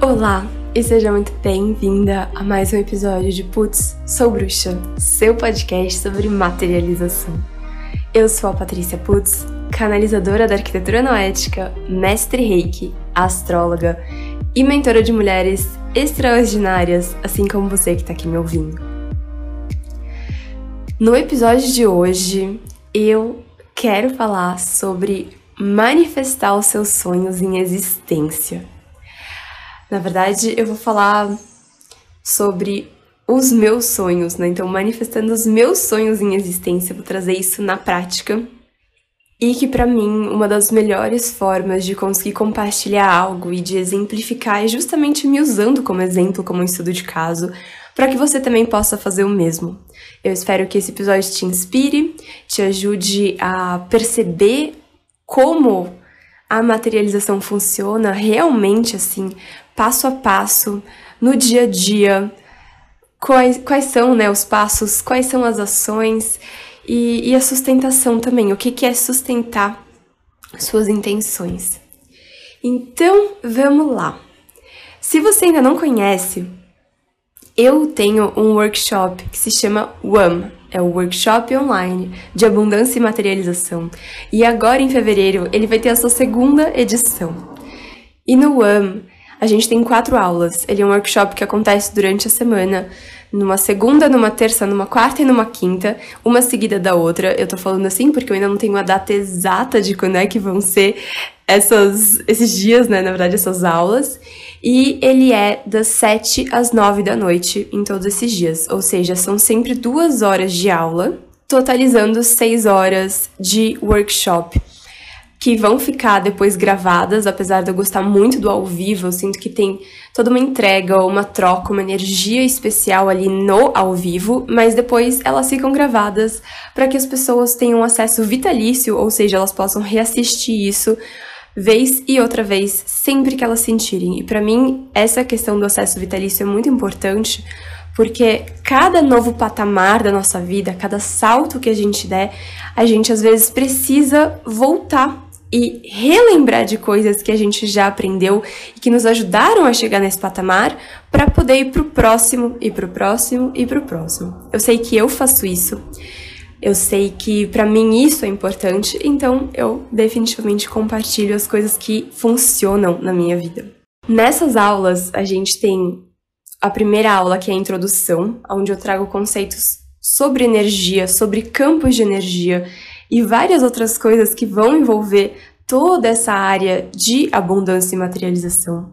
Olá e seja muito bem-vinda a mais um episódio de Putz, Sou Bruxa, seu podcast sobre materialização. Eu sou a Patrícia Putz, canalizadora da arquitetura noética, mestre reiki, astróloga e mentora de mulheres extraordinárias, assim como você que está aqui me ouvindo. No episódio de hoje, eu quero falar sobre manifestar os seus sonhos em existência. Na verdade, eu vou falar sobre os meus sonhos, né? Então, manifestando os meus sonhos em existência, vou trazer isso na prática. E que para mim, uma das melhores formas de conseguir compartilhar algo e de exemplificar é justamente me usando como exemplo, como estudo de caso, para que você também possa fazer o mesmo. Eu espero que esse episódio te inspire, te ajude a perceber como a materialização funciona realmente assim, passo a passo, no dia a dia, quais, quais são né, os passos, quais são as ações e, e a sustentação também, o que, que é sustentar suas intenções. Então, vamos lá. Se você ainda não conhece, eu tenho um workshop que se chama WAM, é o Workshop Online de Abundância e Materialização. E agora em fevereiro ele vai ter a sua segunda edição. E no WAM a gente tem quatro aulas. Ele é um workshop que acontece durante a semana, numa segunda, numa terça, numa quarta e numa quinta, uma seguida da outra. Eu tô falando assim porque eu ainda não tenho a data exata de quando é que vão ser essas, esses dias, né? Na verdade, essas aulas. E ele é das 7 às 9 da noite em todos esses dias. Ou seja, são sempre duas horas de aula, totalizando 6 horas de workshop que vão ficar depois gravadas, apesar de eu gostar muito do ao vivo, eu sinto que tem toda uma entrega, uma troca, uma energia especial ali no ao vivo, mas depois elas ficam gravadas para que as pessoas tenham acesso vitalício, ou seja, elas possam reassistir isso vez e outra vez, sempre que elas sentirem. E para mim, essa questão do acesso vitalício é muito importante, porque cada novo patamar da nossa vida, cada salto que a gente der, a gente às vezes precisa voltar e relembrar de coisas que a gente já aprendeu e que nos ajudaram a chegar nesse patamar para poder ir pro próximo e pro próximo e pro próximo. Eu sei que eu faço isso. Eu sei que para mim isso é importante, então eu definitivamente compartilho as coisas que funcionam na minha vida. Nessas aulas, a gente tem a primeira aula, que é a introdução, onde eu trago conceitos sobre energia, sobre campos de energia e várias outras coisas que vão envolver toda essa área de abundância e materialização.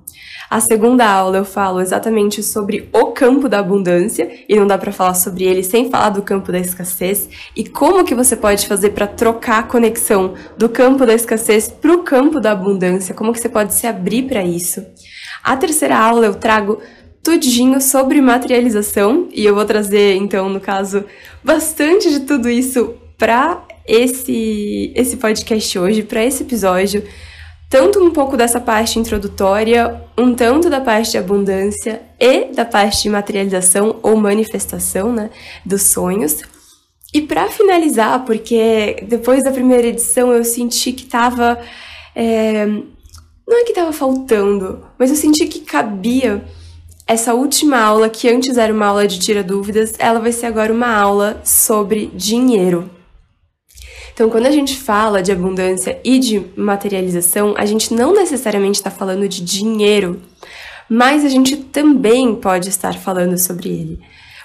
A segunda aula eu falo exatamente sobre o campo da abundância e não dá para falar sobre ele sem falar do campo da escassez e como que você pode fazer para trocar a conexão do campo da escassez para o campo da abundância, como que você pode se abrir para isso. A terceira aula eu trago tudinho sobre materialização e eu vou trazer então no caso bastante de tudo isso para esse, esse podcast hoje, para esse episódio, tanto um pouco dessa parte introdutória, um tanto da parte de abundância e da parte de materialização ou manifestação né, dos sonhos. E para finalizar, porque depois da primeira edição eu senti que tava. É, não é que tava faltando, mas eu senti que cabia essa última aula, que antes era uma aula de tira dúvidas, ela vai ser agora uma aula sobre dinheiro. Então, quando a gente fala de abundância e de materialização, a gente não necessariamente está falando de dinheiro, mas a gente também pode estar falando sobre ele.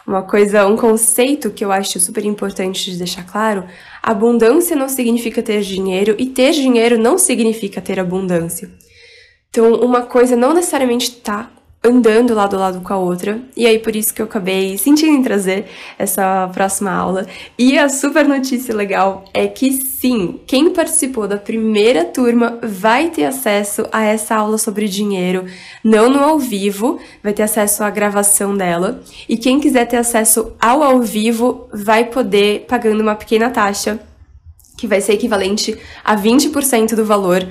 Uma coisa, um conceito que eu acho super importante de deixar claro: abundância não significa ter dinheiro e ter dinheiro não significa ter abundância. Então, uma coisa não necessariamente está andando lado a lado com a outra. E aí por isso que eu acabei sentindo em trazer essa próxima aula. E a super notícia legal é que sim, quem participou da primeira turma vai ter acesso a essa aula sobre dinheiro, não no ao vivo, vai ter acesso à gravação dela. E quem quiser ter acesso ao ao vivo vai poder pagando uma pequena taxa que vai ser equivalente a 20% do valor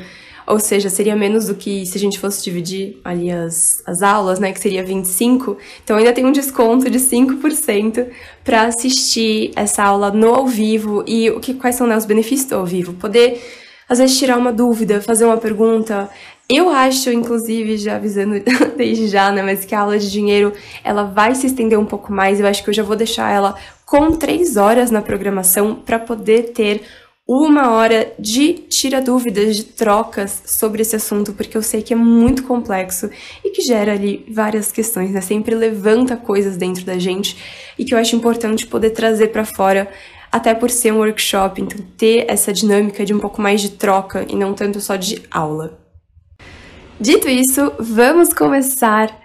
ou seja, seria menos do que se a gente fosse dividir ali as, as aulas, né, que seria 25. Então ainda tem um desconto de 5% para assistir essa aula no ao vivo e o que quais são né, os benefícios do ao vivo? Poder às vezes tirar uma dúvida, fazer uma pergunta, Eu acho, inclusive, já avisando desde já, né, mas que a aula de dinheiro ela vai se estender um pouco mais. Eu acho que eu já vou deixar ela com três horas na programação para poder ter uma hora de tira dúvidas, de trocas sobre esse assunto, porque eu sei que é muito complexo e que gera ali várias questões, né? Sempre levanta coisas dentro da gente e que eu acho importante poder trazer para fora, até por ser um workshop, então ter essa dinâmica de um pouco mais de troca e não tanto só de aula. Dito isso, vamos começar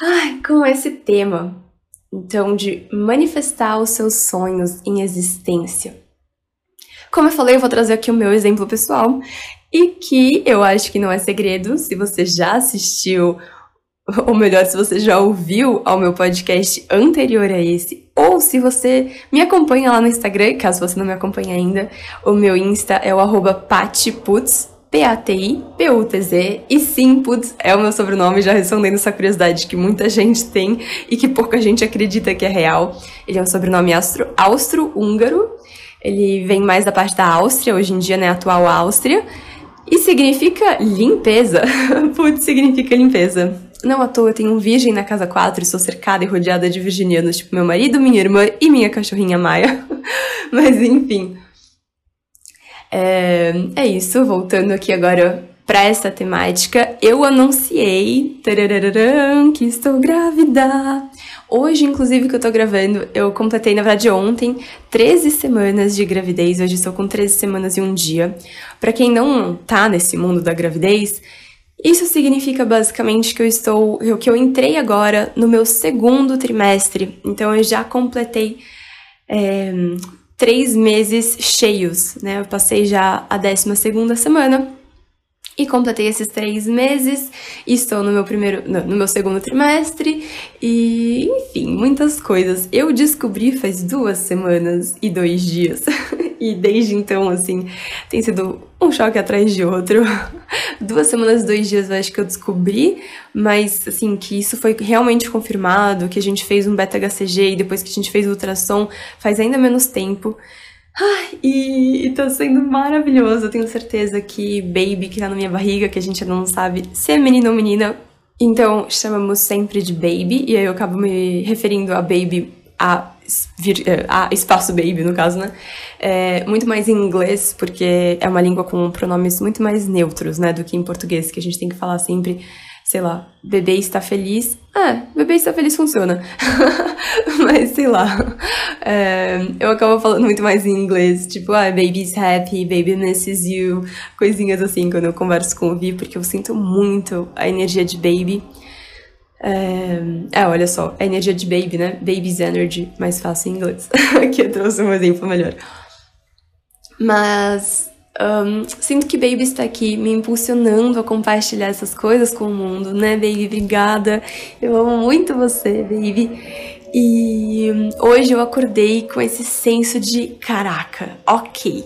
ai, com esse tema. Então, de manifestar os seus sonhos em existência. Como eu falei, eu vou trazer aqui o meu exemplo pessoal e que eu acho que não é segredo. Se você já assistiu, ou melhor, se você já ouviu ao meu podcast anterior a esse, ou se você me acompanha lá no Instagram, caso você não me acompanhe ainda, o meu Insta é o patiputz, P-A-T-I-P-U-T-Z, e sim, Putz é o meu sobrenome, já respondendo essa curiosidade que muita gente tem e que pouca gente acredita que é real. Ele é um sobrenome austro-húngaro, ele vem mais da parte da Áustria, hoje em dia, né, atual Áustria, e significa limpeza. Putz, significa limpeza. Não à toa, eu tenho um virgem na casa 4 e sou cercada e rodeada de virginianos, tipo meu marido, minha irmã e minha cachorrinha Maia. Mas enfim. É, é isso, voltando aqui agora para essa temática, eu anunciei que estou grávida. Hoje, inclusive, que eu tô gravando, eu completei, na verdade, ontem, 13 semanas de gravidez. Hoje estou com 13 semanas e um dia. Para quem não tá nesse mundo da gravidez, isso significa basicamente que eu estou, que eu entrei agora no meu segundo trimestre. Então eu já completei é, três meses cheios, né? Eu passei já a 12 segunda semana e completei esses três meses, estou no meu primeiro, no meu segundo trimestre e, enfim, muitas coisas. Eu descobri faz duas semanas e dois dias e desde então, assim, tem sido um choque atrás de outro. duas semanas e dois dias eu acho que eu descobri, mas, assim, que isso foi realmente confirmado, que a gente fez um beta-HCG e depois que a gente fez o ultrassom faz ainda menos tempo. Ai, e, tá sendo maravilhoso. Eu tenho certeza que Baby, que tá na minha barriga, que a gente não sabe se é menino ou menina, então chamamos sempre de Baby, e aí eu acabo me referindo a Baby, a, a espaço Baby, no caso, né? É, muito mais em inglês, porque é uma língua com pronomes muito mais neutros, né, do que em português, que a gente tem que falar sempre sei lá, bebê está feliz. Ah, bebê está feliz funciona. Mas sei lá. É, eu acabo falando muito mais em inglês, tipo, ah, baby's happy, baby misses you, coisinhas assim quando eu converso com o Vi, porque eu sinto muito a energia de baby. É, é, olha só, a energia de baby, né? Baby's energy, mais fácil em inglês. Aqui eu trouxe um exemplo melhor. Mas um, sinto que Baby está aqui me impulsionando a compartilhar essas coisas com o mundo, né, Baby? Obrigada. Eu amo muito você, Baby. E hoje eu acordei com esse senso de caraca, ok.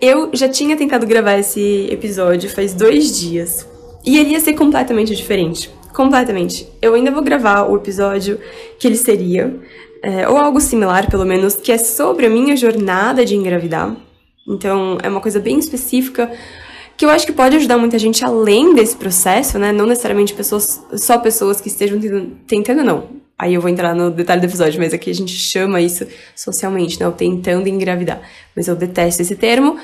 Eu já tinha tentado gravar esse episódio faz dois dias e ele ia ser completamente diferente. Completamente. Eu ainda vou gravar o episódio que ele seria, é, ou algo similar, pelo menos, que é sobre a minha jornada de engravidar então, é uma coisa bem específica que eu acho que pode ajudar muita gente além desse processo, né? Não necessariamente pessoas, só pessoas que estejam tentando, tentando não. Aí eu vou entrar no detalhe do episódio, mas aqui a gente chama isso socialmente, né? O tentando engravidar. Mas eu detesto esse termo.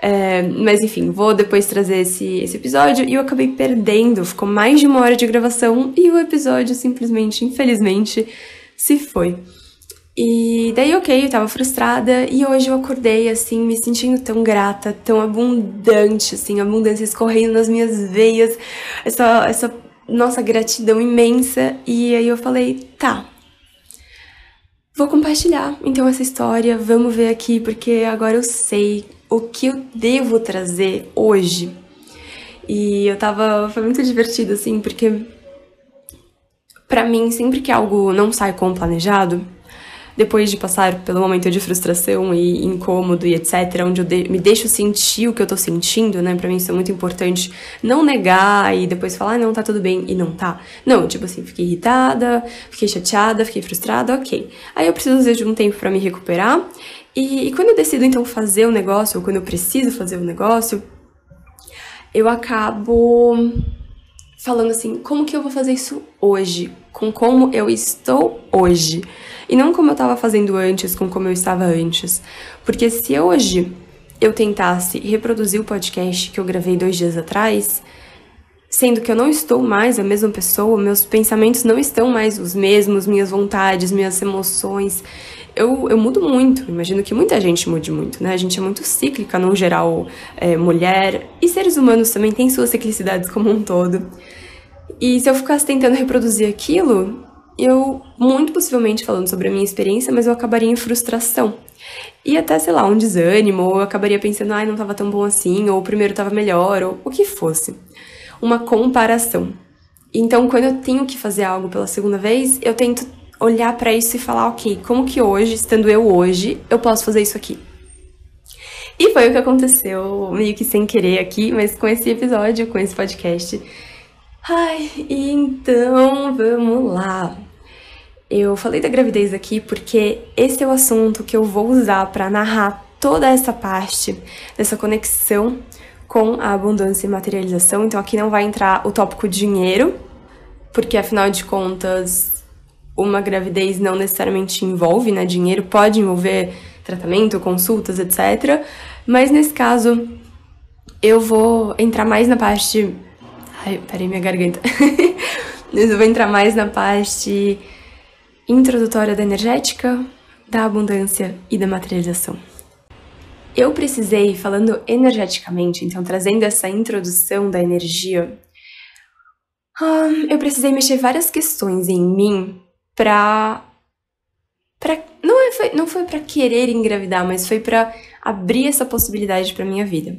É, mas enfim, vou depois trazer esse, esse episódio e eu acabei perdendo. Ficou mais de uma hora de gravação e o episódio simplesmente, infelizmente, se foi. E daí, ok, eu tava frustrada e hoje eu acordei, assim, me sentindo tão grata, tão abundante, assim, abundância escorrendo nas minhas veias, essa, essa nossa gratidão imensa. E aí eu falei, tá, vou compartilhar então essa história, vamos ver aqui, porque agora eu sei o que eu devo trazer hoje. E eu tava, foi muito divertido, assim, porque para mim, sempre que algo não sai como planejado, depois de passar pelo momento de frustração e incômodo e etc, onde eu de me deixo sentir o que eu tô sentindo, né? Pra mim isso é muito importante. Não negar e depois falar, ah, não, tá tudo bem, e não tá. Não, tipo assim, fiquei irritada, fiquei chateada, fiquei frustrada, ok. Aí eu preciso de um tempo para me recuperar. E, e quando eu decido então fazer o negócio, ou quando eu preciso fazer o negócio, eu acabo falando assim, como que eu vou fazer isso hoje? Com como eu estou hoje. E não como eu estava fazendo antes, com como eu estava antes. Porque se hoje eu tentasse reproduzir o podcast que eu gravei dois dias atrás, sendo que eu não estou mais a mesma pessoa, meus pensamentos não estão mais os mesmos, minhas vontades, minhas emoções. Eu, eu mudo muito, imagino que muita gente mude muito, né? A gente é muito cíclica, no geral, é, mulher, e seres humanos também têm suas ciclicidades como um todo. E se eu ficasse tentando reproduzir aquilo, eu, muito possivelmente falando sobre a minha experiência, mas eu acabaria em frustração. E até, sei lá, um desânimo, ou eu acabaria pensando, ai, não tava tão bom assim, ou o primeiro tava melhor, ou o que fosse. Uma comparação. Então, quando eu tenho que fazer algo pela segunda vez, eu tento olhar para isso e falar, ok, como que hoje, estando eu hoje, eu posso fazer isso aqui? E foi o que aconteceu, meio que sem querer aqui, mas com esse episódio, com esse podcast. Ai, então vamos lá. Eu falei da gravidez aqui porque esse é o assunto que eu vou usar para narrar toda essa parte dessa conexão com a abundância e materialização. Então aqui não vai entrar o tópico dinheiro, porque afinal de contas, uma gravidez não necessariamente envolve né, dinheiro, pode envolver tratamento, consultas, etc. Mas nesse caso, eu vou entrar mais na parte Ai, minha garganta. Mas eu vou entrar mais na parte introdutória da energética, da abundância e da materialização. Eu precisei, falando energeticamente, então trazendo essa introdução da energia, ah, eu precisei mexer várias questões em mim pra. pra não, é, foi, não foi para querer engravidar, mas foi para abrir essa possibilidade para minha vida.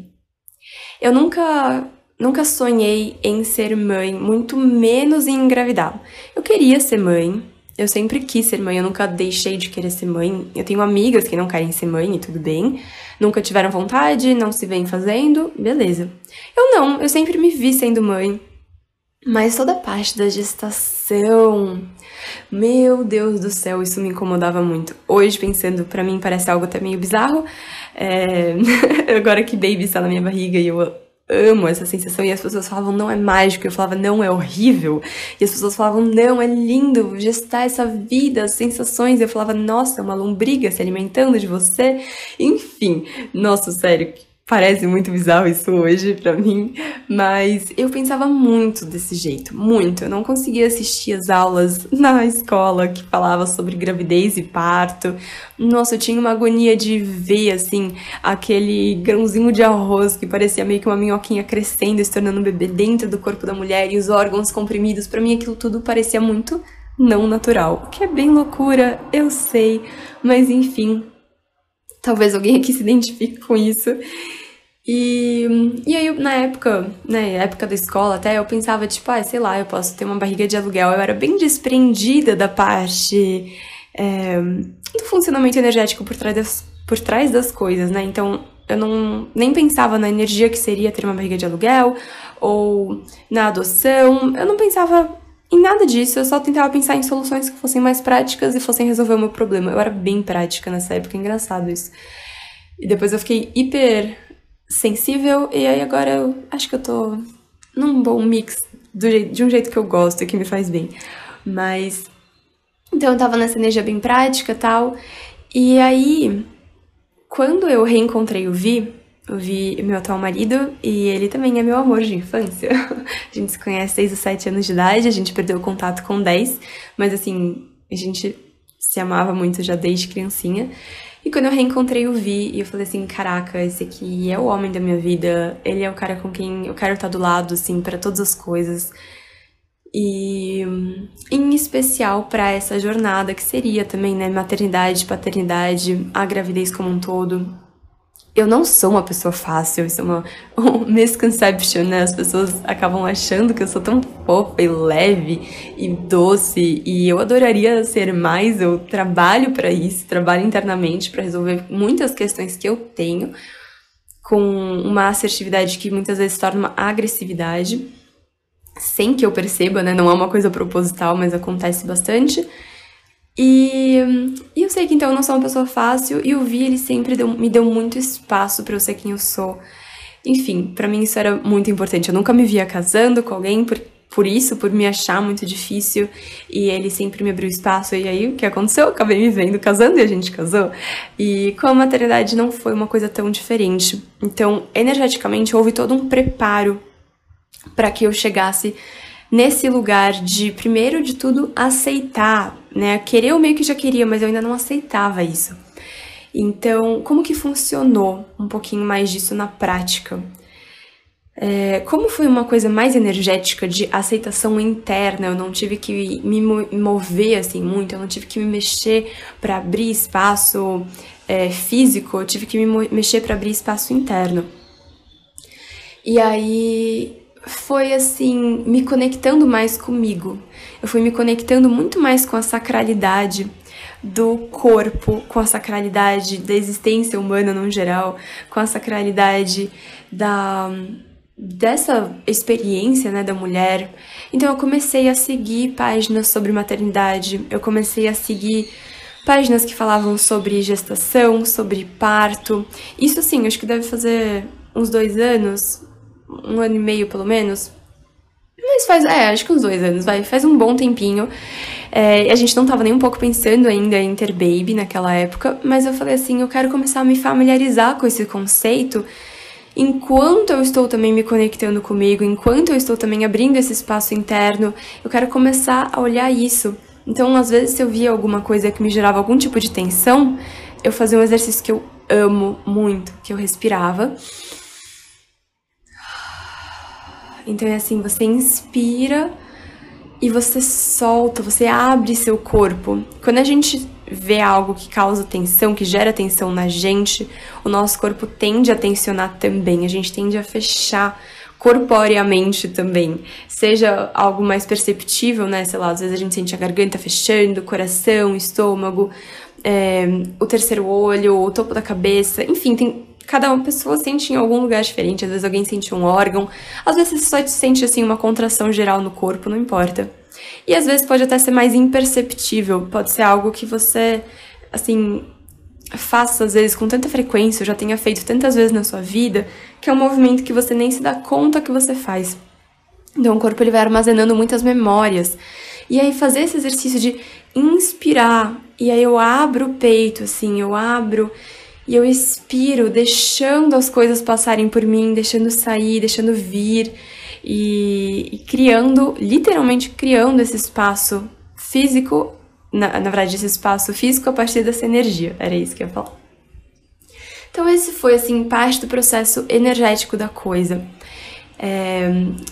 Eu nunca Nunca sonhei em ser mãe, muito menos em engravidar. Eu queria ser mãe, eu sempre quis ser mãe, eu nunca deixei de querer ser mãe. Eu tenho amigas que não querem ser mãe e tudo bem. Nunca tiveram vontade, não se vêm fazendo, beleza. Eu não, eu sempre me vi sendo mãe. Mas toda a parte da gestação, meu Deus do céu, isso me incomodava muito. Hoje, pensando, para mim parece algo até meio bizarro. É... Agora que baby está na minha barriga e eu amo essa sensação. E as pessoas falavam, não é mágico. Eu falava, não, é horrível. E as pessoas falavam, não, é lindo gestar essa vida, as sensações. Eu falava, nossa, é uma lombriga se alimentando de você. Enfim, nossa, sério, Parece muito bizarro isso hoje para mim, mas eu pensava muito desse jeito, muito. Eu não conseguia assistir as aulas na escola que falava sobre gravidez e parto. Nossa, eu tinha uma agonia de ver assim aquele grãozinho de arroz que parecia meio que uma minhoquinha crescendo, e se tornando um bebê dentro do corpo da mulher e os órgãos comprimidos. Para mim aquilo tudo parecia muito não natural, o que é bem loucura, eu sei, mas enfim, Talvez alguém aqui se identifique com isso. E, e aí, na época, né, época da escola até, eu pensava, tipo, ah, sei lá, eu posso ter uma barriga de aluguel. Eu era bem desprendida da parte é, do funcionamento energético por trás, das, por trás das coisas, né? Então, eu não nem pensava na energia que seria ter uma barriga de aluguel ou na adoção. Eu não pensava em nada disso, eu só tentava pensar em soluções que fossem mais práticas e fossem resolver o meu problema. Eu era bem prática nessa época, engraçado isso. E depois eu fiquei hiper sensível, e aí agora eu acho que eu tô num bom mix de um jeito que eu gosto e que me faz bem. Mas. Então eu tava nessa energia bem prática tal. E aí, quando eu reencontrei o Vi, eu vi meu atual marido e ele também é meu amor de infância. a gente se conhece desde os 7 anos de idade, a gente perdeu o contato com 10, mas assim, a gente se amava muito já desde criancinha. E quando eu reencontrei o Vi, eu falei assim, caraca, esse aqui é o homem da minha vida, ele é o cara com quem eu quero estar do lado, assim, para todas as coisas. E em especial para essa jornada que seria também, né, maternidade, paternidade, a gravidez como um todo eu não sou uma pessoa fácil, isso é uma um misconception, né? As pessoas acabam achando que eu sou tão fofa e leve e doce, e eu adoraria ser mais, eu trabalho para isso, trabalho internamente para resolver muitas questões que eu tenho com uma assertividade que muitas vezes torna uma agressividade, sem que eu perceba, né? Não é uma coisa proposital, mas acontece bastante. E, e, eu sei que então eu não sou uma pessoa fácil e o Vi ele sempre deu, me deu muito espaço para eu ser quem eu sou. Enfim, para mim isso era muito importante. Eu nunca me via casando com alguém por, por isso, por me achar muito difícil, e ele sempre me abriu espaço. E aí o que aconteceu? Eu acabei me vendo casando e a gente casou. E com a maternidade não foi uma coisa tão diferente. Então, energeticamente, houve todo um preparo para que eu chegasse nesse lugar de, primeiro de tudo, aceitar, né? Querer eu meio que já queria, mas eu ainda não aceitava isso. Então, como que funcionou um pouquinho mais disso na prática? É, como foi uma coisa mais energética de aceitação interna, eu não tive que me mover assim muito, eu não tive que me mexer para abrir espaço é, físico, eu tive que me mexer para abrir espaço interno. E aí foi assim, me conectando mais comigo. Eu fui me conectando muito mais com a sacralidade do corpo, com a sacralidade da existência humana no geral, com a sacralidade da dessa experiência, né, da mulher. Então eu comecei a seguir páginas sobre maternidade, eu comecei a seguir páginas que falavam sobre gestação, sobre parto. Isso sim, acho que deve fazer uns dois anos, um ano e meio pelo menos. Mas faz, é, acho que uns dois anos, vai, faz um bom tempinho. É, a gente não tava nem um pouco pensando ainda em ter baby naquela época, mas eu falei assim, eu quero começar a me familiarizar com esse conceito enquanto eu estou também me conectando comigo, enquanto eu estou também abrindo esse espaço interno, eu quero começar a olhar isso. Então, às vezes, se eu via alguma coisa que me gerava algum tipo de tensão, eu fazia um exercício que eu amo muito, que eu respirava então é assim, você inspira e você solta, você abre seu corpo. Quando a gente vê algo que causa tensão, que gera tensão na gente, o nosso corpo tende a tensionar também, a gente tende a fechar corporeamente também. Seja algo mais perceptível, né? Sei lá, às vezes a gente sente a garganta fechando, coração, estômago, é, o terceiro olho, o topo da cabeça, enfim, tem cada uma pessoa sente em algum lugar diferente. Às vezes alguém sente um órgão, às vezes só sente assim uma contração geral no corpo, não importa. E às vezes pode até ser mais imperceptível, pode ser algo que você assim faça às vezes com tanta frequência, já tenha feito tantas vezes na sua vida, que é um movimento que você nem se dá conta que você faz. Então o corpo ele vai armazenando muitas memórias. E aí fazer esse exercício de inspirar, e aí eu abro o peito assim, eu abro e eu expiro, deixando as coisas passarem por mim, deixando sair, deixando vir e, e criando, literalmente criando esse espaço físico, na, na verdade, esse espaço físico a partir dessa energia. Era isso que eu ia falar. Então, esse foi, assim, parte do processo energético da coisa. É,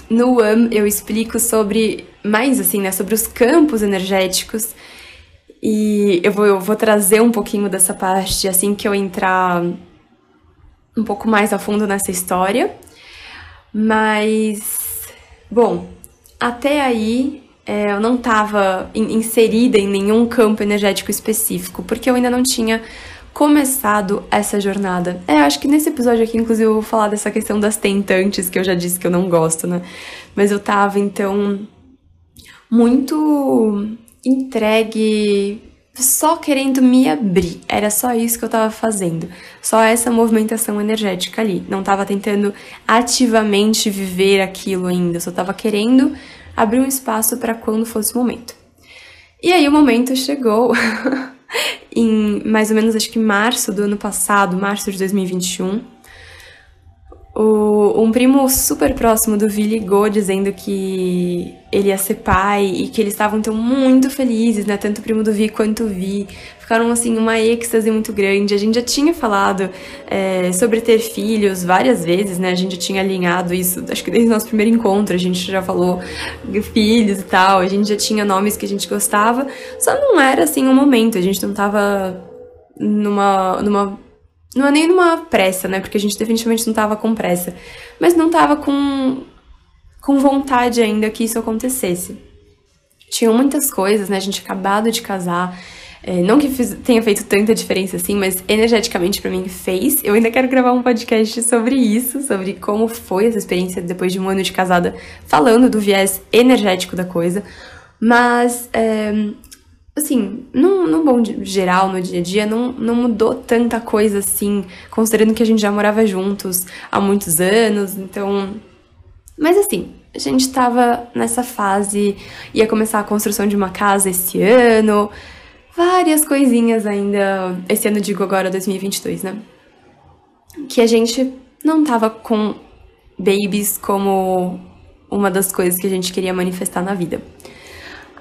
no UAM eu explico sobre mais assim, né, sobre os campos energéticos e eu vou, eu vou trazer um pouquinho dessa parte assim que eu entrar um pouco mais a fundo nessa história. Mas, bom, até aí é, eu não estava inserida em nenhum campo energético específico, porque eu ainda não tinha começado essa jornada. É, acho que nesse episódio aqui, inclusive, eu vou falar dessa questão das tentantes, que eu já disse que eu não gosto, né? Mas eu tava, então, muito entregue, só querendo me abrir. Era só isso que eu tava fazendo. Só essa movimentação energética ali. Não tava tentando ativamente viver aquilo ainda, só tava querendo abrir um espaço para quando fosse o momento. E aí o momento chegou em mais ou menos acho que março do ano passado, março de 2021 o, um primo super próximo do Vi ligou dizendo que ele ia ser pai e que eles estavam então muito felizes, né? Tanto o primo do Vi quanto o Vi. Ficaram assim, uma êxtase muito grande. A gente já tinha falado é, sobre ter filhos várias vezes, né? A gente já tinha alinhado isso, acho que desde o nosso primeiro encontro a gente já falou filhos e tal. A gente já tinha nomes que a gente gostava. Só não era assim um momento, a gente não tava numa, numa não é nem numa pressa, né? Porque a gente definitivamente não tava com pressa. Mas não tava com, com vontade ainda que isso acontecesse. Tinham muitas coisas, né? A gente acabado de casar. É, não que fiz, tenha feito tanta diferença assim, mas energeticamente para mim fez. Eu ainda quero gravar um podcast sobre isso, sobre como foi essa experiência depois de um ano de casada, falando do viés energético da coisa. Mas é, assim, no, no bom geral, no dia a dia, não, não mudou tanta coisa assim, considerando que a gente já morava juntos há muitos anos, então. Mas assim, a gente tava nessa fase, ia começar a construção de uma casa esse ano, várias coisinhas ainda. Esse ano, digo agora, 2022, né? Que a gente não tava com babies como uma das coisas que a gente queria manifestar na vida.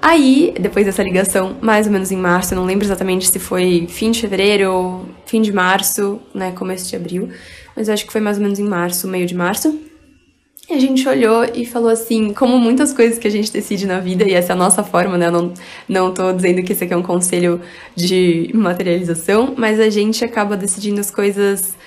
Aí, depois dessa ligação, mais ou menos em março, eu não lembro exatamente se foi fim de fevereiro ou fim de março, né, começo de abril, mas eu acho que foi mais ou menos em março, meio de março. E a gente olhou e falou assim, como muitas coisas que a gente decide na vida, e essa é a nossa forma, né? Eu não, não tô dizendo que esse aqui é um conselho de materialização, mas a gente acaba decidindo as coisas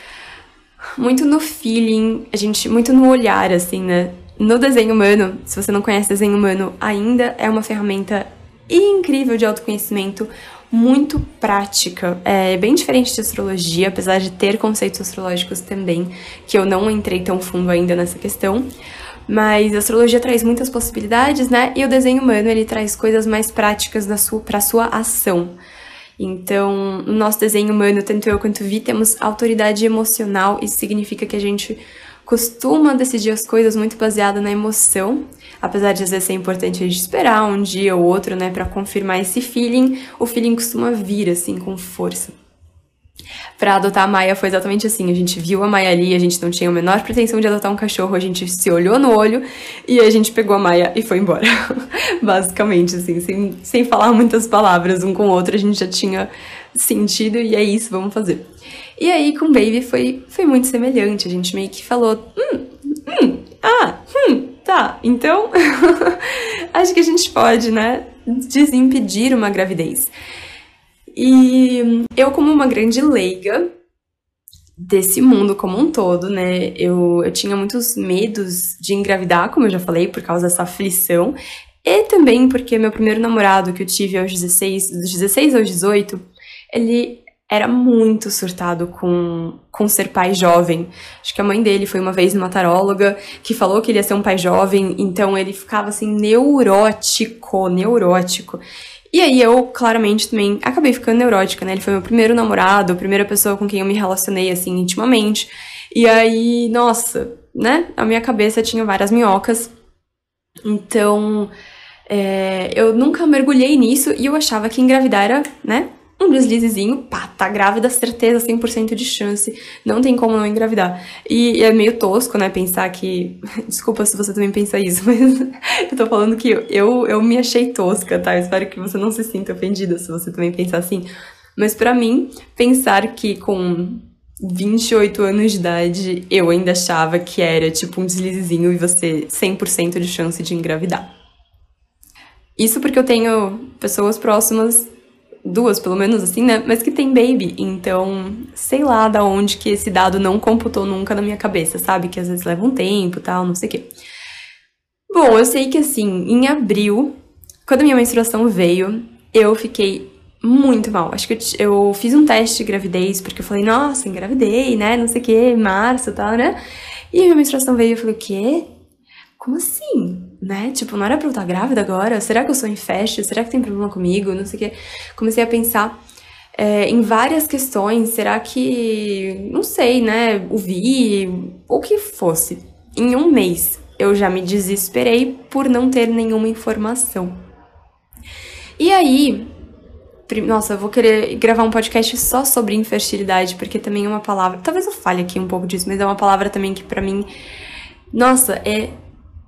muito no feeling, a gente, muito no olhar, assim, né? No desenho humano, se você não conhece desenho humano ainda, é uma ferramenta incrível de autoconhecimento, muito prática. É bem diferente de astrologia, apesar de ter conceitos astrológicos também, que eu não entrei tão fundo ainda nessa questão. Mas a astrologia traz muitas possibilidades, né? E o desenho humano, ele traz coisas mais práticas para sua ação. Então, no nosso desenho humano, tanto eu quanto Vi temos autoridade emocional, isso significa que a gente costuma decidir as coisas muito baseada na emoção, apesar de às vezes ser importante a gente esperar um dia ou outro, né, para confirmar esse feeling, o feeling costuma vir assim com força. Para adotar a Maia foi exatamente assim. A gente viu a Maia ali, a gente não tinha a menor pretensão de adotar um cachorro, a gente se olhou no olho e a gente pegou a Maia e foi embora. Basicamente, assim, sem, sem falar muitas palavras um com o outro, a gente já tinha sentido e é isso, vamos fazer. E aí com Baby foi, foi muito semelhante. A gente meio que falou: hum, hum, ah, hum, tá. Então, acho que a gente pode, né, desimpedir uma gravidez. E eu, como uma grande leiga desse mundo como um todo, né, eu, eu tinha muitos medos de engravidar, como eu já falei, por causa dessa aflição. E também porque meu primeiro namorado, que eu tive aos 16, dos 16 aos 18, ele era muito surtado com, com ser pai jovem. Acho que a mãe dele foi uma vez numa taróloga que falou que ele ia ser um pai jovem, então ele ficava assim neurótico, neurótico. E aí eu, claramente, também acabei ficando neurótica, né? Ele foi meu primeiro namorado, a primeira pessoa com quem eu me relacionei, assim, intimamente. E aí, nossa, né? A minha cabeça tinha várias minhocas. Então, é, eu nunca mergulhei nisso e eu achava que engravidar era, né? Um deslizezinho, pá, tá grávida, certeza, 100% de chance, não tem como não engravidar. E, é meio tosco, né, pensar que. Desculpa se você também pensa isso, mas eu tô falando que eu, eu me achei tosca, tá? Eu espero que você não se sinta ofendida se você também pensar assim. Mas para mim, pensar que com 28 anos de idade eu ainda achava que era tipo um deslizezinho e você 100% de chance de engravidar. Isso porque eu tenho pessoas próximas duas pelo menos assim, né? Mas que tem baby. Então, sei lá da onde que esse dado não computou nunca na minha cabeça, sabe? Que às vezes leva um tempo tal, não sei o quê. Bom, eu sei que assim, em abril, quando a minha menstruação veio, eu fiquei muito mal. Acho que eu, eu fiz um teste de gravidez, porque eu falei, nossa, engravidei, né? Não sei o quê, março e tal, né? E minha menstruação veio e eu falei, o quê? Como assim? né? Tipo, não era pra eu estar grávida agora? Será que eu sou em festa? Será que tem problema comigo? Não sei o quê. Comecei a pensar é, em várias questões. Será que. Não sei, né? O vi, o que fosse. Em um mês, eu já me desesperei por não ter nenhuma informação. E aí. Nossa, eu vou querer gravar um podcast só sobre infertilidade, porque também é uma palavra. Talvez eu fale aqui um pouco disso, mas é uma palavra também que para mim. Nossa, é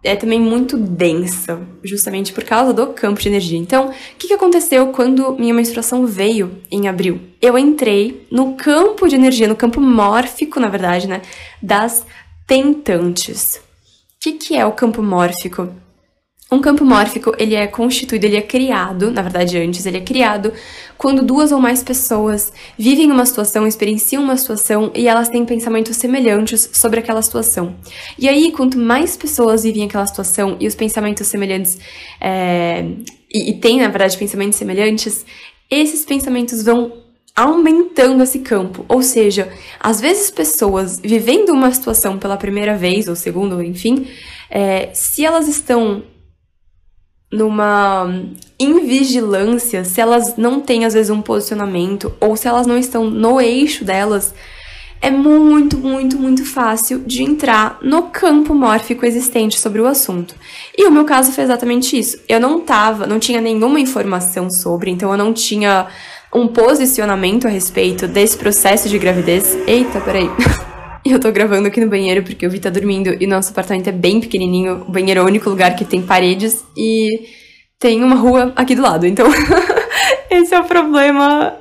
é também muito densa, justamente por causa do campo de energia. Então, o que, que aconteceu quando minha menstruação veio em abril? Eu entrei no campo de energia, no campo mórfico, na verdade, né, das tentantes. O que, que é o campo mórfico? Um campo mórfico, ele é constituído, ele é criado, na verdade antes, ele é criado quando duas ou mais pessoas vivem uma situação, experienciam uma situação e elas têm pensamentos semelhantes sobre aquela situação. E aí, quanto mais pessoas vivem aquela situação e os pensamentos semelhantes, é, e, e têm, na verdade, pensamentos semelhantes, esses pensamentos vão aumentando esse campo. Ou seja, às vezes pessoas vivendo uma situação pela primeira vez, ou segunda, enfim, é, se elas estão numa invigilância, se elas não têm às vezes um posicionamento ou se elas não estão no eixo delas, é muito, muito, muito fácil de entrar no campo mórfico existente sobre o assunto. E o meu caso foi exatamente isso. Eu não tava, não tinha nenhuma informação sobre, então eu não tinha um posicionamento a respeito desse processo de gravidez. Eita, peraí. eu tô gravando aqui no banheiro porque o Vi tá dormindo e nosso apartamento é bem pequenininho. O banheiro é o único lugar que tem paredes e tem uma rua aqui do lado. Então, esse é o problema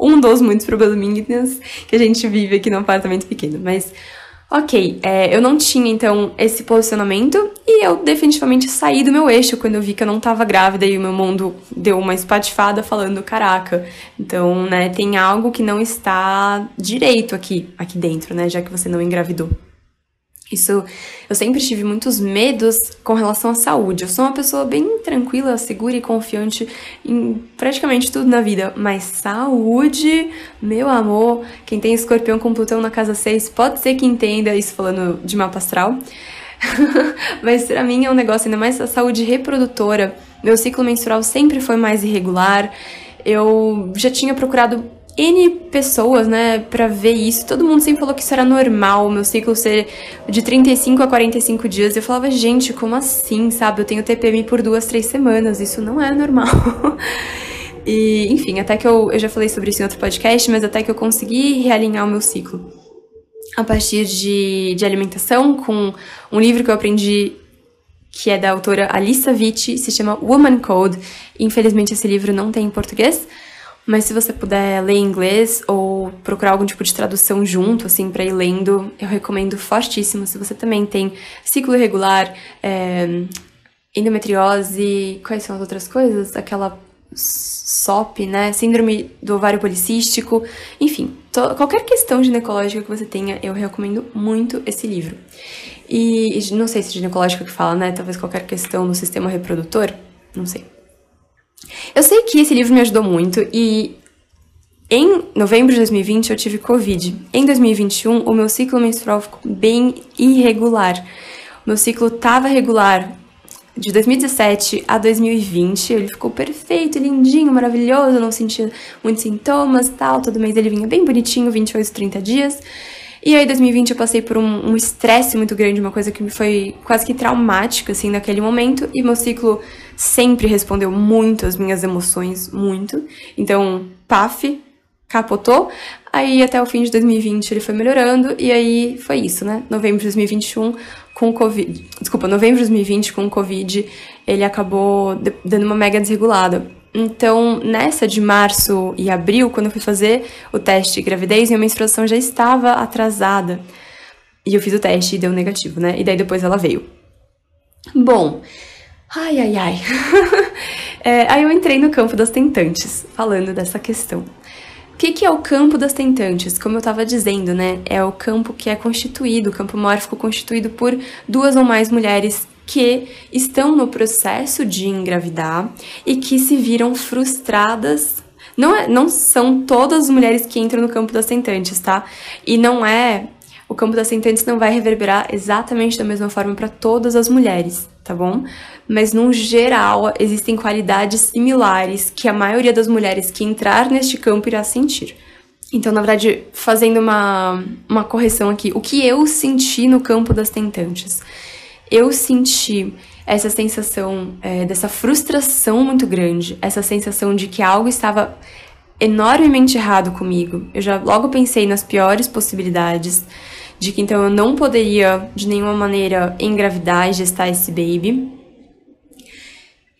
um dos muitos probleminhas que a gente vive aqui no apartamento pequeno. Mas, ok, é, eu não tinha então esse posicionamento e eu definitivamente saí do meu eixo quando eu vi que eu não tava grávida e o meu mundo deu uma espatifada falando: caraca, então, né, tem algo que não está direito aqui, aqui dentro, né, já que você não engravidou. Isso, eu sempre tive muitos medos com relação à saúde. Eu sou uma pessoa bem tranquila, segura e confiante em praticamente tudo na vida, mas saúde, meu amor, quem tem escorpião com Plutão na casa 6 pode ser que entenda isso falando de mapa astral. mas para mim é um negócio ainda mais a saúde reprodutora. Meu ciclo menstrual sempre foi mais irregular. Eu já tinha procurado N pessoas, né, para ver isso. Todo mundo sempre falou que isso era normal, meu ciclo ser de 35 a 45 dias. Eu falava, gente, como assim, sabe? Eu tenho TPM por duas, três semanas, isso não é normal. e, enfim, até que eu, eu já falei sobre isso em outro podcast, mas até que eu consegui realinhar o meu ciclo. A partir de, de alimentação, com um livro que eu aprendi que é da autora Alissa Vitti, se chama Woman Code. Infelizmente esse livro não tem em português, mas se você puder ler em inglês ou procurar algum tipo de tradução junto, assim, para ir lendo, eu recomendo fortíssimo. Se você também tem ciclo irregular, é, endometriose, quais são as outras coisas? Aquela SOP, né? Síndrome do ovário policístico, enfim, qualquer questão ginecológica que você tenha, eu recomendo muito esse livro. E não sei se é ginecológica que fala, né? Talvez qualquer questão do sistema reprodutor, não sei. Eu sei que esse livro me ajudou muito e em novembro de 2020 eu tive Covid. Em 2021 o meu ciclo menstrual ficou bem irregular. O meu ciclo estava regular de 2017 a 2020, ele ficou perfeito, lindinho, maravilhoso, não sentia muitos sintomas, tal, todo mês ele vinha bem bonitinho, 28, 30 dias. E aí, em 2020, eu passei por um estresse um muito grande, uma coisa que me foi quase que traumática, assim, naquele momento. E meu ciclo sempre respondeu muito às minhas emoções, muito. Então, paf, capotou. Aí, até o fim de 2020, ele foi melhorando. E aí, foi isso, né? Novembro de 2021, com Covid. Desculpa, novembro de 2020, com Covid, ele acabou dando uma mega desregulada. Então, nessa de março e abril, quando eu fui fazer o teste de gravidez, minha menstruação já estava atrasada. E eu fiz o teste e deu negativo, né? E daí depois ela veio. Bom, ai, ai, ai. é, aí eu entrei no campo das tentantes, falando dessa questão. O que, que é o campo das tentantes? Como eu estava dizendo, né? É o campo que é constituído, o campo mórfico constituído por duas ou mais mulheres que estão no processo de engravidar e que se viram frustradas. Não, é, não são todas as mulheres que entram no campo das tentantes, tá? E não é. O campo das tentantes não vai reverberar exatamente da mesma forma para todas as mulheres, tá bom? Mas, no geral, existem qualidades similares que a maioria das mulheres que entrar neste campo irá sentir. Então, na verdade, fazendo uma, uma correção aqui, o que eu senti no campo das tentantes? eu senti essa sensação é, dessa frustração muito grande, essa sensação de que algo estava enormemente errado comigo. Eu já logo pensei nas piores possibilidades, de que então eu não poderia de nenhuma maneira engravidar e gestar esse baby.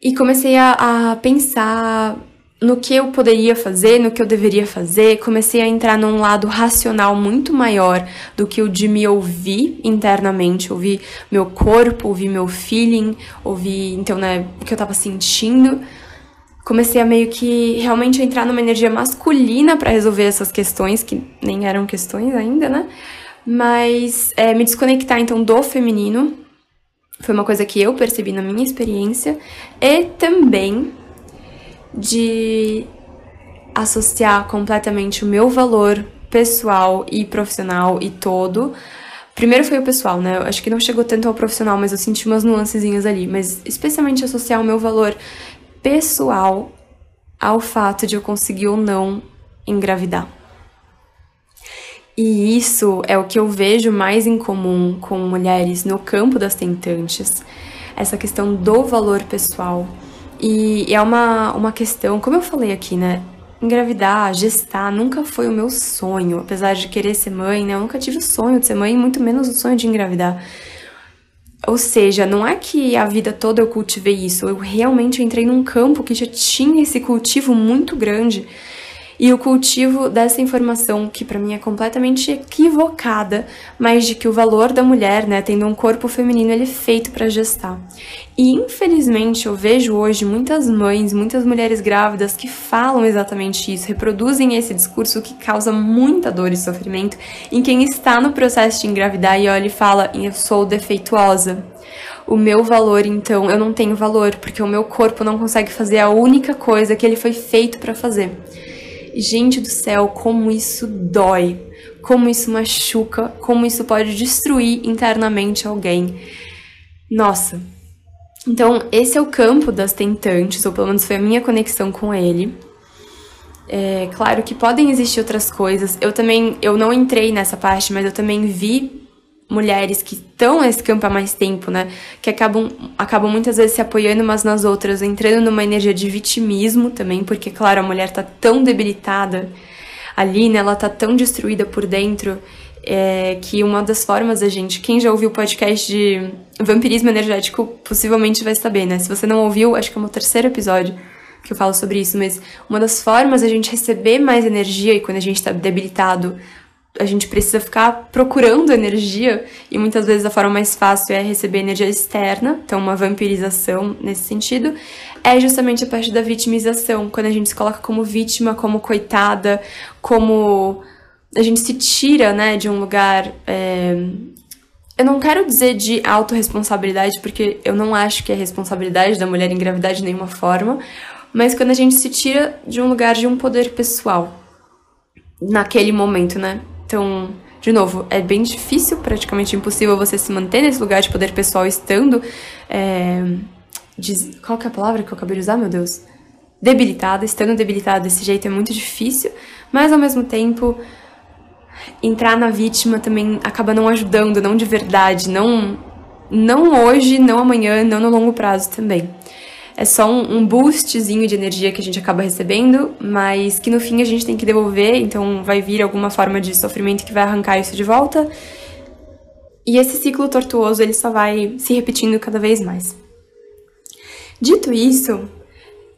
E comecei a, a pensar no que eu poderia fazer, no que eu deveria fazer, comecei a entrar num lado racional muito maior do que o de me ouvir internamente, ouvir meu corpo, ouvir meu feeling, ouvir então, né, o que eu tava sentindo. Comecei a meio que realmente entrar numa energia masculina para resolver essas questões que nem eram questões ainda, né? Mas é, me desconectar então do feminino foi uma coisa que eu percebi na minha experiência e também de associar completamente o meu valor pessoal e profissional e todo Primeiro foi o pessoal, né? Eu acho que não chegou tanto ao profissional, mas eu senti umas nuancezinhas ali. Mas especialmente associar o meu valor pessoal ao fato de eu conseguir ou não engravidar. E isso é o que eu vejo mais em comum com mulheres no campo das tentantes, essa questão do valor pessoal. E é uma, uma questão, como eu falei aqui, né? Engravidar, gestar, nunca foi o meu sonho. Apesar de querer ser mãe, né? Eu nunca tive o sonho de ser mãe, muito menos o sonho de engravidar. Ou seja, não é que a vida toda eu cultivei isso, eu realmente entrei num campo que já tinha esse cultivo muito grande e o cultivo dessa informação que para mim é completamente equivocada, mas de que o valor da mulher, né, tendo um corpo feminino, ele é feito para gestar. E infelizmente eu vejo hoje muitas mães, muitas mulheres grávidas que falam exatamente isso, reproduzem esse discurso que causa muita dor e sofrimento em quem está no processo de engravidar e olha e fala: "Eu sou defeituosa". O meu valor, então, eu não tenho valor, porque o meu corpo não consegue fazer a única coisa que ele foi feito para fazer. Gente do céu, como isso dói, como isso machuca, como isso pode destruir internamente alguém. Nossa. Então, esse é o campo das tentantes, ou pelo menos foi a minha conexão com ele. É claro que podem existir outras coisas. Eu também, eu não entrei nessa parte, mas eu também vi mulheres que estão nesse campo há mais tempo, né? Que acabam, acabam muitas vezes se apoiando umas nas outras, entrando numa energia de vitimismo também, porque, claro, a mulher tá tão debilitada ali, né? Ela tá tão destruída por dentro. É, que uma das formas da gente, quem já ouviu o podcast de vampirismo energético possivelmente vai saber, né? Se você não ouviu, acho que é o meu terceiro episódio que eu falo sobre isso, mas uma das formas da gente receber mais energia e quando a gente tá debilitado a gente precisa ficar procurando energia e muitas vezes a forma mais fácil é receber energia externa, então uma vampirização nesse sentido, é justamente a parte da vitimização, quando a gente se coloca como vítima, como coitada, como a gente se tira, né, de um lugar. É... Eu não quero dizer de autorresponsabilidade, porque eu não acho que é responsabilidade da mulher engravidar de nenhuma forma, mas quando a gente se tira de um lugar de um poder pessoal naquele momento, né? Então, de novo, é bem difícil, praticamente impossível você se manter nesse lugar de poder pessoal estando. É, de, qual que é a palavra que eu acabei de usar, meu Deus? Debilitada, estando debilitada desse jeito é muito difícil, mas ao mesmo tempo entrar na vítima também acaba não ajudando, não de verdade, não não hoje, não amanhã, não no longo prazo também é só um, um boostzinho de energia que a gente acaba recebendo, mas que no fim a gente tem que devolver, então vai vir alguma forma de sofrimento que vai arrancar isso de volta. E esse ciclo tortuoso ele só vai se repetindo cada vez mais. Dito isso,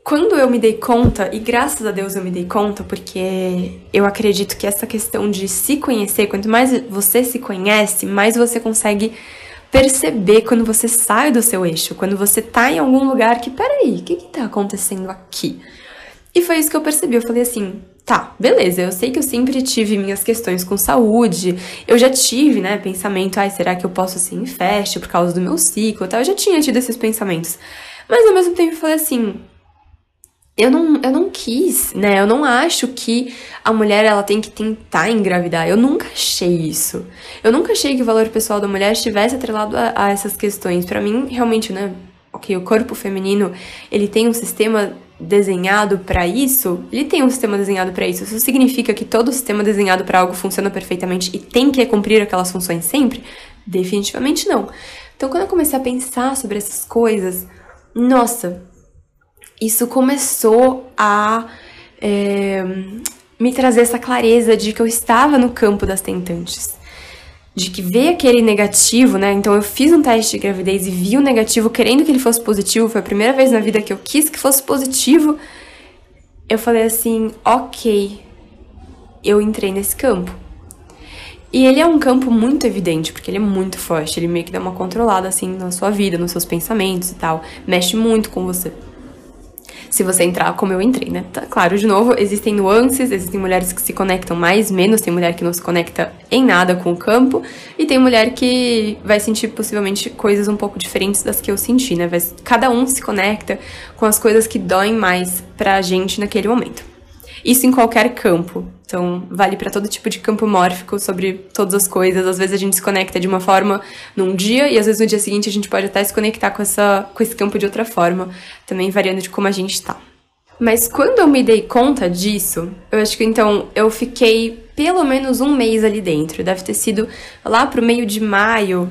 quando eu me dei conta, e graças a Deus eu me dei conta, porque eu acredito que essa questão de se conhecer, quanto mais você se conhece, mais você consegue perceber quando você sai do seu eixo, quando você tá em algum lugar que, peraí, o que que tá acontecendo aqui? E foi isso que eu percebi. Eu falei assim, tá, beleza, eu sei que eu sempre tive minhas questões com saúde, eu já tive, né, pensamento, ai, será que eu posso ser infeste por causa do meu ciclo, tá? Eu já tinha tido esses pensamentos. Mas ao mesmo tempo eu falei assim, eu não, eu não quis, né? Eu não acho que a mulher ela tem que tentar engravidar. Eu nunca achei isso. Eu nunca achei que o valor pessoal da mulher estivesse atrelado a, a essas questões. Para mim, realmente, né? Ok, o corpo feminino ele tem um sistema desenhado para isso. Ele tem um sistema desenhado para isso. Isso significa que todo sistema desenhado para algo funciona perfeitamente e tem que cumprir aquelas funções sempre? Definitivamente não. Então, quando eu comecei a pensar sobre essas coisas, nossa, isso começou a é, me trazer essa clareza de que eu estava no campo das tentantes. De que ver aquele negativo, né? Então eu fiz um teste de gravidez e vi o negativo querendo que ele fosse positivo. Foi a primeira vez na vida que eu quis que fosse positivo. Eu falei assim: ok, eu entrei nesse campo. E ele é um campo muito evidente, porque ele é muito forte, ele meio que dá uma controlada assim na sua vida, nos seus pensamentos e tal, mexe muito com você se você entrar como eu entrei, né? Tá claro, de novo, existem nuances, existem mulheres que se conectam mais, menos, tem mulher que não se conecta em nada com o campo, e tem mulher que vai sentir possivelmente coisas um pouco diferentes das que eu senti, né? Cada um se conecta com as coisas que doem mais pra gente naquele momento. Isso em qualquer campo. Então, vale para todo tipo de campo mórfico sobre todas as coisas. Às vezes a gente se conecta de uma forma num dia e às vezes no dia seguinte a gente pode até se conectar com, essa, com esse campo de outra forma, também variando de como a gente está. Mas quando eu me dei conta disso, eu acho que então eu fiquei pelo menos um mês ali dentro. Deve ter sido lá pro meio de maio,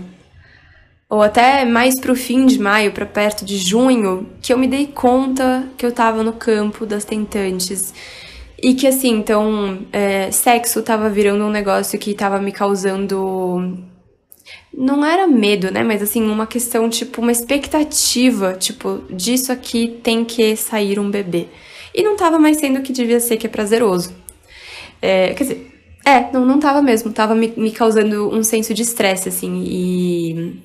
ou até mais pro fim de maio, para perto de junho, que eu me dei conta que eu tava no campo das tentantes. E que assim, então, é, sexo tava virando um negócio que tava me causando. Não era medo, né? Mas assim, uma questão, tipo, uma expectativa, tipo, disso aqui tem que sair um bebê. E não tava mais sendo o que devia ser, que é prazeroso. É, quer dizer, é, não, não tava mesmo. Tava me, me causando um senso de estresse, assim. E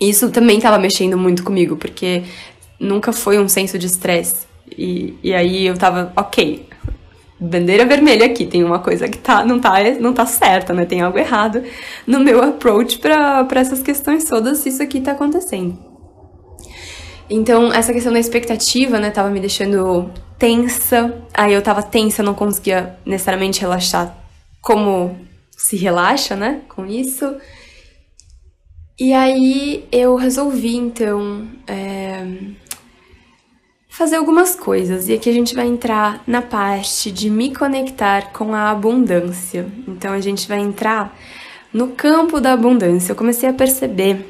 isso também tava mexendo muito comigo, porque nunca foi um senso de estresse. E, e aí eu tava, ok, bandeira vermelha aqui, tem uma coisa que tá, não, tá, não tá certa, né? Tem algo errado no meu approach para essas questões todas, se isso aqui tá acontecendo. Então, essa questão da expectativa, né, tava me deixando tensa. Aí eu tava tensa, não conseguia necessariamente relaxar como se relaxa, né, com isso. E aí eu resolvi, então, é, fazer algumas coisas. E aqui a gente vai entrar na parte de me conectar com a abundância. Então a gente vai entrar no campo da abundância. Eu comecei a perceber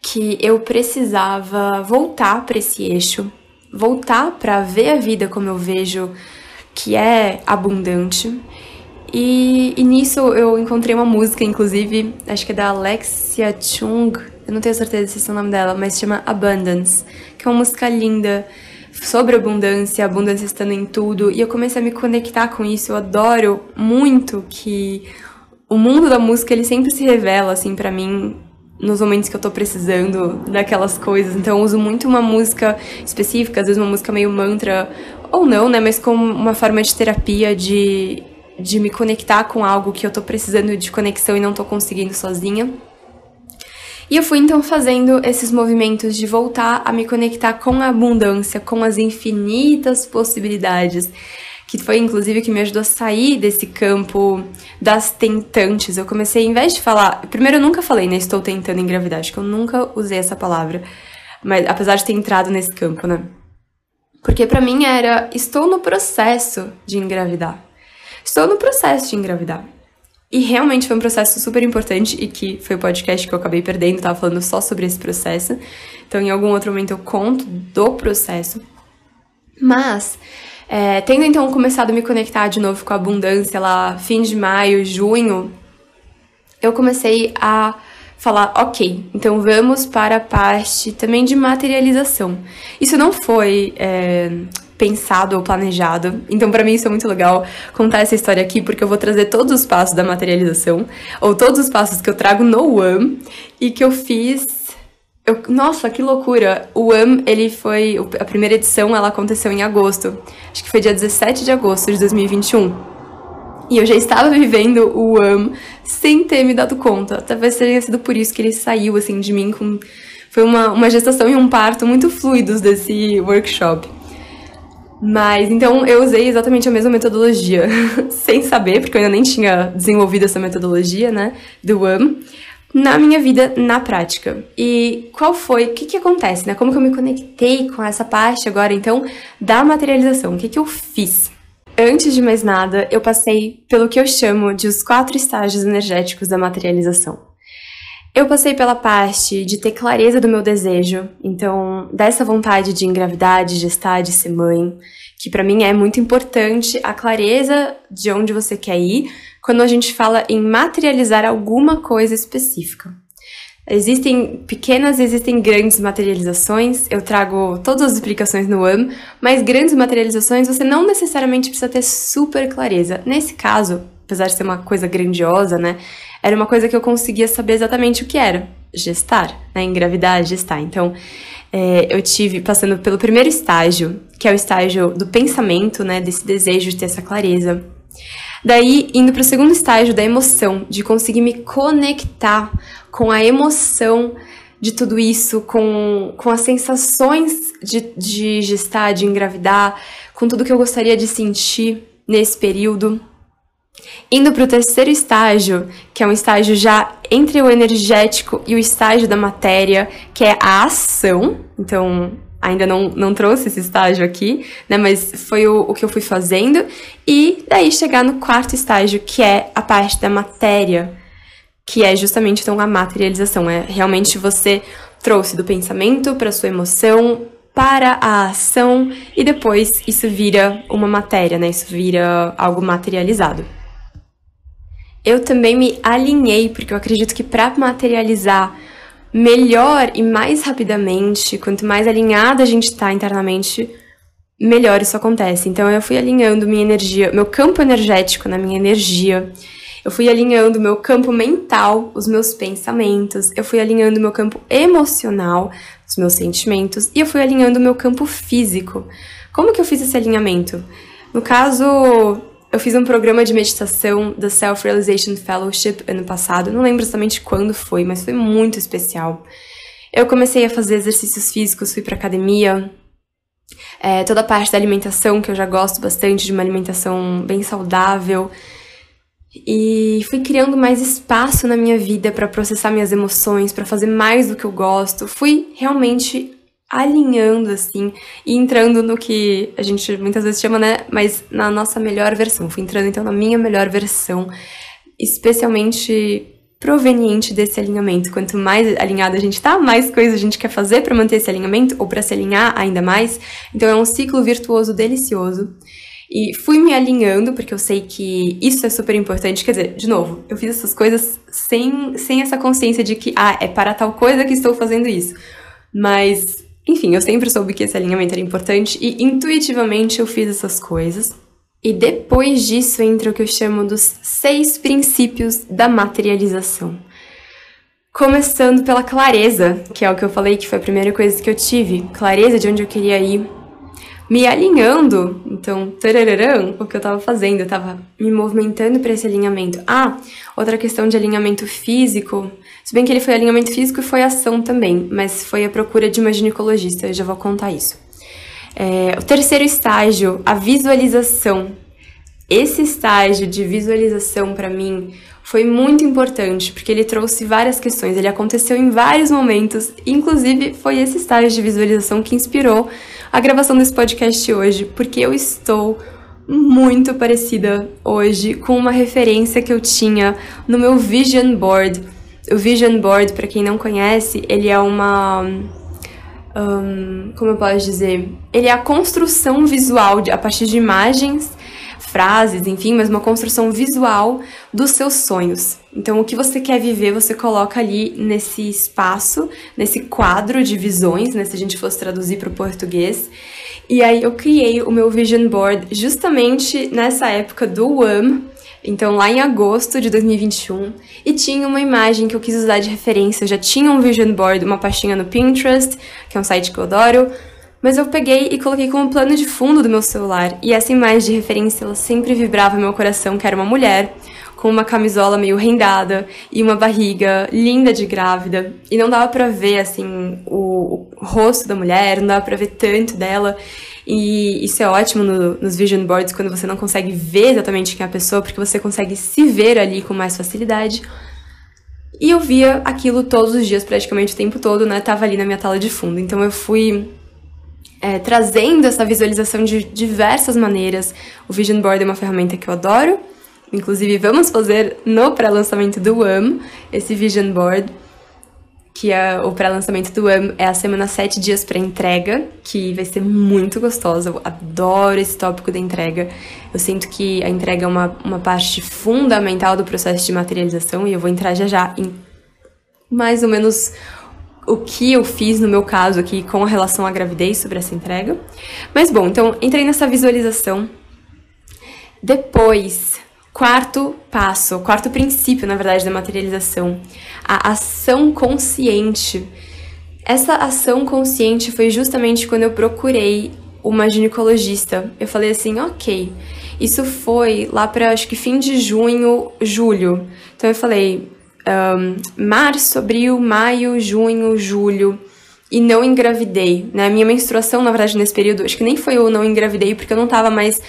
que eu precisava voltar para esse eixo, voltar para ver a vida como eu vejo que é abundante. E, e, nisso eu encontrei uma música, inclusive, acho que é da Alexia Chung, eu não tenho certeza se esse é o nome dela, mas chama Abundance, que é uma música linda sobre abundância, abundância estando em tudo, e eu comecei a me conectar com isso. Eu adoro muito que o mundo da música ele sempre se revela assim para mim nos momentos que eu tô precisando daquelas coisas. Então eu uso muito uma música específica, às vezes uma música meio mantra ou não, né, mas como uma forma de terapia de de me conectar com algo que eu tô precisando de conexão e não tô conseguindo sozinha. E eu fui então fazendo esses movimentos de voltar a me conectar com a abundância, com as infinitas possibilidades, que foi inclusive que me ajudou a sair desse campo das tentantes. Eu comecei, em vez de falar. Primeiro, eu nunca falei, né? Estou tentando engravidar, acho que eu nunca usei essa palavra, mas apesar de ter entrado nesse campo, né? Porque para mim era: estou no processo de engravidar. Estou no processo de engravidar. E realmente foi um processo super importante e que foi o podcast que eu acabei perdendo, tava falando só sobre esse processo. Então, em algum outro momento eu conto do processo. Mas, é, tendo então começado a me conectar de novo com a abundância lá, fim de maio, junho, eu comecei a falar, ok, então vamos para a parte também de materialização. Isso não foi é, pensado ou planejado. Então, para mim, isso é muito legal contar essa história aqui, porque eu vou trazer todos os passos da materialização, ou todos os passos que eu trago no One e que eu fiz. Eu, nossa, que loucura! O UAM, ele foi. A primeira edição ela aconteceu em agosto. Acho que foi dia 17 de agosto de 2021. E eu já estava vivendo o UAM sem ter me dado conta. Talvez tenha sido por isso que ele saiu assim de mim com. Foi uma, uma gestação e um parto muito fluidos desse workshop. Mas então eu usei exatamente a mesma metodologia, sem saber, porque eu ainda nem tinha desenvolvido essa metodologia, né, do WAM, na minha vida na prática. E qual foi, o que que acontece, né? Como que eu me conectei com essa parte agora, então, da materialização? O que que eu fiz? Antes de mais nada, eu passei pelo que eu chamo de os quatro estágios energéticos da materialização. Eu passei pela parte de ter clareza do meu desejo, então dessa vontade de engravidar, de gestar, de ser mãe, que para mim é muito importante a clareza de onde você quer ir quando a gente fala em materializar alguma coisa específica. Existem pequenas, existem grandes materializações. Eu trago todas as explicações no AM, mas grandes materializações você não necessariamente precisa ter super clareza. Nesse caso, apesar de ser uma coisa grandiosa, né? Era uma coisa que eu conseguia saber exatamente o que era. Gestar, né? Engravidar, gestar. Então, é, eu tive passando pelo primeiro estágio, que é o estágio do pensamento, né? Desse desejo de ter essa clareza. Daí, indo para o segundo estágio da emoção, de conseguir me conectar com a emoção de tudo isso, com, com as sensações de, de gestar, de engravidar, com tudo que eu gostaria de sentir nesse período. Indo para o terceiro estágio, que é um estágio já entre o energético e o estágio da matéria, que é a ação. Então, ainda não, não trouxe esse estágio aqui, né? Mas foi o, o que eu fui fazendo. E daí chegar no quarto estágio, que é a parte da matéria que é justamente então a materialização. É realmente você trouxe do pensamento para sua emoção, para a ação e depois isso vira uma matéria, né? Isso vira algo materializado. Eu também me alinhei, porque eu acredito que para materializar melhor e mais rapidamente, quanto mais alinhada a gente está internamente, melhor isso acontece. Então eu fui alinhando minha energia, meu campo energético na minha energia eu fui alinhando meu campo mental, os meus pensamentos, eu fui alinhando meu campo emocional, os meus sentimentos, e eu fui alinhando meu campo físico. Como que eu fiz esse alinhamento? No caso, eu fiz um programa de meditação da Self Realization Fellowship ano passado, não lembro exatamente quando foi, mas foi muito especial. Eu comecei a fazer exercícios físicos, fui para academia, é, toda a parte da alimentação, que eu já gosto bastante de uma alimentação bem saudável. E fui criando mais espaço na minha vida para processar minhas emoções, para fazer mais do que eu gosto. Fui realmente alinhando assim e entrando no que a gente muitas vezes chama, né, mas na nossa melhor versão. Fui entrando então na minha melhor versão, especialmente proveniente desse alinhamento. Quanto mais alinhado a gente tá, mais coisa a gente quer fazer para manter esse alinhamento ou para se alinhar ainda mais. Então é um ciclo virtuoso delicioso. E fui me alinhando, porque eu sei que isso é super importante. Quer dizer, de novo, eu fiz essas coisas sem, sem essa consciência de que, ah, é para tal coisa que estou fazendo isso. Mas, enfim, eu sempre soube que esse alinhamento era importante e intuitivamente eu fiz essas coisas. E depois disso entra o que eu chamo dos seis princípios da materialização. Começando pela clareza, que é o que eu falei que foi a primeira coisa que eu tive, clareza de onde eu queria ir, me alinhando. Então, tarararã, o que eu tava fazendo, eu tava me movimentando para esse alinhamento. Ah, outra questão de alinhamento físico, se bem que ele foi alinhamento físico e foi ação também, mas foi a procura de uma ginecologista, eu já vou contar isso. É, o terceiro estágio, a visualização. Esse estágio de visualização para mim foi muito importante, porque ele trouxe várias questões, ele aconteceu em vários momentos, inclusive foi esse estágio de visualização que inspirou a gravação desse podcast hoje, porque eu estou muito parecida hoje com uma referência que eu tinha no meu vision board. O vision board, para quem não conhece, ele é uma um, como eu posso dizer, ele é a construção visual de, a partir de imagens frases, enfim, mas uma construção visual dos seus sonhos. Então, o que você quer viver, você coloca ali nesse espaço, nesse quadro de visões, né, se a gente fosse traduzir para o português. E aí eu criei o meu vision board justamente nessa época do WAM, então lá em agosto de 2021, e tinha uma imagem que eu quis usar de referência. Eu já tinha um vision board, uma pastinha no Pinterest, que é um site que eu adoro, mas eu peguei e coloquei como plano de fundo do meu celular, e essa imagem de referência ela sempre vibrava meu coração, que era uma mulher com uma camisola meio rendada e uma barriga linda de grávida, e não dava para ver assim o, o, rosto da mulher, não dava para ver tanto dela. E isso é ótimo no, nos vision boards quando você não consegue ver exatamente quem é a pessoa, porque você consegue se ver ali com mais facilidade. E eu via aquilo todos os dias, praticamente o tempo todo, né? Tava ali na minha tela de fundo. Então eu fui é, trazendo essa visualização de diversas maneiras. O Vision Board é uma ferramenta que eu adoro. Inclusive, vamos fazer no pré-lançamento do UAM esse Vision Board, que é o pré-lançamento do UAM é a semana 7 dias para entrega, que vai ser muito gostosa. Eu adoro esse tópico da entrega. Eu sinto que a entrega é uma, uma parte fundamental do processo de materialização e eu vou entrar já já em mais ou menos o que eu fiz no meu caso aqui com relação à gravidez sobre essa entrega. Mas bom, então entrei nessa visualização. Depois, quarto passo, quarto princípio, na verdade, da materialização, a ação consciente. Essa ação consciente foi justamente quando eu procurei uma ginecologista. Eu falei assim, ok. Isso foi lá para acho que fim de junho, julho. Então eu falei, um, março, abril, maio, junho, julho e não engravidei, né? Minha menstruação, na verdade, nesse período, acho que nem foi eu não engravidei, porque eu não tava mais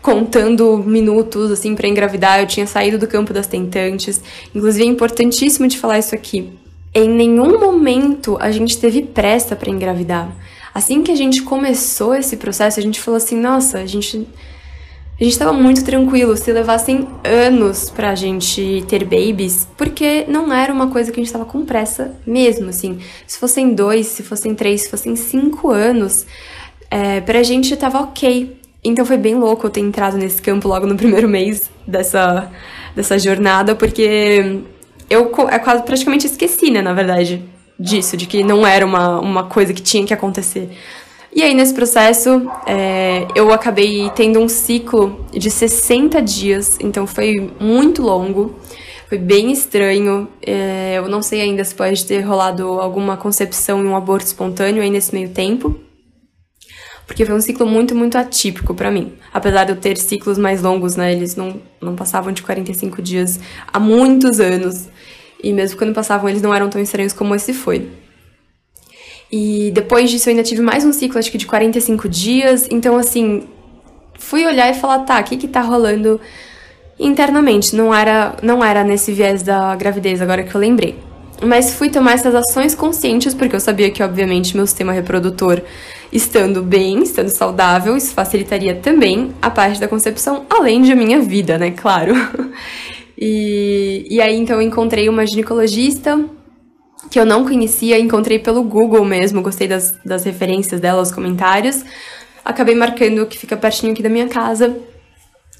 contando minutos, assim, para engravidar, eu tinha saído do campo das tentantes. Inclusive, é importantíssimo de falar isso aqui. Em nenhum momento a gente teve pressa para engravidar. Assim que a gente começou esse processo, a gente falou assim: nossa, a gente a gente estava muito tranquilo se levassem anos pra gente ter babies, porque não era uma coisa que a gente estava com pressa mesmo, assim. Se fossem dois, se fossem três, se fossem cinco anos, é, pra gente tava ok. Então foi bem louco eu ter entrado nesse campo logo no primeiro mês dessa, dessa jornada, porque eu é quase praticamente esqueci, né, na verdade, disso, de que não era uma, uma coisa que tinha que acontecer. E aí, nesse processo, é, eu acabei tendo um ciclo de 60 dias, então foi muito longo, foi bem estranho. É, eu não sei ainda se pode ter rolado alguma concepção e um aborto espontâneo aí nesse meio tempo, porque foi um ciclo muito, muito atípico para mim. Apesar de eu ter ciclos mais longos, né, eles não, não passavam de 45 dias há muitos anos, e mesmo quando passavam, eles não eram tão estranhos como esse foi. E depois disso eu ainda tive mais um ciclo, acho que de 45 dias. Então, assim, fui olhar e falar, tá, o que que tá rolando internamente? Não era, não era nesse viés da gravidez, agora que eu lembrei. Mas fui tomar essas ações conscientes, porque eu sabia que, obviamente, meu sistema reprodutor estando bem, estando saudável, isso facilitaria também a parte da concepção, além de a minha vida, né? Claro. E, e aí, então, eu encontrei uma ginecologista que eu não conhecia, encontrei pelo Google mesmo, gostei das, das referências dela, os comentários. Acabei marcando que fica pertinho aqui da minha casa.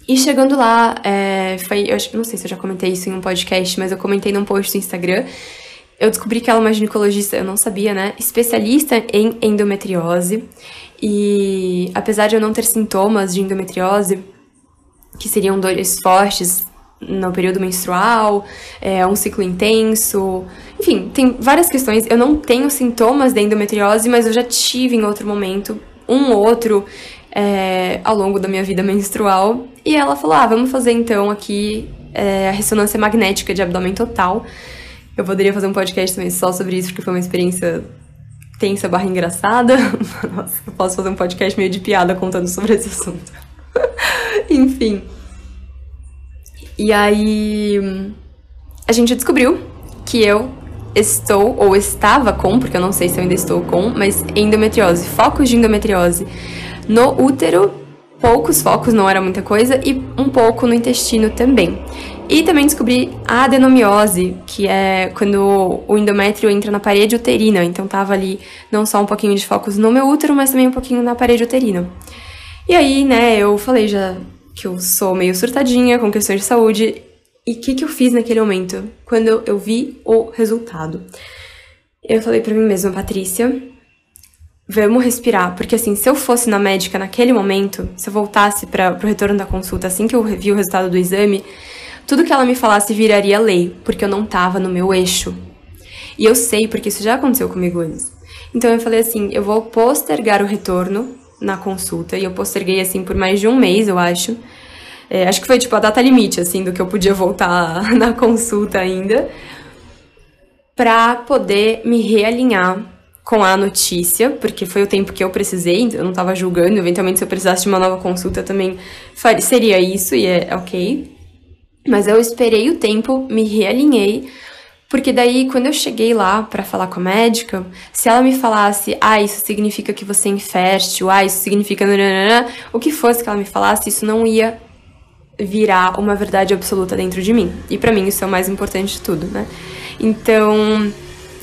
E chegando lá, é, foi, eu não sei se eu já comentei isso em um podcast, mas eu comentei num post do Instagram. Eu descobri que ela é uma ginecologista, eu não sabia, né? Especialista em endometriose. E apesar de eu não ter sintomas de endometriose, que seriam dores fortes no período menstrual, é um ciclo intenso. Enfim, tem várias questões. Eu não tenho sintomas de endometriose, mas eu já tive em outro momento, um outro, é, ao longo da minha vida menstrual. E ela falou: ah, vamos fazer então aqui é, a ressonância magnética de abdômen total. Eu poderia fazer um podcast também só sobre isso, porque foi uma experiência tensa barra engraçada. Nossa, eu posso fazer um podcast meio de piada contando sobre esse assunto. Enfim. E aí a gente descobriu que eu estou ou estava com, porque eu não sei se eu ainda estou com, mas endometriose, focos de endometriose no útero, poucos focos, não era muita coisa, e um pouco no intestino também. E também descobri a adenomiose, que é quando o endométrio entra na parede uterina, então tava ali não só um pouquinho de focos no meu útero, mas também um pouquinho na parede uterina. E aí, né, eu falei já que eu sou meio surtadinha com questões de saúde. E o que, que eu fiz naquele momento? Quando eu vi o resultado. Eu falei para mim mesma, Patrícia, vamos respirar. Porque assim, se eu fosse na médica naquele momento, se eu voltasse para o retorno da consulta assim que eu vi o resultado do exame, tudo que ela me falasse viraria lei, porque eu não tava no meu eixo. E eu sei, porque isso já aconteceu comigo antes. Então eu falei assim, eu vou postergar o retorno na consulta e eu posterguei assim por mais de um mês, eu acho. É, acho que foi tipo a data limite, assim, do que eu podia voltar na consulta ainda, pra poder me realinhar com a notícia, porque foi o tempo que eu precisei, eu não tava julgando, eventualmente se eu precisasse de uma nova consulta também seria isso e é ok. Mas eu esperei o tempo, me realinhei porque daí, quando eu cheguei lá para falar com a médica, se ela me falasse, ah, isso significa que você é infértil, ah, isso significa. O que fosse que ela me falasse, isso não ia virar uma verdade absoluta dentro de mim. E para mim isso é o mais importante de tudo, né? Então,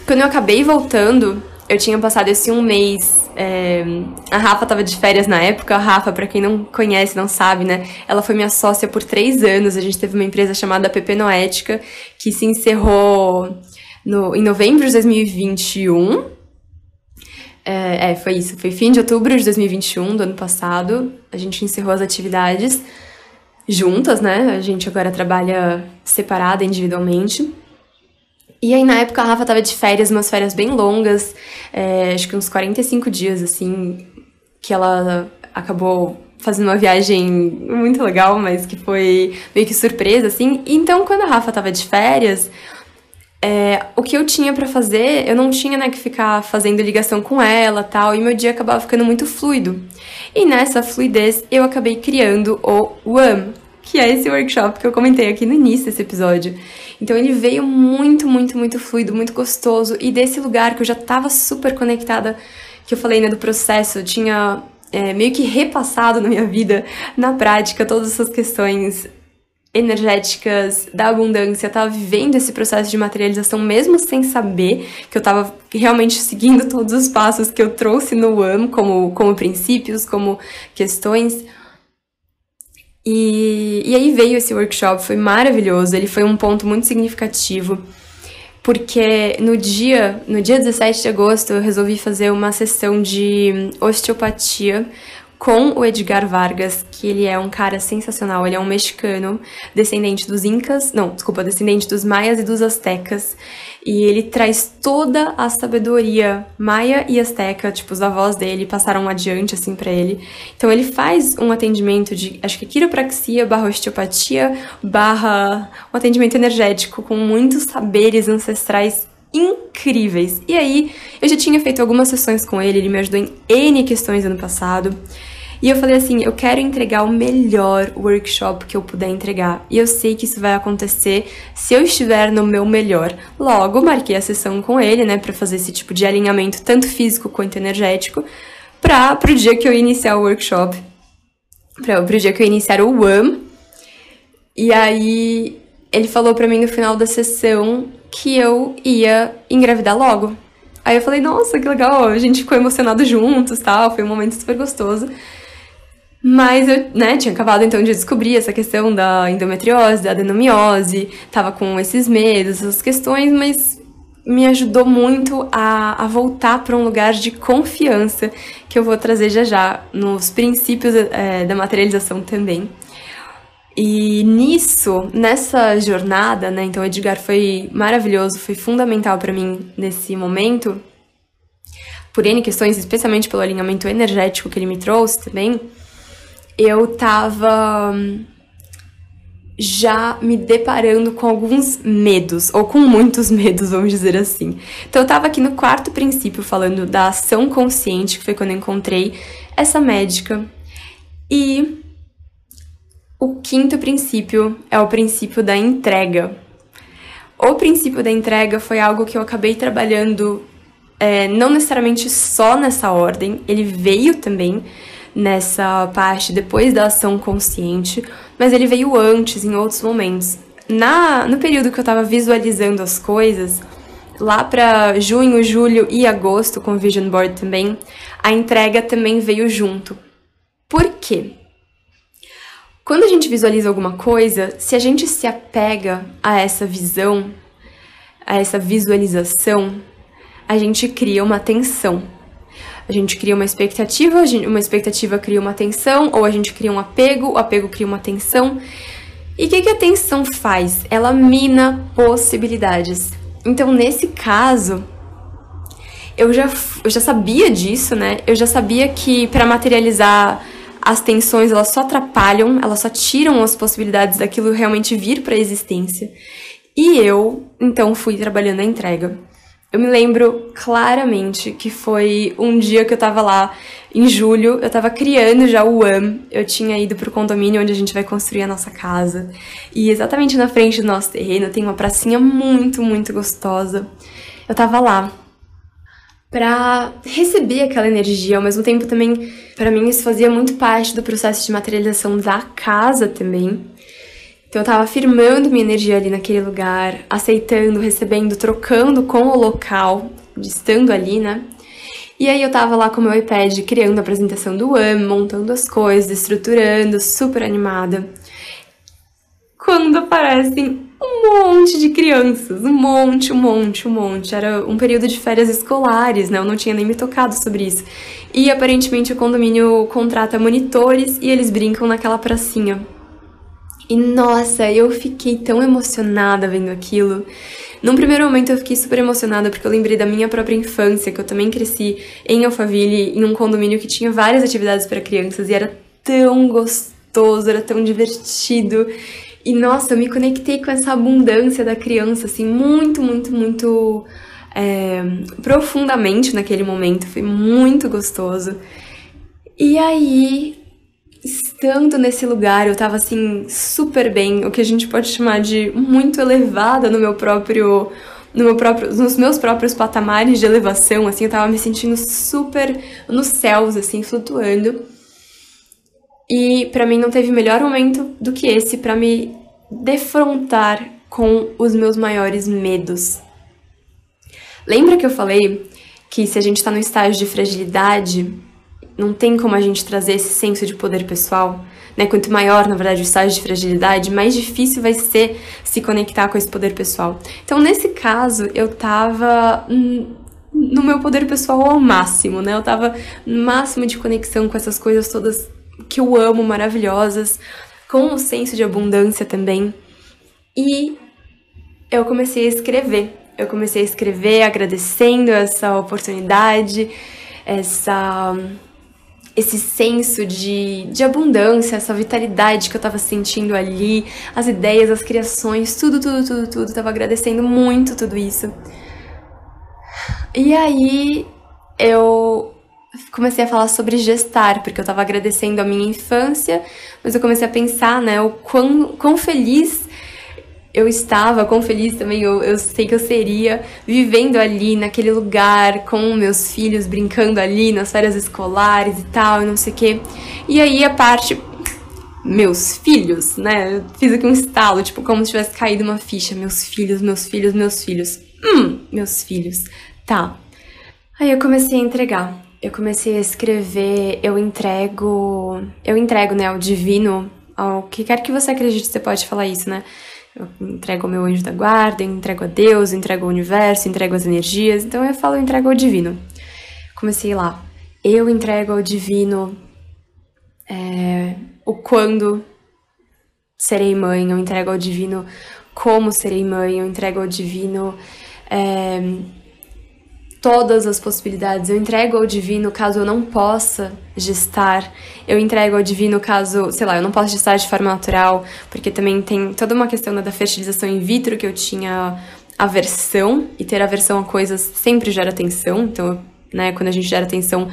quando eu acabei voltando, eu tinha passado esse um mês é, a Rafa tava de férias na época. A Rafa, para quem não conhece, não sabe, né? Ela foi minha sócia por três anos. A gente teve uma empresa chamada PP Noética, que se encerrou no, em novembro de 2021. É, é, foi isso. Foi fim de outubro de 2021, do ano passado. A gente encerrou as atividades juntas, né? A gente agora trabalha separada, individualmente. E aí, na época, a Rafa tava de férias, umas férias bem longas, é, acho que uns 45 dias, assim, que ela acabou fazendo uma viagem muito legal, mas que foi meio que surpresa, assim. Então, quando a Rafa tava de férias, é, o que eu tinha para fazer, eu não tinha né, que ficar fazendo ligação com ela tal, e meu dia acabava ficando muito fluido. E nessa fluidez eu acabei criando o WAM, que é esse workshop que eu comentei aqui no início desse episódio. Então ele veio muito, muito, muito fluido, muito gostoso, e desse lugar que eu já tava super conectada, que eu falei né, do processo, eu tinha é, meio que repassado na minha vida, na prática, todas essas questões energéticas da abundância, eu tava vivendo esse processo de materialização mesmo sem saber que eu tava realmente seguindo todos os passos que eu trouxe no AM como, como princípios, como questões. E, e aí veio esse workshop, foi maravilhoso, ele foi um ponto muito significativo, porque no dia, no dia 17 de agosto eu resolvi fazer uma sessão de osteopatia com o Edgar Vargas, que ele é um cara sensacional, ele é um mexicano, descendente dos incas, não, desculpa, descendente dos maias e dos astecas, e ele traz toda a sabedoria maia e asteca, tipo, os avós dele passaram adiante, assim, para ele. Então ele faz um atendimento de, acho que quiropraxia barra osteopatia barra um atendimento energético com muitos saberes ancestrais incríveis. E aí, eu já tinha feito algumas sessões com ele, ele me ajudou em N questões ano passado. E eu falei assim: eu quero entregar o melhor workshop que eu puder entregar. E eu sei que isso vai acontecer se eu estiver no meu melhor. Logo, marquei a sessão com ele, né, para fazer esse tipo de alinhamento, tanto físico quanto energético, para pro dia que eu iniciar o workshop, para pro dia que eu iniciar o WAM. E aí, ele falou para mim no final da sessão que eu ia engravidar logo. Aí eu falei, nossa, que legal, a gente ficou emocionado juntos, tal, foi um momento super gostoso. Mas eu, né, tinha acabado então de descobrir essa questão da endometriose, da adenomiose, tava com esses medos, essas questões, mas me ajudou muito a, a voltar para um lugar de confiança que eu vou trazer já já nos princípios é, da materialização também. E nisso, nessa jornada, né, então Edgar foi maravilhoso, foi fundamental para mim nesse momento, por N questões, especialmente pelo alinhamento energético que ele me trouxe também eu tava hum, já me deparando com alguns medos, ou com muitos medos, vamos dizer assim. Então eu tava aqui no quarto princípio falando da ação consciente, que foi quando eu encontrei essa médica. E o quinto princípio é o princípio da entrega. O princípio da entrega foi algo que eu acabei trabalhando é, não necessariamente só nessa ordem, ele veio também, nessa parte depois da ação consciente, mas ele veio antes, em outros momentos. Na, no período que eu estava visualizando as coisas, lá para junho, julho e agosto, com o Vision Board também, a entrega também veio junto. Por quê? Quando a gente visualiza alguma coisa, se a gente se apega a essa visão, a essa visualização, a gente cria uma tensão a gente cria uma expectativa, uma expectativa cria uma tensão, ou a gente cria um apego, o apego cria uma tensão. E o que, que a tensão faz? Ela mina possibilidades. Então, nesse caso, eu já, eu já sabia disso, né? Eu já sabia que para materializar as tensões, elas só atrapalham, elas só tiram as possibilidades daquilo realmente vir para a existência. E eu, então, fui trabalhando a entrega. Eu me lembro claramente que foi um dia que eu tava lá em julho, eu tava criando já o AM, eu tinha ido pro condomínio onde a gente vai construir a nossa casa. E exatamente na frente do nosso terreno tem uma pracinha muito, muito gostosa. Eu tava lá para receber aquela energia, ao mesmo tempo também, para mim isso fazia muito parte do processo de materialização da casa também. Então eu tava afirmando minha energia ali naquele lugar, aceitando, recebendo, trocando com o local, estando ali, né? E aí eu tava lá com o meu iPad criando a apresentação do AM, montando as coisas, estruturando, super animada. Quando aparecem um monte de crianças, um monte, um monte, um monte. Era um período de férias escolares, né? Eu não tinha nem me tocado sobre isso. E aparentemente o condomínio contrata monitores e eles brincam naquela pracinha. E nossa, eu fiquei tão emocionada vendo aquilo. Num primeiro momento eu fiquei super emocionada porque eu lembrei da minha própria infância, que eu também cresci em Alphaville, em um condomínio que tinha várias atividades para crianças e era tão gostoso, era tão divertido. E nossa, eu me conectei com essa abundância da criança, assim, muito, muito, muito é, profundamente naquele momento. Foi muito gostoso. E aí, estando nesse lugar, eu tava assim, super bem, o que a gente pode chamar de muito elevada no meu próprio. No meu próprio, nos meus próprios patamares de elevação, assim, eu tava me sentindo super nos céus, assim, flutuando. E para mim não teve melhor momento do que esse para me defrontar com os meus maiores medos. Lembra que eu falei que se a gente está no estágio de fragilidade, não tem como a gente trazer esse senso de poder pessoal? Né? Quanto maior, na verdade, o estágio de fragilidade, mais difícil vai ser se conectar com esse poder pessoal. Então, nesse caso, eu tava no meu poder pessoal ao máximo, né? Eu tava no máximo de conexão com essas coisas todas que eu amo, maravilosas, com o senso de abundância também. E eu comecei a escrever. Eu comecei a escrever agradecendo essa oportunidade, essa esse senso de, de abundância, essa vitalidade que eu tava sentindo ali, as ideias, as criações, tudo, tudo, tudo, tudo. Tava agradecendo muito tudo isso. E aí eu comecei a falar sobre gestar, porque eu tava agradecendo a minha infância, mas eu comecei a pensar, né, o quão, quão feliz eu estava, quão feliz também eu, eu sei que eu seria vivendo ali naquele lugar com meus filhos brincando ali nas férias escolares e tal, não sei o quê. E aí a parte meus filhos, né? Eu fiz aqui um estalo, tipo, como se tivesse caído uma ficha. Meus filhos, meus filhos, meus filhos. Hum, meus filhos. Tá. Aí eu comecei a entregar eu comecei a escrever, eu entrego, eu entrego, né, ao divino, ao que quer que você acredite, você pode falar isso, né? Eu entrego ao meu anjo da guarda, entrego a Deus, entrego ao universo, entrego as energias, então eu falo eu entrego ao divino. Comecei lá, eu entrego ao divino é, o quando serei mãe, eu entrego ao divino como serei mãe, eu entrego ao divino é, todas as possibilidades. Eu entrego ao divino caso eu não possa gestar. Eu entrego ao divino caso, sei lá, eu não possa gestar de forma natural, porque também tem toda uma questão da fertilização in vitro que eu tinha aversão, e ter aversão a coisas sempre gera tensão. Então, né, quando a gente gera tensão,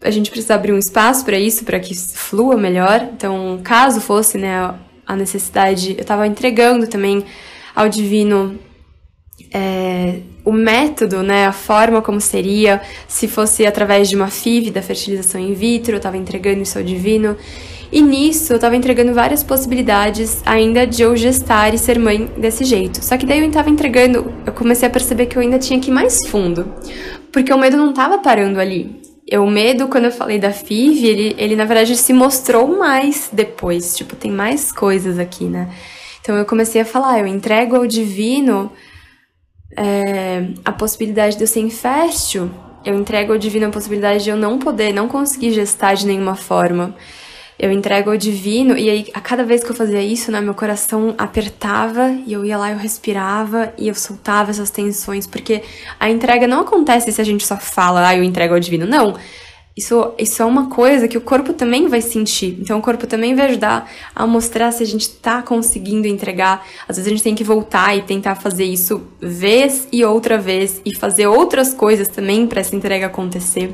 a gente precisa abrir um espaço para isso, para que flua melhor. Então, caso fosse, né, a necessidade, eu estava entregando também ao divino é, o método, né, a forma como seria, se fosse através de uma FIV, da fertilização in vitro, eu estava entregando isso ao divino. E nisso eu estava entregando várias possibilidades ainda de eu gestar e ser mãe desse jeito. Só que daí eu estava entregando, eu comecei a perceber que eu ainda tinha que ir mais fundo. Porque o medo não estava parando ali. Eu, o medo, quando eu falei da FIV, ele, ele na verdade se mostrou mais depois. Tipo, tem mais coisas aqui, né? Então eu comecei a falar, eu entrego ao divino é, a possibilidade de eu ser infértil, eu entrego ao divino a possibilidade de eu não poder, não conseguir gestar de nenhuma forma. Eu entrego ao divino, e aí a cada vez que eu fazia isso, né, meu coração apertava e eu ia lá, eu respirava e eu soltava essas tensões, porque a entrega não acontece se a gente só fala, ah, eu entrego ao divino. Não. Isso, isso é uma coisa que o corpo também vai sentir. Então, o corpo também vai ajudar a mostrar se a gente está conseguindo entregar. Às vezes, a gente tem que voltar e tentar fazer isso vez e outra vez e fazer outras coisas também para essa entrega acontecer.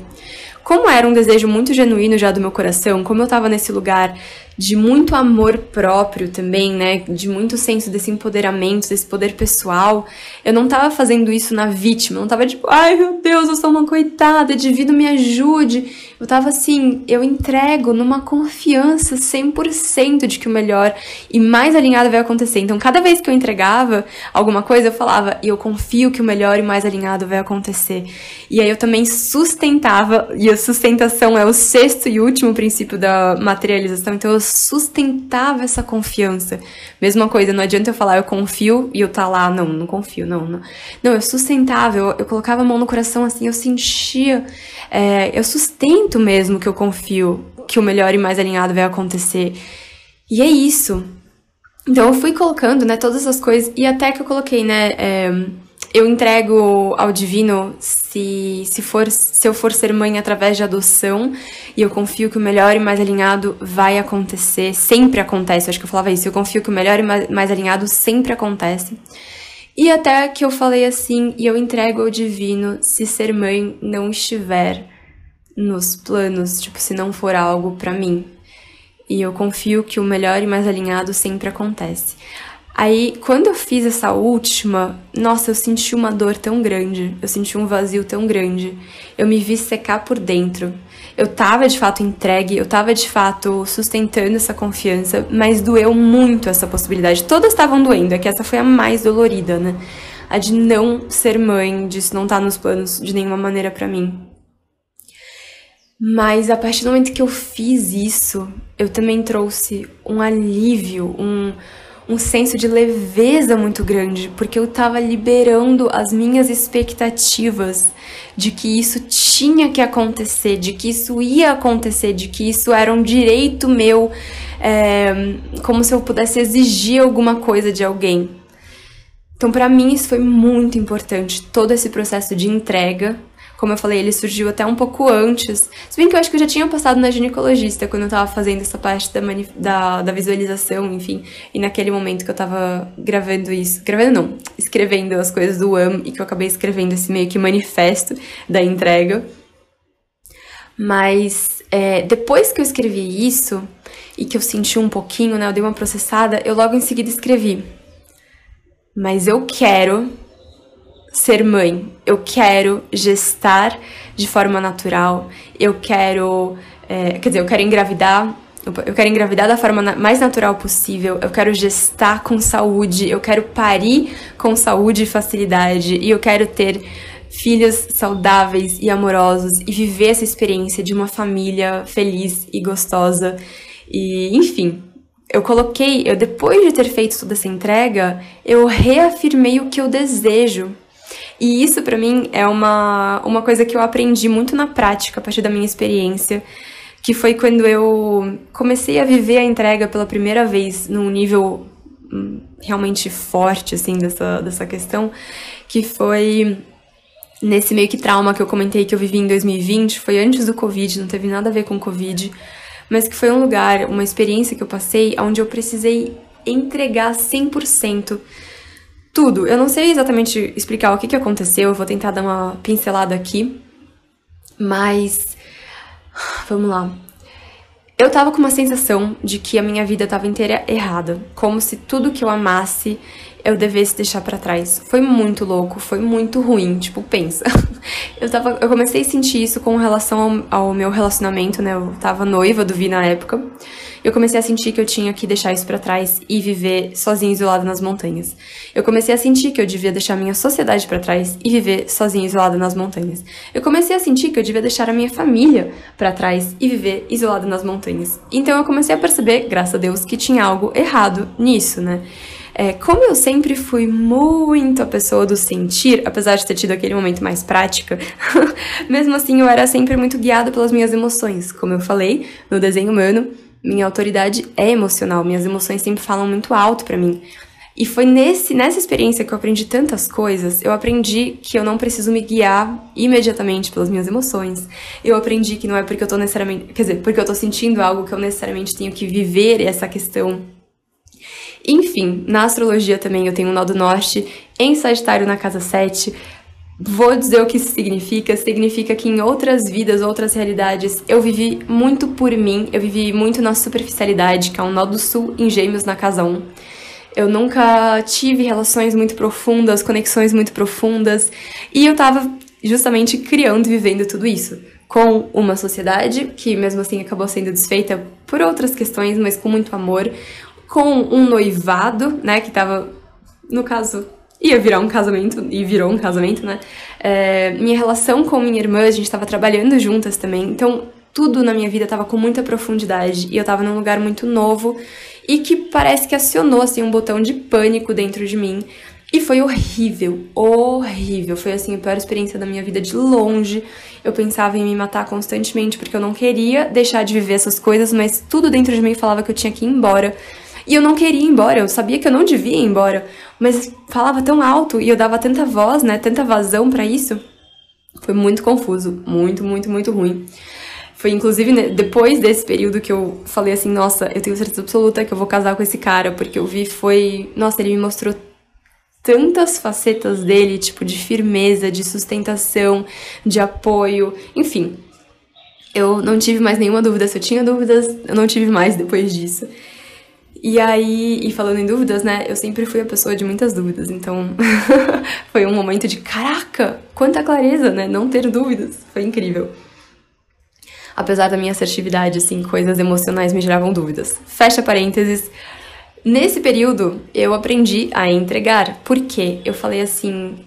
Como era um desejo muito genuíno já do meu coração, como eu estava nesse lugar de muito amor próprio também, né? De muito senso desse empoderamento, desse poder pessoal. Eu não tava fazendo isso na vítima, eu não tava tipo, ai meu Deus, eu sou uma coitada, divino me ajude. Eu tava assim, eu entrego numa confiança 100% de que o melhor e mais alinhado vai acontecer. Então, cada vez que eu entregava alguma coisa, eu falava, e eu confio que o melhor e mais alinhado vai acontecer. E aí eu também sustentava, e a sustentação é o sexto e último princípio da materialização, então eu sustentava essa confiança. Mesma coisa, não adianta eu falar eu confio e eu tá lá, não, não confio, não, não. Não, eu sustentava, eu, eu colocava a mão no coração assim, eu sentia, é, eu sustento mesmo que eu confio que o melhor e mais alinhado vai acontecer. E é isso. Então eu fui colocando, né, todas as coisas, e até que eu coloquei, né, é, eu entrego ao divino se, se, for, se eu for ser mãe através de adoção, e eu confio que o melhor e mais alinhado vai acontecer, sempre acontece, acho que eu falava isso, eu confio que o melhor e mais, alinhado sempre acontece. E até que eu falei assim, e eu entrego ao divino se ser mãe não estiver nos planos, tipo, se não for algo para mim. E eu confio que o melhor e mais alinhado sempre acontece. Aí, quando eu fiz essa última, nossa, eu senti uma dor tão grande, eu senti um vazio tão grande. Eu me vi secar por dentro. Eu tava de fato entregue, eu tava de fato sustentando essa confiança, mas doeu muito essa possibilidade. Todas estavam doendo, é que essa foi a mais dolorida, né? A de não ser mãe, disso não tá nos planos de nenhuma maneira para mim. Mas a partir do momento que eu fiz isso, eu também trouxe um alívio, um um senso de leveza muito grande, porque eu estava liberando as minhas expectativas de que isso tinha que acontecer, de que isso ia acontecer, de que isso era um direito meu, é, como se eu pudesse exigir alguma coisa de alguém. Então, para mim, isso foi muito importante, todo esse processo de entrega como eu falei, ele surgiu até um pouco antes. Se bem que eu acho que eu já tinha passado na ginecologista quando eu tava fazendo essa parte da, da, da visualização, enfim. E naquele momento que eu tava gravando isso. Gravando não, escrevendo as coisas do AM e que eu acabei escrevendo esse meio que manifesto da entrega. Mas é, depois que eu escrevi isso e que eu senti um pouquinho, né? Eu dei uma processada, eu logo em seguida escrevi. Mas eu quero ser mãe, eu quero gestar de forma natural, eu quero, é, quer dizer, eu quero engravidar, eu quero engravidar da forma mais natural possível, eu quero gestar com saúde, eu quero parir com saúde e facilidade, e eu quero ter filhos saudáveis e amorosos e viver essa experiência de uma família feliz e gostosa. E, enfim, eu coloquei, eu depois de ter feito toda essa entrega, eu reafirmei o que eu desejo e isso para mim é uma, uma coisa que eu aprendi muito na prática a partir da minha experiência, que foi quando eu comecei a viver a entrega pela primeira vez num nível hum, realmente forte assim dessa dessa questão, que foi nesse meio que trauma que eu comentei que eu vivi em 2020, foi antes do Covid, não teve nada a ver com Covid, mas que foi um lugar, uma experiência que eu passei onde eu precisei entregar 100% tudo. Eu não sei exatamente explicar o que, que aconteceu, eu vou tentar dar uma pincelada aqui. Mas. Vamos lá. Eu tava com uma sensação de que a minha vida tava inteira errada. Como se tudo que eu amasse eu devesse deixar para trás. Foi muito louco, foi muito ruim, tipo, pensa. Eu tava, eu comecei a sentir isso com relação ao, ao meu relacionamento, né? Eu tava noiva do Vi na época. Eu comecei a sentir que eu tinha que deixar isso para trás e viver sozinha isolada nas montanhas. Eu comecei a sentir que eu devia deixar minha sociedade para trás e viver sozinha isolada nas montanhas. Eu comecei a sentir que eu devia deixar a minha família para trás e viver isolada nas montanhas. Então eu comecei a perceber, graças a Deus, que tinha algo errado nisso, né? É, como eu sempre fui muito a pessoa do sentir, apesar de ter tido aquele momento mais prática, mesmo assim eu era sempre muito guiada pelas minhas emoções. Como eu falei, no desenho humano, minha autoridade é emocional, minhas emoções sempre falam muito alto para mim. E foi nesse, nessa experiência que eu aprendi tantas coisas. Eu aprendi que eu não preciso me guiar imediatamente pelas minhas emoções. Eu aprendi que não é porque eu tô necessariamente. Quer dizer, porque eu tô sentindo algo que eu necessariamente tenho que viver essa questão enfim, na astrologia também eu tenho um nó do norte em Sagitário na casa 7. Vou dizer o que isso significa. Significa que em outras vidas, outras realidades, eu vivi muito por mim, eu vivi muito na superficialidade, que é um nó do sul em Gêmeos na casa 1. Eu nunca tive relações muito profundas, conexões muito profundas, e eu tava justamente criando e vivendo tudo isso. Com uma sociedade que, mesmo assim, acabou sendo desfeita por outras questões, mas com muito amor com um noivado, né, que tava, no caso, ia virar um casamento, e virou um casamento, né? É, minha relação com minha irmã, a gente tava trabalhando juntas também, então tudo na minha vida tava com muita profundidade e eu tava num lugar muito novo e que parece que acionou assim um botão de pânico dentro de mim. E foi horrível, horrível. Foi assim a pior experiência da minha vida de longe. Eu pensava em me matar constantemente porque eu não queria deixar de viver essas coisas, mas tudo dentro de mim falava que eu tinha que ir embora E eu não queria ir embora, eu sabia que eu não devia ir embora, mas falava tão alto e eu dava tanta voz, né, tanta vazão para isso. Foi muito confuso, muito, muito, muito ruim. Foi inclusive né, depois desse período que eu falei assim, nossa, eu tenho certeza absoluta que eu vou casar com esse cara, porque eu vi foi, nossa, ele me mostrou tantas facetas dele, tipo de firmeza, de sustentação, de apoio, enfim. Eu não tive mais nenhuma dúvida. Se eu tinha dúvidas, eu não tive mais depois disso. E aí, e falando em dúvidas, né, eu sempre fui a pessoa de muitas dúvidas, então foi um momento de caraca, quanta clareza, né, não ter dúvidas, foi incrível. Apesar da minha assertividade, assim, coisas emocionais me geravam dúvidas. Fecha parênteses. Nesse período, eu aprendi a entregar, porque eu falei assim,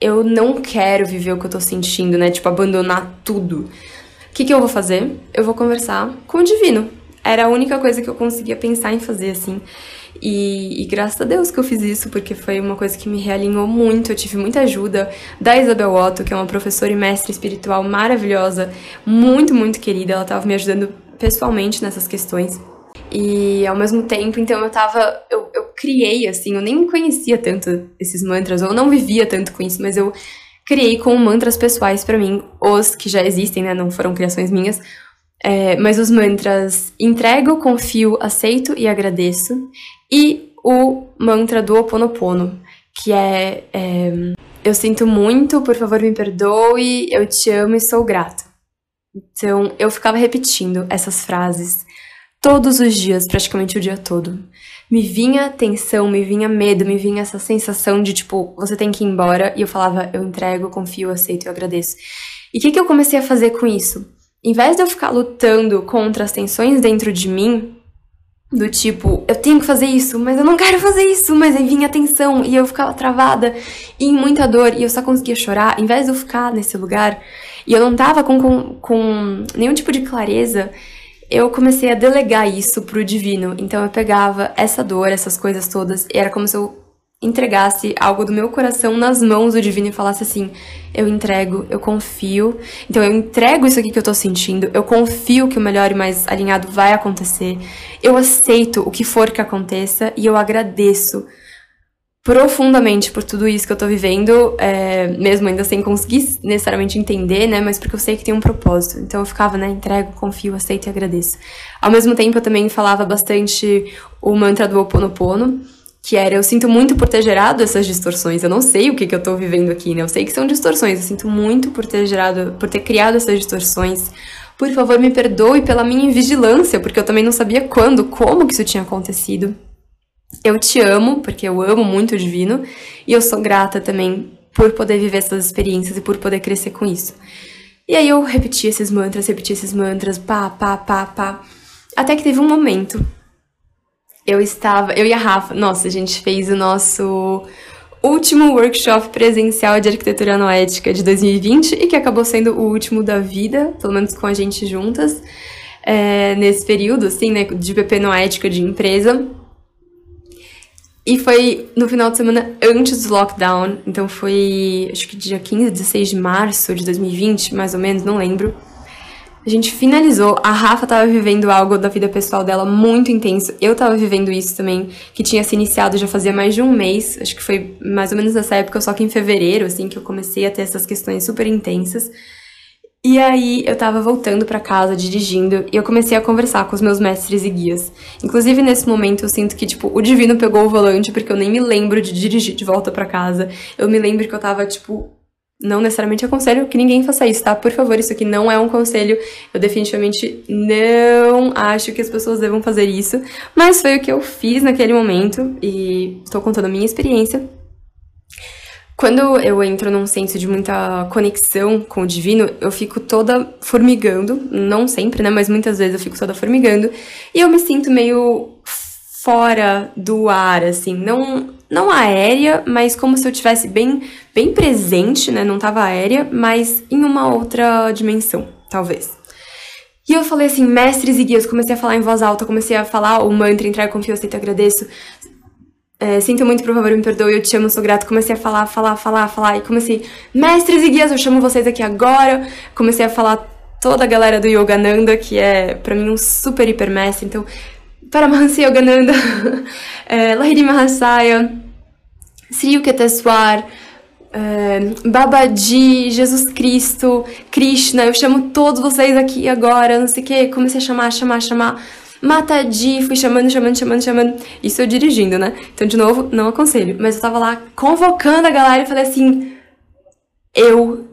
eu não quero viver o que eu tô sentindo, né, tipo, abandonar tudo. O que, que eu vou fazer? Eu vou conversar com o divino, era a única coisa que eu conseguia pensar em fazer, assim. E, e, graças a Deus que eu fiz isso, porque foi uma coisa que me realinhou muito. Eu tive muita ajuda da Isabel Otto, que é uma professora e mestre espiritual maravilhosa, muito, muito querida. Ela estava me ajudando pessoalmente nessas questões. E ao mesmo tempo, então eu tava. Eu, eu criei, assim, eu nem conhecia tanto esses mantras, ou não vivia tanto com isso, mas eu criei com mantras pessoais para mim, os que já existem, né? Não foram criações minhas é, mas os mantras entrego, confio, aceito e agradeço. E o mantra do Oponopono, que é, é eu sinto muito, por favor me perdoe, eu te amo e sou grato. Então eu ficava repetindo essas frases todos os dias, praticamente o dia todo. Me vinha tensão, me vinha medo, me vinha essa sensação de tipo, você tem que ir embora. E eu falava, eu entrego, confio, aceito e agradeço. E o que, que eu comecei a fazer com isso? Em vez de eu ficar lutando contra as tensões dentro de mim, do tipo, eu tenho que fazer isso, mas eu não quero fazer isso, mas aí vinha tensão e eu ficava travada e em muita dor e eu só conseguia chorar, em vez de eu ficar nesse lugar e eu não tava com, com, com nenhum tipo de clareza, eu comecei a delegar isso pro divino. Então eu pegava essa dor, essas coisas todas, e era como se eu entregasse algo do meu coração nas mãos do divino e falasse assim: eu entrego, eu confio. Então eu entrego isso aqui que eu tô sentindo, eu confio que o melhor e mais alinhado vai acontecer. Eu aceito o que for que aconteça e eu agradeço profundamente por tudo isso que eu tô vivendo, é, mesmo ainda sem conseguir necessariamente entender, né? Mas porque eu sei que tem um propósito. Então eu ficava, né? Entrego, confio, aceito e agradeço. Ao mesmo tempo eu também falava bastante o mantra do Ho Oponopono que era eu sinto muito por ter gerado essas distorções. Eu não sei o que, que eu tô vivendo aqui, né? Eu sei que são distorções. Eu sinto muito por ter gerado, por ter criado essas distorções. Por favor, me perdoe pela minha invigilância, porque eu também não sabia quando, como que isso tinha acontecido. Eu te amo, porque eu amo muito o divino, e eu sou grata também por poder viver essas experiências e por poder crescer com isso. E aí eu repeti esses mantras, repeti esses mantras, pá, pá, pá, pá. Até que teve um momento eu estava, eu e a Rafa, nossa, a gente fez o nosso último workshop presencial de arquitetura noética de 2020 e que acabou sendo o último da vida, pelo menos com a gente juntas, é, nesse período, assim, né, de PP noética de empresa. E foi no final de semana antes do lockdown, então foi acho que dia 15, 16 de março de 2020, mais ou menos, não lembro. A gente finalizou. A Rafa tava vivendo algo da vida pessoal dela muito intenso. Eu tava vivendo isso também, que tinha se iniciado já fazia mais de um mês. Acho que foi mais ou menos nessa época, só que em fevereiro, assim, que eu comecei a ter essas questões super intensas. E aí eu tava voltando para casa, dirigindo, e eu comecei a conversar com os meus mestres e guias. Inclusive nesse momento eu sinto que tipo o divino pegou o volante porque eu nem me lembro de dirigir de volta para casa. Eu me lembro que eu tava tipo não necessariamente aconselho que ninguém faça isso, tá? Por favor, isso aqui não é um conselho. Eu definitivamente não acho que as pessoas devam fazer isso. Mas foi o que eu fiz naquele momento e estou contando a minha experiência. Quando eu entro num senso de muita conexão com o divino, eu fico toda formigando. Não sempre, né? Mas muitas vezes eu fico toda formigando. E eu me sinto meio fora do ar, assim. Não não aérea, mas como se eu tivesse bem, bem presente, né? Não tava aérea, mas em uma outra dimensão, talvez. E eu falei assim, mestres e guias, comecei a falar em voz alta, comecei a falar o mantra, entrar, confio, aceito, agradeço. É, sinto muito, por favor, me perdoe, eu te amo, sou grato. Comecei a falar, falar, falar, falar, e comecei, mestres e guias, eu chamo vocês aqui agora. Comecei a falar toda a galera do Yogananda, que é, para mim, um super hiper mestre. Então, Paramahansa Yogananda, é, Lahiri Mahasaya, Sri Yuketeswar, é, Babaji, Jesus Cristo, Krishna, eu chamo todos vocês aqui agora, não sei o que, comecei a chamar, chamar, chamar. Matadi, fui chamando, chamando, chamando, chamando. Isso eu dirigindo, né? Então, de novo, não aconselho. Mas eu tava lá convocando a galera e falei assim: eu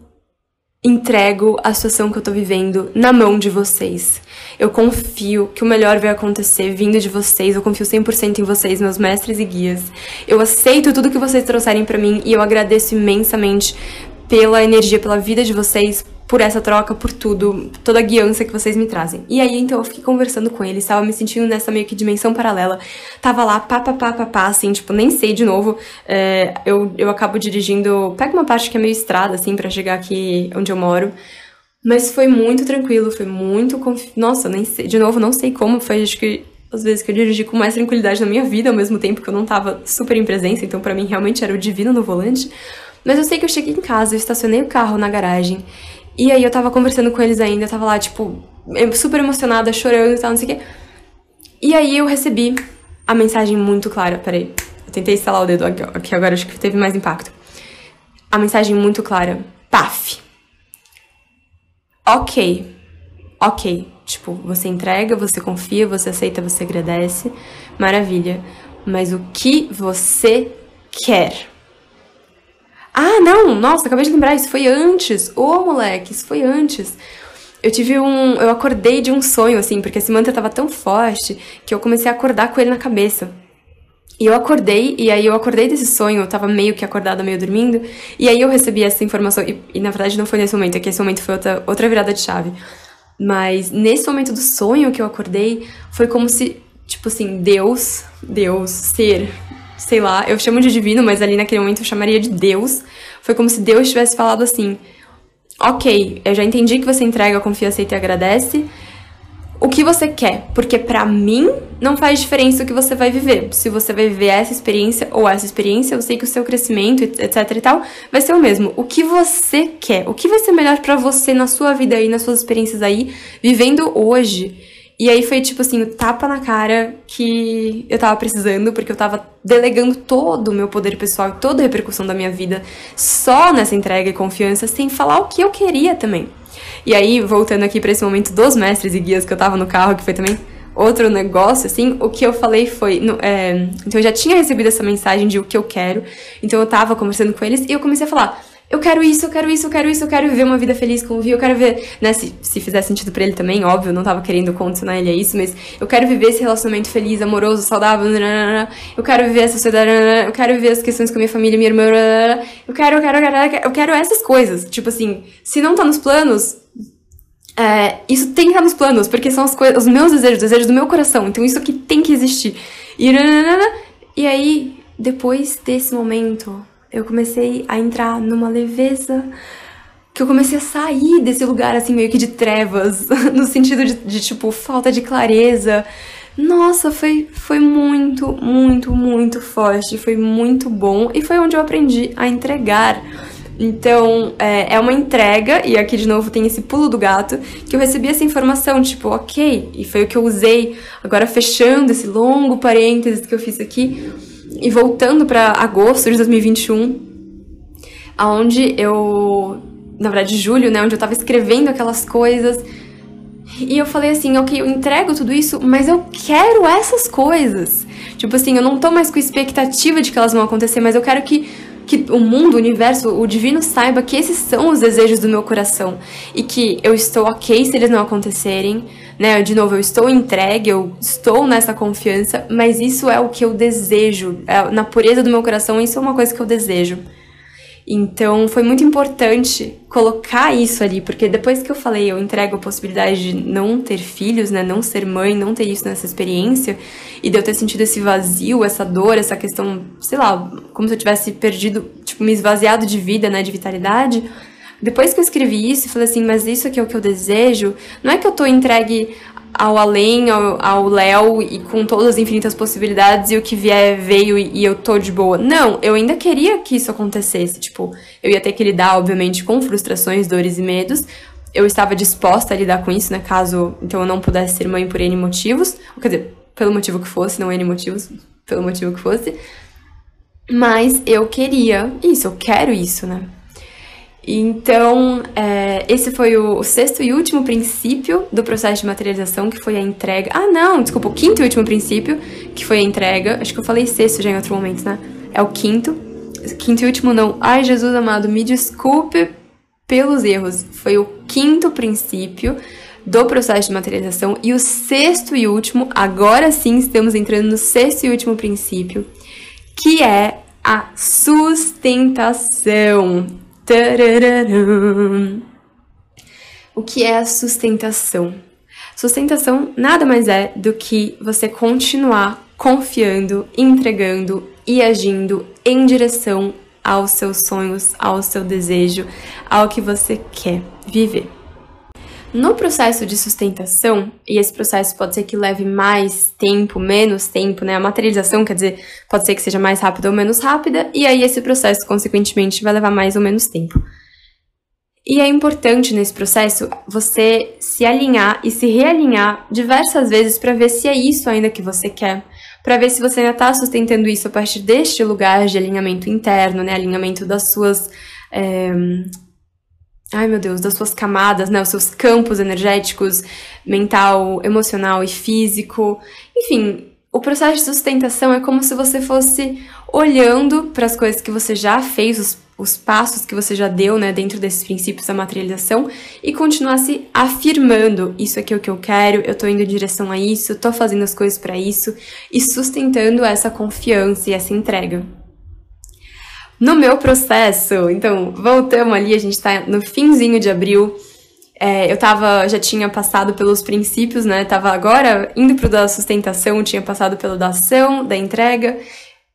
entrego a situação que eu tô vivendo na mão de vocês. Eu confio que o melhor vai acontecer vindo de vocês. Eu confio 100% em vocês, meus mestres e guias. Eu aceito tudo que vocês trouxerem para mim e eu agradeço imensamente pela energia, pela vida de vocês, por essa troca, por tudo, toda a guiança que vocês me trazem. E aí, então, eu fiquei conversando com ele, estava me sentindo nessa meio que dimensão paralela. Tava lá, pá, pá, pá, pá, pá assim, tipo, nem sei de novo. É, eu, eu acabo dirigindo, pego uma parte que é meio estrada, assim, para chegar aqui onde eu moro. Mas foi muito tranquilo, foi muito. Confi... Nossa, nem sei, de novo, não sei como, foi acho que às vezes que eu dirigi com mais tranquilidade na minha vida, ao mesmo tempo que eu não tava super em presença, então para mim realmente era o divino no volante. Mas eu sei que eu cheguei em casa, eu estacionei o carro na garagem. E aí eu tava conversando com eles ainda, eu tava lá, tipo, super emocionada, chorando e tal, não sei o quê. E aí eu recebi a mensagem muito clara. Peraí, eu tentei instalar o dedo aqui agora, acho que teve mais impacto. A mensagem muito clara. Paf. Ok. Ok. Tipo, você entrega, você confia, você aceita, você agradece. Maravilha. Mas o que você quer? Ah, não, nossa, acabei de lembrar, isso foi antes. Ô, oh, moleque, isso foi antes. Eu tive um. Eu acordei de um sonho, assim, porque esse mantra tava tão forte que eu comecei a acordar com ele na cabeça. E eu acordei, e aí eu acordei desse sonho, eu tava meio que acordada, meio dormindo, e aí eu recebi essa informação, e, e na verdade não foi nesse momento, é que esse momento foi outra, outra virada de chave. Mas nesse momento do sonho que eu acordei, foi como se, tipo assim, Deus, Deus, ser, sei lá, eu chamo de divino, mas ali naquele momento eu chamaria de Deus. Foi como se Deus tivesse falado assim: Ok, eu já entendi que você entrega, confia, aceita e agradece. O que você quer? Porque para mim não faz diferença o que você vai viver. Se você vai viver essa experiência ou essa experiência, eu sei que o seu crescimento, etc e tal, vai ser o mesmo. O que você quer? O que vai ser melhor para você na sua vida aí, nas suas experiências aí, vivendo hoje? E aí foi tipo assim, o tapa na cara que eu tava precisando, porque eu tava delegando todo o meu poder pessoal toda a repercussão da minha vida só nessa entrega e confiança, sem falar o que eu queria também. E aí, voltando aqui para esse momento dos mestres e guias que eu tava no carro, que foi também outro negócio, assim, o que eu falei foi. No, é, então eu já tinha recebido essa mensagem de o que eu quero, então eu tava conversando com eles e eu comecei a falar eu quero isso, eu quero isso, eu quero isso, eu quero viver uma vida feliz com o Vi, eu quero ver, né, se, se fizer sentido para ele também, óbvio, não tava querendo condicionar ele a isso, mas eu quero viver esse relacionamento feliz, amoroso, saudável, eu quero viver essa sociedade, eu quero viver as questões com minha família, minha irmã, eu quero, eu quero, eu quero, eu quero essas coisas, tipo assim, se não tá nos planos, é, isso tem que estar nos planos, porque são as coisas, os meus desejos, os desejos do meu coração, então isso aqui tem que existir. E, e aí, depois desse momento, eu comecei a entrar numa leveza que eu comecei a sair desse lugar assim meio que de trevas, no sentido de, de, tipo falta de clareza. Nossa, foi foi muito, muito, muito forte, foi muito bom e foi onde eu aprendi a entregar. Então, é, é uma entrega, e aqui de novo tem esse pulo do gato, que eu recebi essa informação, tipo, ok, e foi o que eu usei, agora fechando esse longo parênteses que eu fiz aqui, e voltando para agosto de 2021, aonde eu, na verdade, julho, né, onde eu tava escrevendo aquelas coisas, e eu falei assim, ok, eu entrego tudo isso, mas eu quero essas coisas. Tipo assim, eu não tô mais com expectativa de que elas vão acontecer, mas eu quero que, que o mundo, o universo, o divino saiba que esses são os desejos do meu coração. E que eu estou ok se eles não acontecerem, né? De novo, eu estou entregue, eu estou nessa confiança, mas isso é o que eu desejo. É, na pureza do meu coração, isso é uma coisa que eu desejo. Então foi muito importante colocar isso ali, porque depois que eu falei, eu entrego a possibilidade de não ter filhos, né, não ser mãe, não ter isso nessa experiência, e de eu ter sentido esse vazio, essa dor, essa questão, sei lá, como se eu tivesse perdido, tipo, me esvaziado de vida, né, de vitalidade. Depois que eu escrevi isso, eu falei assim, mas isso aqui é o que eu desejo, não é que eu tô entregue ao além, ao Léo e com todas as infinitas possibilidades e o que vier veio e, e, eu tô de boa. Não, eu ainda queria que isso acontecesse. Tipo, eu ia ter que lidar, obviamente, com frustrações, dores e medos. Eu estava disposta a lidar com isso, né? Caso então eu não pudesse ser mãe por N motivos. Quer dizer, pelo motivo que fosse, não N motivos, pelo motivo que fosse. Mas eu queria isso, eu quero isso, né? Então, é, esse foi o, sexto e último princípio do processo de materialização, que foi a entrega. Ah, não, desculpa, o quinto e último princípio, que foi a entrega. Acho que eu falei sexto já em outro momento, né? É o quinto. Quinto e último, não. Ai, Jesus amado, me desculpe pelos erros. Foi o quinto princípio do processo de materialização. E o sexto e último, agora sim estamos entrando no sexto e último princípio, que é a sustentação. O que é a sustentação? Sustentação nada mais é do que você continuar confiando, entregando e agindo em direção aos seus sonhos, ao seu desejo, ao que você quer viver. No processo de sustentação, e esse processo pode ser que leve mais tempo, menos tempo, né? A materialização, quer dizer, pode ser que seja mais rápida ou menos rápida, e aí esse processo, consequentemente, vai levar mais ou menos tempo. E é importante nesse processo você se alinhar e se realinhar diversas vezes para ver se é isso ainda que você quer, para ver se você ainda está sustentando isso a partir deste lugar de alinhamento interno, né? Alinhamento das suas. É ai meu Deus, das suas camadas, né, os seus campos energéticos, mental, emocional e físico. Enfim, o processo de sustentação é como se você fosse olhando para as coisas que você já fez, os, os passos que você já deu, né, dentro desses princípios da materialização e continuasse afirmando isso aqui é o que eu quero, eu tô indo em direção a isso, tô fazendo as coisas para isso e sustentando essa confiança e essa entrega. No meu processo, então, voltamos ali, a gente tá no finzinho de abril. É, eu tava, já tinha passado pelos princípios, né? Tava agora indo pro da sustentação, tinha passado pelo da ação, da entrega.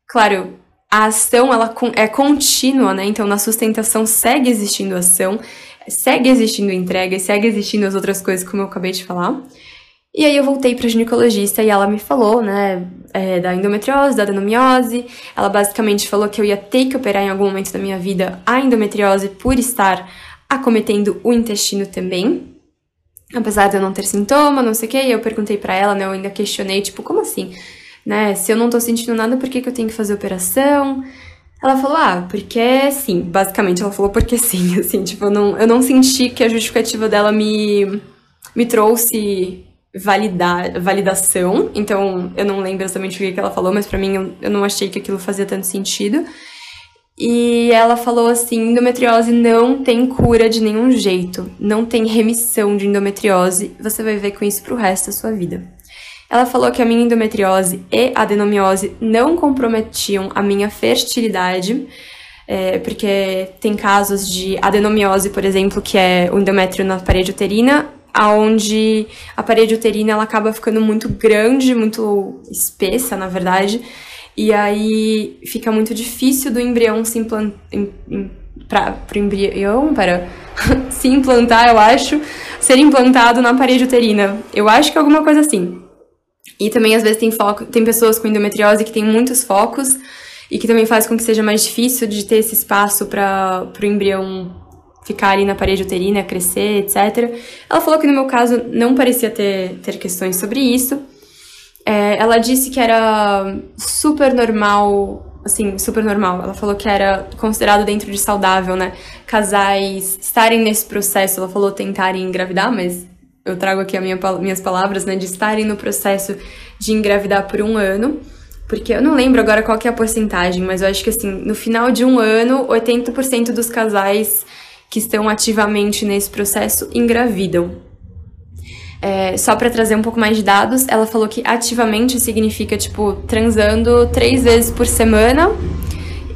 Claro, a ação ela é contínua, né? Então na sustentação segue existindo ação, segue existindo entrega, segue existindo as outras coisas como eu acabei de falar. E aí eu voltei pra ginecologista e ela me falou, né, é, da endometriose, da adenomiose. Ela basicamente falou que eu ia ter que operar em algum momento da minha vida a endometriose por estar acometendo o intestino também. Apesar de eu não ter sintoma, não sei o que, eu perguntei para ela, né, eu ainda questionei, tipo, como assim? Né, se eu não tô sentindo nada, por que, que eu tenho que fazer operação? Ela falou, ah, porque sim. Basicamente, ela falou porque sim, assim, tipo, eu não, eu não senti que a justificativa dela me, me trouxe validar, validação, então eu não lembro exatamente o que ela falou, mas para mim eu, eu não achei que aquilo fazia tanto sentido. E ela falou assim: endometriose não tem cura de nenhum jeito, não tem remissão de endometriose, você vai viver com isso pro resto da sua vida. Ela falou que a minha endometriose e adenomiose não comprometiam a minha fertilidade, é, porque tem casos de adenomiose, por exemplo, que é o endométrio na parede uterina, aonde a parede uterina ela acaba ficando muito grande, muito espessa, na verdade, e aí fica muito difícil do embrião se implantar para o embrião para se implantar, eu acho, ser implantado na parede uterina. Eu acho que é alguma coisa assim. E também às vezes tem foco, tem pessoas com endometriose que tem muitos focos e que também faz com que seja mais difícil de ter esse espaço para o embrião ficar ali na parede uterina, crescer, etc. Ela falou que no meu caso não parecia ter, ter questões sobre isso. É, ela disse que era super normal, assim, super normal. Ela falou que era considerado dentro de saudável, né? Casais estarem nesse processo, ela falou tentarem engravidar, mas eu trago aqui minha, minhas palavras, né? De estarem no processo de engravidar por um ano. Porque eu não lembro agora qual que é a porcentagem, mas eu acho que assim, no final de um ano, 80% dos casais que estão ativamente nesse processo engravidam. É, só para trazer um pouco mais de dados, ela falou que ativamente significa, tipo, transando três vezes por semana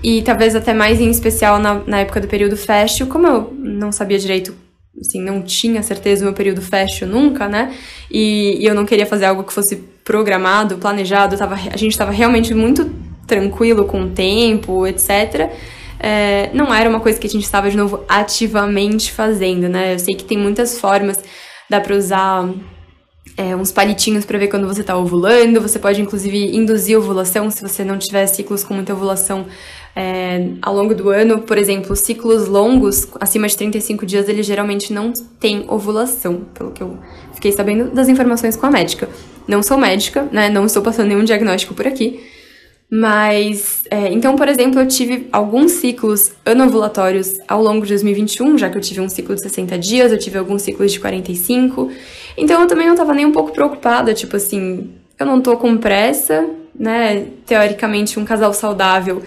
e talvez até mais em especial na, na época do período fértil. Como eu não sabia direito, assim, não tinha certeza do meu período fértil nunca, né? E, e, eu não queria fazer algo que fosse programado, planejado, tava, a gente estava realmente muito tranquilo com o tempo, etc é, não era uma coisa que a gente estava, de novo, ativamente fazendo, né? Eu sei que tem muitas formas, dá pra usar é, uns palitinhos para ver quando você tá ovulando, você pode inclusive induzir ovulação se você não tiver ciclos com muita ovulação é, ao longo do ano. Por exemplo, ciclos longos, acima de 35 dias, eles geralmente não têm ovulação, pelo que eu fiquei sabendo das informações com a médica. Não sou médica, né? Não estou passando nenhum diagnóstico por aqui. Mas, é, então, por exemplo, eu tive alguns ciclos anovulatórios ao longo de 2021, já que eu tive um ciclo de 60 dias, eu tive alguns ciclos de 45. Então, eu também não tava nem um pouco preocupada, tipo assim, eu não tô com pressa, né? Teoricamente, um casal saudável,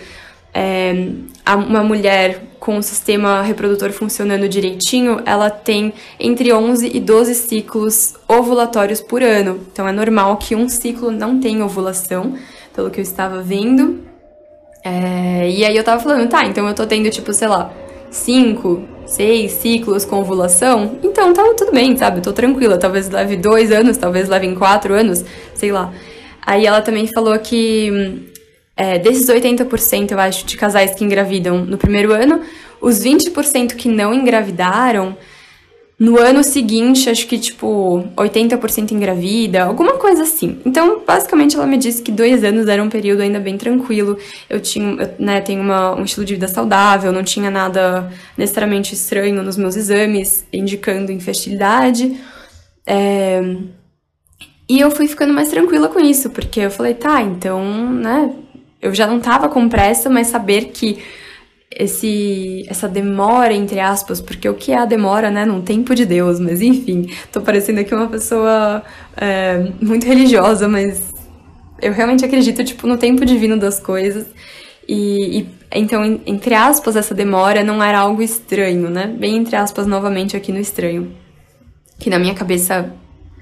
é, uma mulher com o sistema reprodutor funcionando direitinho, ela tem entre 11 e 12 ciclos ovulatórios por ano. Então, é normal que um ciclo não tenha ovulação pelo que eu estava vendo. É, e aí eu tava falando, tá, então eu tô tendo, tipo, sei lá, cinco, seis ciclos com ovulação, então tá tudo bem, sabe? Eu tô tranquila. Talvez leve dois anos, talvez leve quatro anos, sei lá. Aí ela também falou que é, desses 80%, eu acho, de casais que engravidam no primeiro ano, os 20% que não engravidaram no ano seguinte, acho que tipo 80% engravida, alguma coisa assim. Então, basicamente, ela me disse que dois anos era um período ainda bem tranquilo. Eu tinha, eu, né, tenho uma, um estilo de vida saudável, não tinha nada necessariamente estranho nos meus exames, indicando infertilidade. É... E eu fui ficando mais tranquila com isso, porque eu falei, tá, então, né, eu já não tava com pressa, mas saber que esse essa demora entre aspas, porque o que é a demora, né, num tempo de Deus, mas enfim, tô parecendo aqui uma pessoa é, muito religiosa, mas eu realmente acredito tipo no tempo divino das coisas. E, e então entre aspas essa demora não era algo estranho, né, bem entre aspas novamente aqui no estranho, que na minha cabeça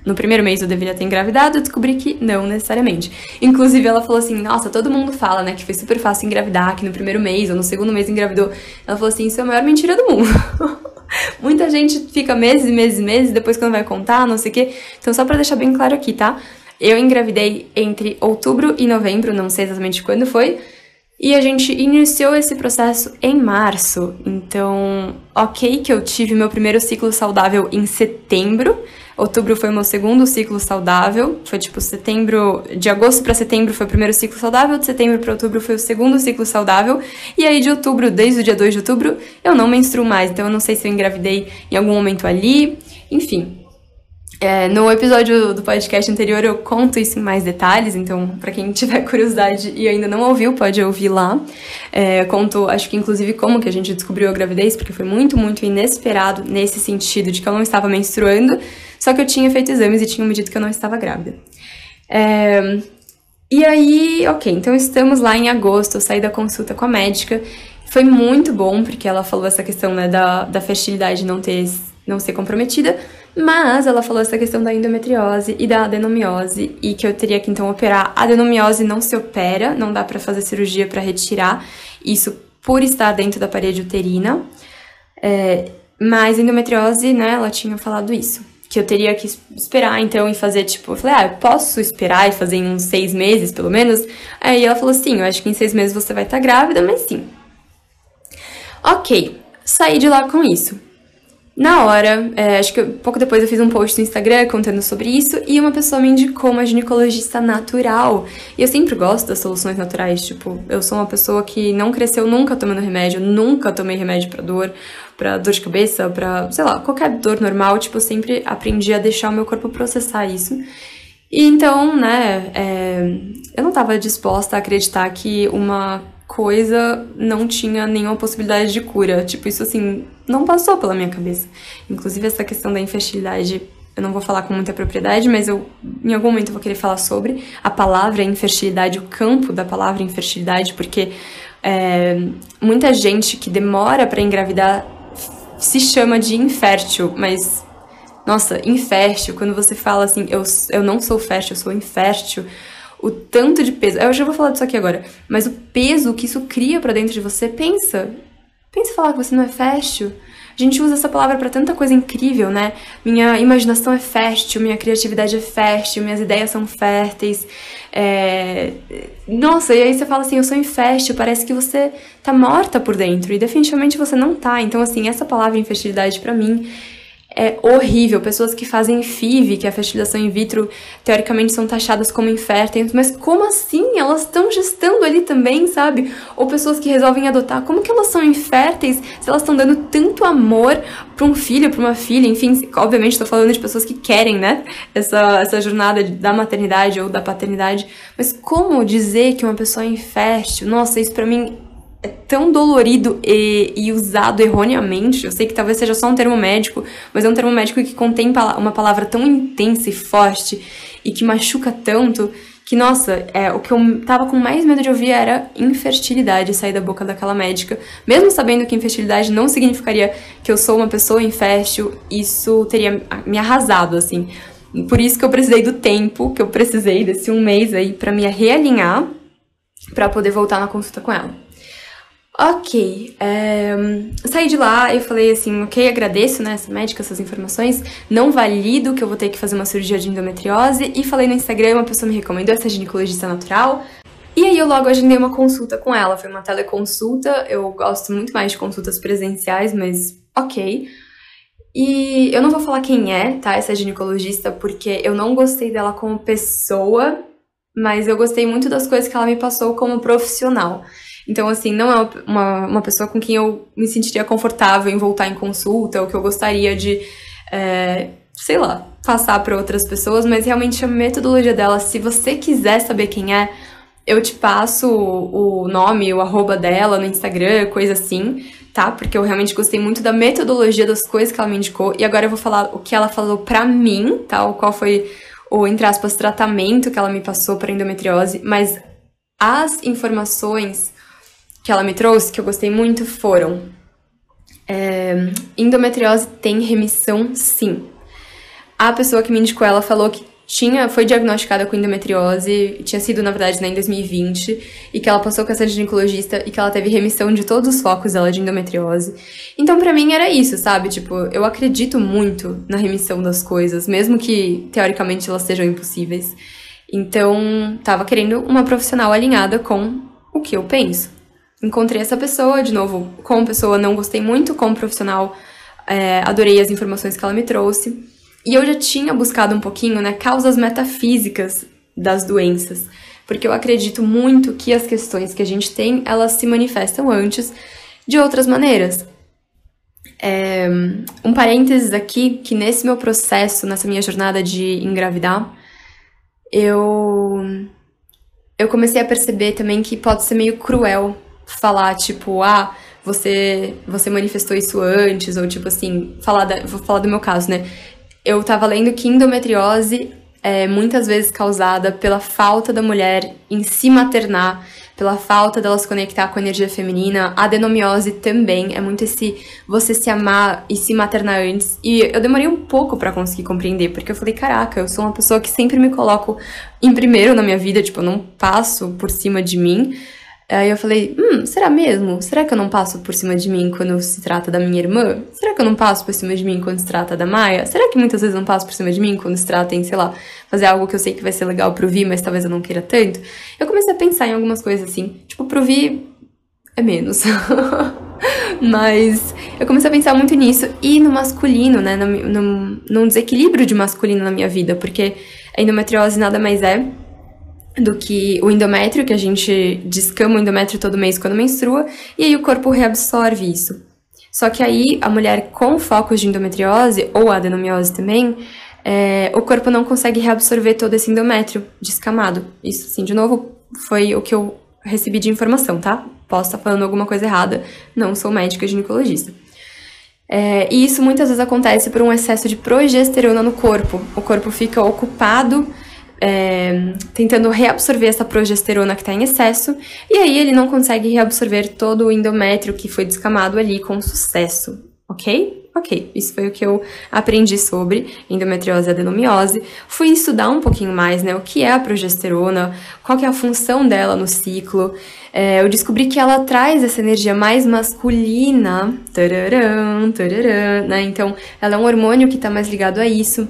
no primeiro mês eu deveria ter engravidado, eu descobri que não necessariamente. Inclusive, ela falou assim: Nossa, todo mundo fala, né, que foi super fácil engravidar, que no primeiro mês ou no segundo mês engravidou. Ela falou assim: Isso é a maior mentira do mundo. Muita gente fica meses e meses e meses, depois quando vai contar, não sei o quê. Então, só pra deixar bem claro aqui, tá? Eu engravidei entre outubro e novembro, não sei exatamente quando foi. E a gente iniciou esse processo em março. Então, ok que eu tive meu primeiro ciclo saudável em setembro. Outubro foi o meu segundo ciclo saudável. Foi tipo setembro, de agosto para setembro foi o primeiro ciclo saudável, de setembro para outubro foi o segundo ciclo saudável. E aí de outubro, desde o dia 2 de outubro, eu não menstruo mais. Então eu não sei se eu engravidei em algum momento ali. Enfim, é, no episódio do podcast anterior eu conto isso em mais detalhes, então para quem tiver curiosidade e ainda não ouviu, pode ouvir lá. É, conto, acho que inclusive como que a gente descobriu a gravidez, porque foi muito, muito inesperado nesse sentido de que eu não estava menstruando, só que eu tinha feito exames e tinham me dito que eu não estava grávida. É, e aí, ok, então estamos lá em agosto, eu saí da consulta com a médica. Foi muito bom, porque ela falou essa questão né, da, da fertilidade não, ter, não ser comprometida, mas ela falou essa questão da endometriose e da adenomiose e que eu teria que então operar. A adenomiose não se opera, não dá para fazer cirurgia para retirar isso por estar dentro da parede uterina. É, mas endometriose, né, ela tinha falado isso. Que eu teria que esperar, então, e fazer, tipo, eu falei, ah, eu posso esperar e fazer em uns seis meses, pelo menos? Aí ela falou, sim, eu acho que em seis meses você vai estar grávida, mas sim. Ok, saí de lá com isso. Na hora, é, acho que pouco depois eu fiz um post no Instagram contando sobre isso e uma pessoa me indicou uma ginecologista natural. E eu sempre gosto das soluções naturais, tipo, eu sou uma pessoa que não cresceu nunca tomando remédio, nunca tomei remédio para dor, para dor de cabeça, para, sei lá, qualquer dor normal, tipo, eu sempre aprendi a deixar o meu corpo processar isso. E então, né, é, eu não estava disposta a acreditar que uma coisa não tinha nenhuma possibilidade de cura. Tipo, isso assim, não passou pela minha cabeça. Inclusive, essa questão da infertilidade, eu não vou falar com muita propriedade, mas eu em algum momento eu vou querer falar sobre a palavra infertilidade, o campo da palavra infertilidade, porque é, muita gente que demora para engravidar se chama de infértil, mas nossa, infértil, quando você fala assim, eu, eu não sou fértil, eu sou infértil, o tanto de peso. Eu já vou falar disso aqui agora, mas o peso que isso cria para dentro de você, pensa. Pensa falar que você não é fértil. A gente usa essa palavra para tanta coisa incrível, né? Minha imaginação é fértil, minha criatividade é fértil, minhas ideias são férteis. É... Nossa, e aí você fala assim, eu sou infértil, parece que você tá morta por dentro, e definitivamente você não tá. Então, assim, essa palavra infertilidade para mim é horrível. Pessoas que fazem FIV, que é a fertilização in vitro, teoricamente são taxadas como inférteis, mas como assim? Elas estão gestando ali também, sabe? Ou pessoas que resolvem adotar, como que elas são inférteis se elas estão dando tanto amor para um filho, para uma filha, enfim, obviamente estou falando de pessoas que querem, né, essa, essa jornada da maternidade ou da paternidade, mas como dizer que uma pessoa é infértil? Nossa, isso para mim é tão dolorido e, e, usado erroneamente. Eu sei que talvez seja só um termo médico, mas é um termo médico que contém uma palavra tão intensa e forte e que machuca tanto que, nossa, é, o que eu tava com mais medo de ouvir era infertilidade sair da boca daquela médica. Mesmo sabendo que infertilidade não significaria que eu sou uma pessoa infértil, isso teria me arrasado, assim. Por isso que eu precisei do tempo, que eu precisei desse um mês aí para me realinhar, para poder voltar na consulta com ela. Ok, é, saí de lá e falei assim, ok, agradeço né, essa médica, essas informações, não valido que eu vou ter que fazer uma cirurgia de endometriose. E falei no Instagram, uma pessoa me recomendou essa ginecologista natural. E aí eu logo agendei uma consulta com ela, foi uma teleconsulta, eu gosto muito mais de consultas presenciais, mas ok. E eu não vou falar quem é, tá, essa ginecologista, porque eu não gostei dela como pessoa, mas eu gostei muito das coisas que ela me passou como profissional. Então, assim, não é uma, uma pessoa com quem eu me sentiria confortável em voltar em consulta, ou que eu gostaria de, é, sei lá, passar para outras pessoas, mas realmente a metodologia dela, se você quiser saber quem é, eu te passo o nome, o arroba dela no Instagram, coisa assim, tá? Porque eu realmente gostei muito da metodologia das coisas que ela me indicou. E agora eu vou falar o que ela falou pra mim, tá? O qual foi o, entre aspas, tratamento que ela me passou para endometriose. Mas as informações que ela me trouxe, que eu gostei muito, foram: é, endometriose tem remissão, sim. A pessoa que me indicou ela falou que tinha, foi diagnosticada com endometriose, tinha sido, na verdade, né, em 2020, e que ela passou com essa ginecologista e que ela teve remissão de todos os focos dela de endometriose. Então, para mim, era isso, sabe? Tipo, eu acredito muito na remissão das coisas, mesmo que, teoricamente, elas sejam impossíveis. Então, tava querendo uma profissional alinhada com o que eu penso encontrei essa pessoa, de novo, como pessoa não gostei muito, como profissional é, adorei as informações que ela me trouxe. E eu já tinha buscado um pouquinho, né, causas metafísicas das doenças, porque eu acredito muito que as questões que a gente tem, elas se manifestam antes de outras maneiras. É, um parênteses aqui, que nesse meu processo, nessa minha jornada de engravidar, eu eu comecei a perceber também que pode ser meio cruel falar, tipo, ah, você, você manifestou isso antes, ou tipo assim, falar da, vou falar do meu caso, né? Eu tava lendo que endometriose é muitas vezes causada pela falta da mulher em se maternar, pela falta dela se conectar com a energia feminina. A adenomiose também é muito esse você se amar e se maternar antes. E eu demorei um pouco para conseguir compreender, porque eu falei, caraca, eu sou uma pessoa que sempre me coloco em primeiro na minha vida, tipo, eu não passo por cima de mim. Aí eu falei, hum, será mesmo? Será que eu não passo por cima de mim quando se trata da minha irmã? Será que eu não passo por cima de mim quando se trata da Maia? Será que muitas vezes eu não passo por cima de mim quando se trata em, sei lá, fazer algo que eu sei que vai ser legal pro Vi, mas talvez eu não queira tanto? Eu comecei a pensar em algumas coisas assim. Tipo, pro Vi é menos. mas eu comecei a pensar muito nisso e no masculino, né? No, num desequilíbrio de masculino na minha vida, porque a endometriose nada mais é do que o endométrio, que a gente descama o endométrio todo mês quando menstrua, e aí o corpo reabsorve isso. Só que aí a mulher com focos de endometriose, ou adenomiose também, é, o corpo não consegue reabsorver todo esse endométrio descamado. Isso, assim, de novo, foi o que eu recebi de informação, tá? Posso estar falando alguma coisa errada, não sou médica ginecologista. É, e isso muitas vezes acontece por um excesso de progesterona no corpo. O corpo fica ocupado é, tentando reabsorver essa progesterona que está em excesso, e aí ele não consegue reabsorver todo o endométrio que foi descamado ali com sucesso, ok? Ok, isso foi o que eu aprendi sobre endometriose e adenomiose. Fui estudar um pouquinho mais, né, o que é a progesterona, qual que é a função dela no ciclo. É, eu descobri que ela traz essa energia mais masculina, tararam, tararam, né, então ela é um hormônio que está mais ligado a isso.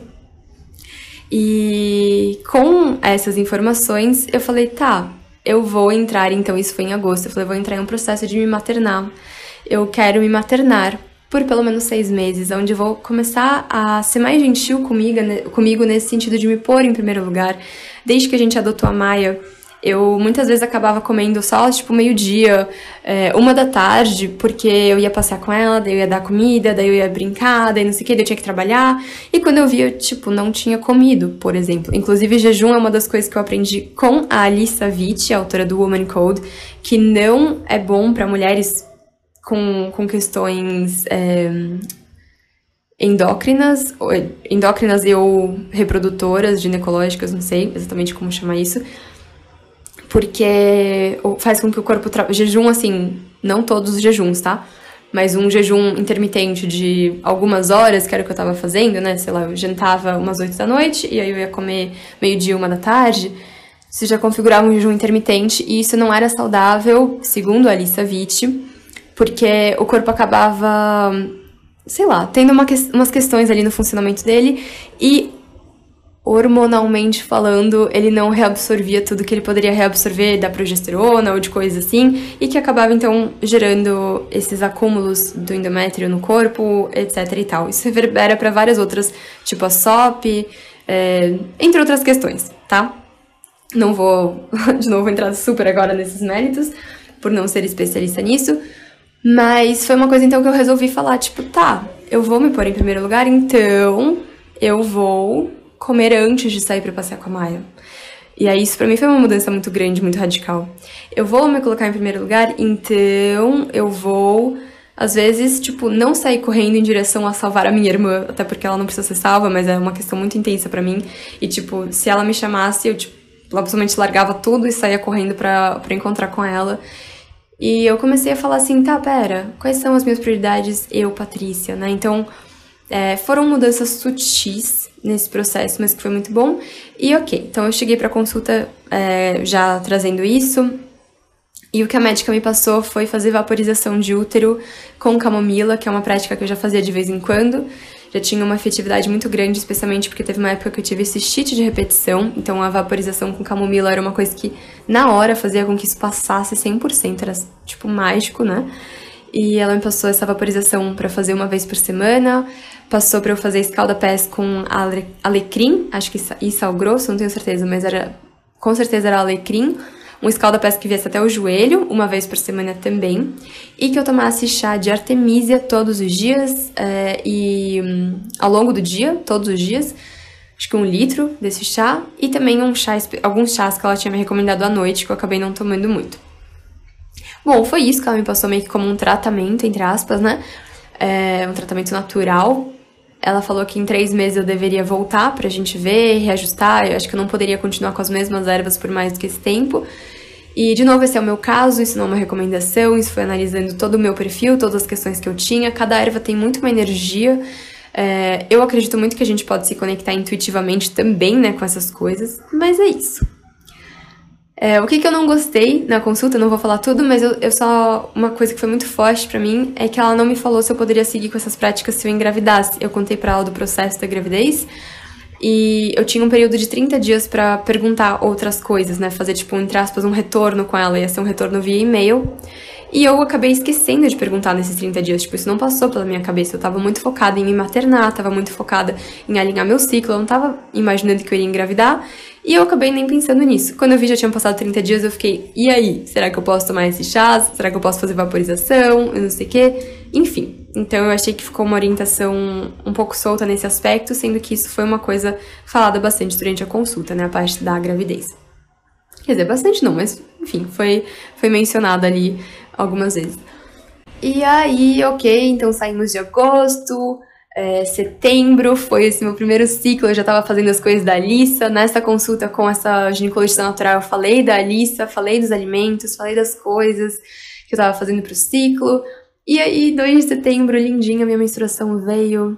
E com essas informações, eu falei, tá, eu vou entrar, então isso foi em agosto, eu falei, vou entrar em um processo de me maternar. Eu quero me maternar. por pelo menos seis meses, onde vou começar a ser mais gentil comigo, comigo nesse sentido de me pôr em primeiro lugar. Desde que a gente adotou a Maia, eu muitas vezes acabava comendo só, tipo, meio-dia, é, uma da tarde, porque eu ia passear com ela, daí eu ia dar comida, daí eu ia brincar, daí não sei o que, daí eu tinha que trabalhar. E quando eu via, tipo, não tinha comido, por exemplo. Inclusive, jejum é uma das coisas que eu aprendi com a Alissa Witt, autora do Woman Code, que não é bom para mulheres com, com questões é, endócrinas, endócrinas e ou reprodutoras, ginecológicas, não sei exatamente como chamar isso, porque faz com que o corpo tra... jejum assim, não todos os jejuns, tá? Mas um jejum intermitente de algumas horas, que era o que eu tava fazendo, né? Sei lá, eu jantava umas 8 da noite e aí eu ia comer meio-dia, uma da tarde. Isso já configurava um jejum intermitente e isso não era saudável, segundo a Alissa Witt, porque o corpo acabava, sei lá, tendo uma que umas questões ali no funcionamento dele e hormonalmente falando, ele não reabsorvia tudo que ele poderia reabsorver da progesterona ou de coisas assim, e que acabava então gerando esses acúmulos do endométrio no corpo, etc e tal. Isso reverbera para várias outras, tipo a SOP, é, entre outras questões, tá? Não vou, de novo, entrar super agora nesses méritos, por não ser especialista nisso, mas foi uma coisa então que eu resolvi falar, tipo, tá, eu vou me pôr em primeiro lugar, então eu vou comer antes de sair para passear com a Maia. E aí isso para mim foi uma mudança muito grande, muito radical. Eu vou me colocar em primeiro lugar, então eu vou às vezes, tipo, não sair correndo em direção a salvar a minha irmã, até porque ela não precisa ser salva, mas é uma questão muito intensa para mim. E tipo, se ela me chamasse, eu tipo, absolutamente largava tudo e saía correndo para encontrar com ela. E eu comecei a falar assim, tá, pera, quais são as minhas prioridades, eu, Patrícia, né? Então, é, foram mudanças sutis nesse processo, mas que foi muito bom. E ok, então eu cheguei para consulta é, já trazendo isso. E o que a médica me passou foi fazer vaporização de útero com camomila, que é uma prática que eu já fazia de vez em quando. Já tinha uma efetividade muito grande, especialmente porque teve uma época que eu tive cistite de repetição. Então a vaporização com camomila era uma coisa que na hora fazia com que isso passasse 100%. Era tipo mágico, né? E ela me passou essa vaporização para fazer uma vez por semana. Passou para eu fazer escalda-pés com ale, alecrim, acho que e sal grosso, não tenho certeza, mas era com certeza era alecrim. Um escalda-pés que viesse até o joelho, uma vez por semana também. E que eu tomasse chá de artemisia todos os dias é, e um, ao longo do dia, todos os dias. Acho que um litro desse chá. E também um chá, alguns chás que ela tinha me recomendado à noite, que eu acabei não tomando muito. Bom, foi isso que ela me passou meio que como um tratamento, entre aspas, né? É, um tratamento natural. Ela falou que em três meses eu deveria voltar pra gente ver, reajustar. Eu acho que eu não poderia continuar com as mesmas ervas por mais do que esse tempo. E, de novo, esse é o meu caso, isso não é uma recomendação, isso foi analisando todo o meu perfil, todas as questões que eu tinha. Cada erva tem muito uma energia. É, eu acredito muito que a gente pode se conectar intuitivamente também, né, com essas coisas. Mas é isso. É, o que, que eu não gostei na consulta, não vou falar tudo, mas eu, eu só. Uma coisa que foi muito forte para mim é que ela não me falou se eu poderia seguir com essas práticas se eu engravidasse. Eu contei para ela do processo da gravidez e eu tinha um período de 30 dias para perguntar outras coisas, né? Fazer, tipo, entre aspas, um retorno com ela. Ia ser um retorno via e-mail. E eu acabei esquecendo de perguntar nesses 30 dias. Tipo, isso não passou pela minha cabeça. Eu tava muito focada em me maternar, tava muito focada em alinhar meu ciclo. Eu não tava imaginando que eu iria engravidar. E eu acabei nem pensando nisso. Quando eu vi já tinham passado 30 dias, eu fiquei, e aí? Será que eu posso tomar esse chá? Será que eu posso fazer vaporização? Eu não sei o quê. Enfim. Então eu achei que ficou uma orientação um pouco solta nesse aspecto, sendo que isso foi uma coisa falada bastante durante a consulta, né? A parte da gravidez. Quer dizer, bastante não, mas enfim, foi, foi mencionada ali algumas vezes. E aí, ok, então saímos de agosto, é, setembro foi esse meu primeiro ciclo, eu já estava fazendo as coisas da Alissa. Nessa consulta com essa ginecologista natural, eu falei da Alissa, falei dos alimentos, falei das coisas que eu estava fazendo para o ciclo. E aí, 2 de setembro, lindinha, minha menstruação veio.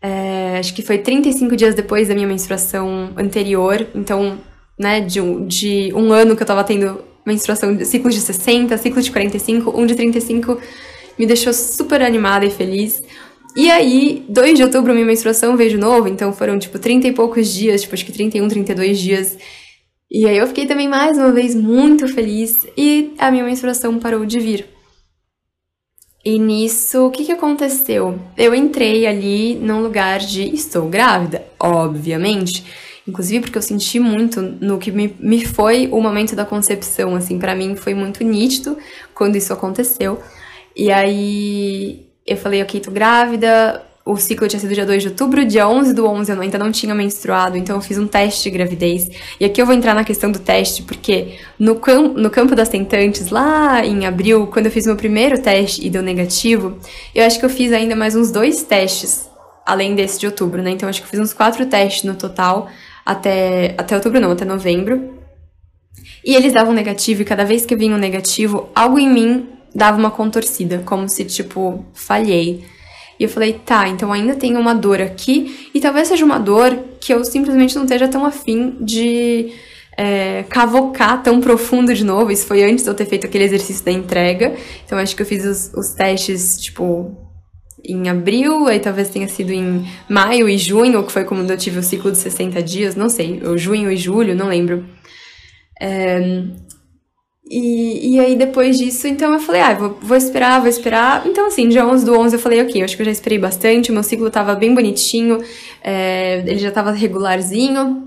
É, acho que foi 35 dias depois da minha menstruação anterior. Então, né, de um, de um ano que eu tava tendo menstruação, ciclos de 60, ciclo de 45, um de 35, me deixou super animada e feliz. E aí, 2 de outubro, minha menstruação veio de novo, então foram, tipo, 30 e poucos dias, tipo, acho que 31, 32 dias. E aí eu fiquei também mais uma vez muito feliz e a minha menstruação parou de vir. E nisso, o que, que aconteceu? Eu entrei ali num lugar de estou grávida, obviamente. Inclusive porque eu senti muito no que me, me foi o momento da concepção, assim, para mim foi muito nítido quando isso aconteceu. E aí eu falei, ok, tô grávida, o ciclo tinha sido dia 2 de outubro, dia 11 do 11 eu ainda não tinha menstruado, então eu fiz um teste de gravidez. E aqui eu vou entrar na questão do teste, porque no, cam no campo das tentantes, lá em abril, quando eu fiz meu primeiro teste e deu negativo, eu acho que eu fiz ainda mais uns dois testes, além desse de outubro, né? Então acho que eu fiz uns quatro testes no total, até, até outubro não, até novembro. E eles davam negativo, e cada vez que vinha um negativo, algo em mim dava uma contorcida, como se, tipo, falhei. E eu falei, tá, então ainda tem uma dor aqui, e talvez seja uma dor que eu simplesmente não esteja tão afim de é, cavocar tão profundo de novo. Isso foi antes de eu ter feito aquele exercício da entrega. Então acho que eu fiz os, os testes, tipo, em abril, aí talvez tenha sido em maio e junho, que foi quando eu tive o ciclo de 60 dias, não sei, ou junho e julho, não lembro. É, e, e aí, depois disso, então eu falei, ah, vou, vou esperar, vou esperar. Então, assim, dia 11 do 11 eu falei, ok, acho que eu já esperei bastante, o meu ciclo tava bem bonitinho, é, ele já tava regularzinho.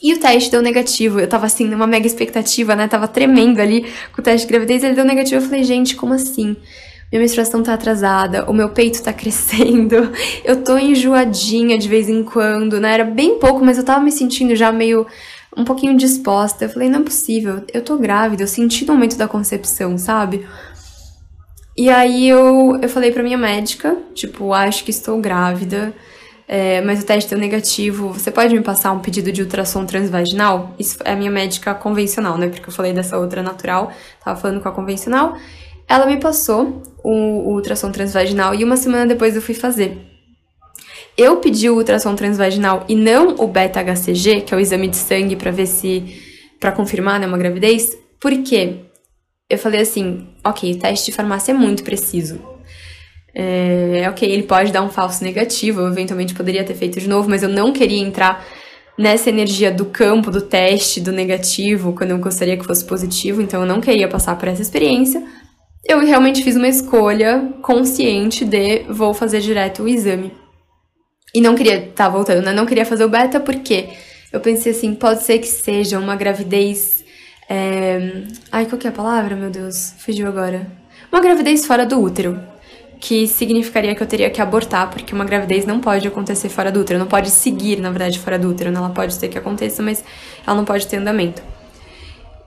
E o teste deu negativo. Eu tava assim, numa mega expectativa, né? Tava tremendo ali com o teste de gravidez, ele deu negativo. Eu falei, gente, como assim? Minha menstruação tá atrasada, o meu peito tá crescendo, eu tô enjoadinha de vez em quando, né? Era bem pouco, mas eu tava me sentindo já meio um pouquinho disposta. Eu falei, não é possível, eu tô grávida, eu senti no momento da concepção, sabe? E aí eu, eu falei pra minha médica, tipo, acho que estou grávida, é, mas o teste deu negativo. Você pode me passar um pedido de ultrassom transvaginal? Isso é a minha médica convencional, né? Porque eu falei dessa outra natural, tava falando com a convencional. Ela me passou o, o ultrassom transvaginal e uma semana depois eu fui fazer eu pedi o ultrassom transvaginal e não o beta-HCG, que é o exame de sangue para ver se. para confirmar né, uma gravidez, porque eu falei assim: ok, o teste de farmácia é muito preciso. É, ok, ele pode dar um falso negativo, eu eventualmente poderia ter feito de novo, mas eu não queria entrar nessa energia do campo, do teste, do negativo, quando eu gostaria que fosse positivo, então eu não queria passar por essa experiência. Eu realmente fiz uma escolha consciente de vou fazer direto o exame. E não queria tá voltando, né? Não queria fazer o beta porque eu pensei assim, pode ser que seja uma gravidez. É... Ai, qual que é a palavra, meu Deus? Fugiu agora. Uma gravidez fora do útero. Que significaria que eu teria que abortar, porque uma gravidez não pode acontecer fora do útero. Não pode seguir, na verdade, fora do útero. Ela pode ser que aconteça, mas ela não pode ter andamento.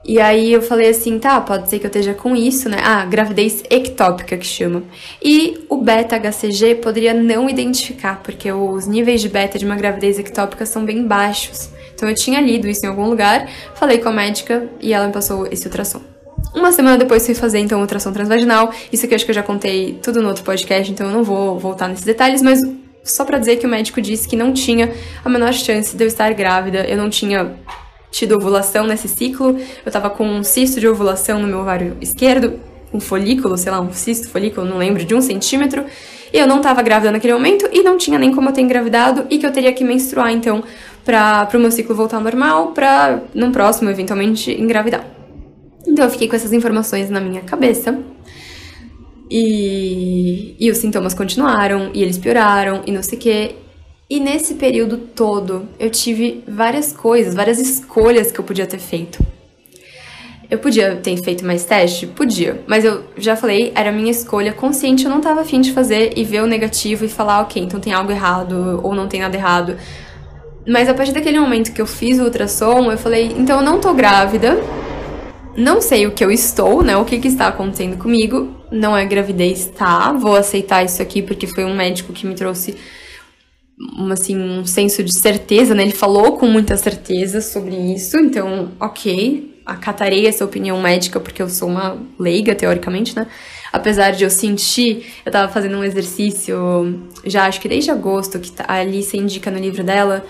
E aí eu falei assim, tá, pode ser que eu esteja com isso, né? Ah, gravidez ectópica que chama. E o beta-HCG poderia não identificar, porque os níveis de beta de uma gravidez ectópica são bem baixos. Então eu tinha lido isso em algum lugar, falei com a médica e ela me passou esse ultrassom. Uma semana depois fui fazer então ultrassom transvaginal. Isso aqui eu acho que eu já contei tudo no outro podcast, então eu não vou voltar nesses detalhes, mas só para dizer que o médico disse que não tinha a menor chance de eu estar grávida, eu não tinha tido ovulação nesse ciclo. Eu tava com um cisto de ovulação no meu ovário esquerdo, um folículo, sei lá, um cisto, folículo, não lembro, de um centímetro. E eu não tava grávida naquele momento e não tinha nem como eu ter engravidado e que eu teria que menstruar, então, para o meu ciclo voltar ao normal, pra num próximo, eventualmente, engravidar. Então eu fiquei com essas informações na minha cabeça. E, e os sintomas continuaram, e eles pioraram, e não sei o quê. E nesse período todo, eu tive várias coisas, várias escolhas que eu podia ter feito. Eu podia ter feito mais teste? Podia. Mas eu já falei, era minha escolha consciente, eu não tava afim de fazer e ver o negativo e falar, ok, então tem algo errado ou não tem nada errado. Mas a partir daquele momento que eu fiz o ultrassom, eu falei, então eu não tô grávida, não sei o que eu estou, né? O que, que está acontecendo comigo. Não é gravidez, tá? Vou aceitar isso aqui porque foi um médico que me trouxe um, assim, um senso de certeza, né? Ele falou com muita certeza sobre isso, então, ok, acatarei essa opinião médica porque eu sou uma leiga, teoricamente, né? Apesar de eu sentir, eu tava fazendo um exercício, já acho que desde agosto, que tá, a Alice indica no livro dela,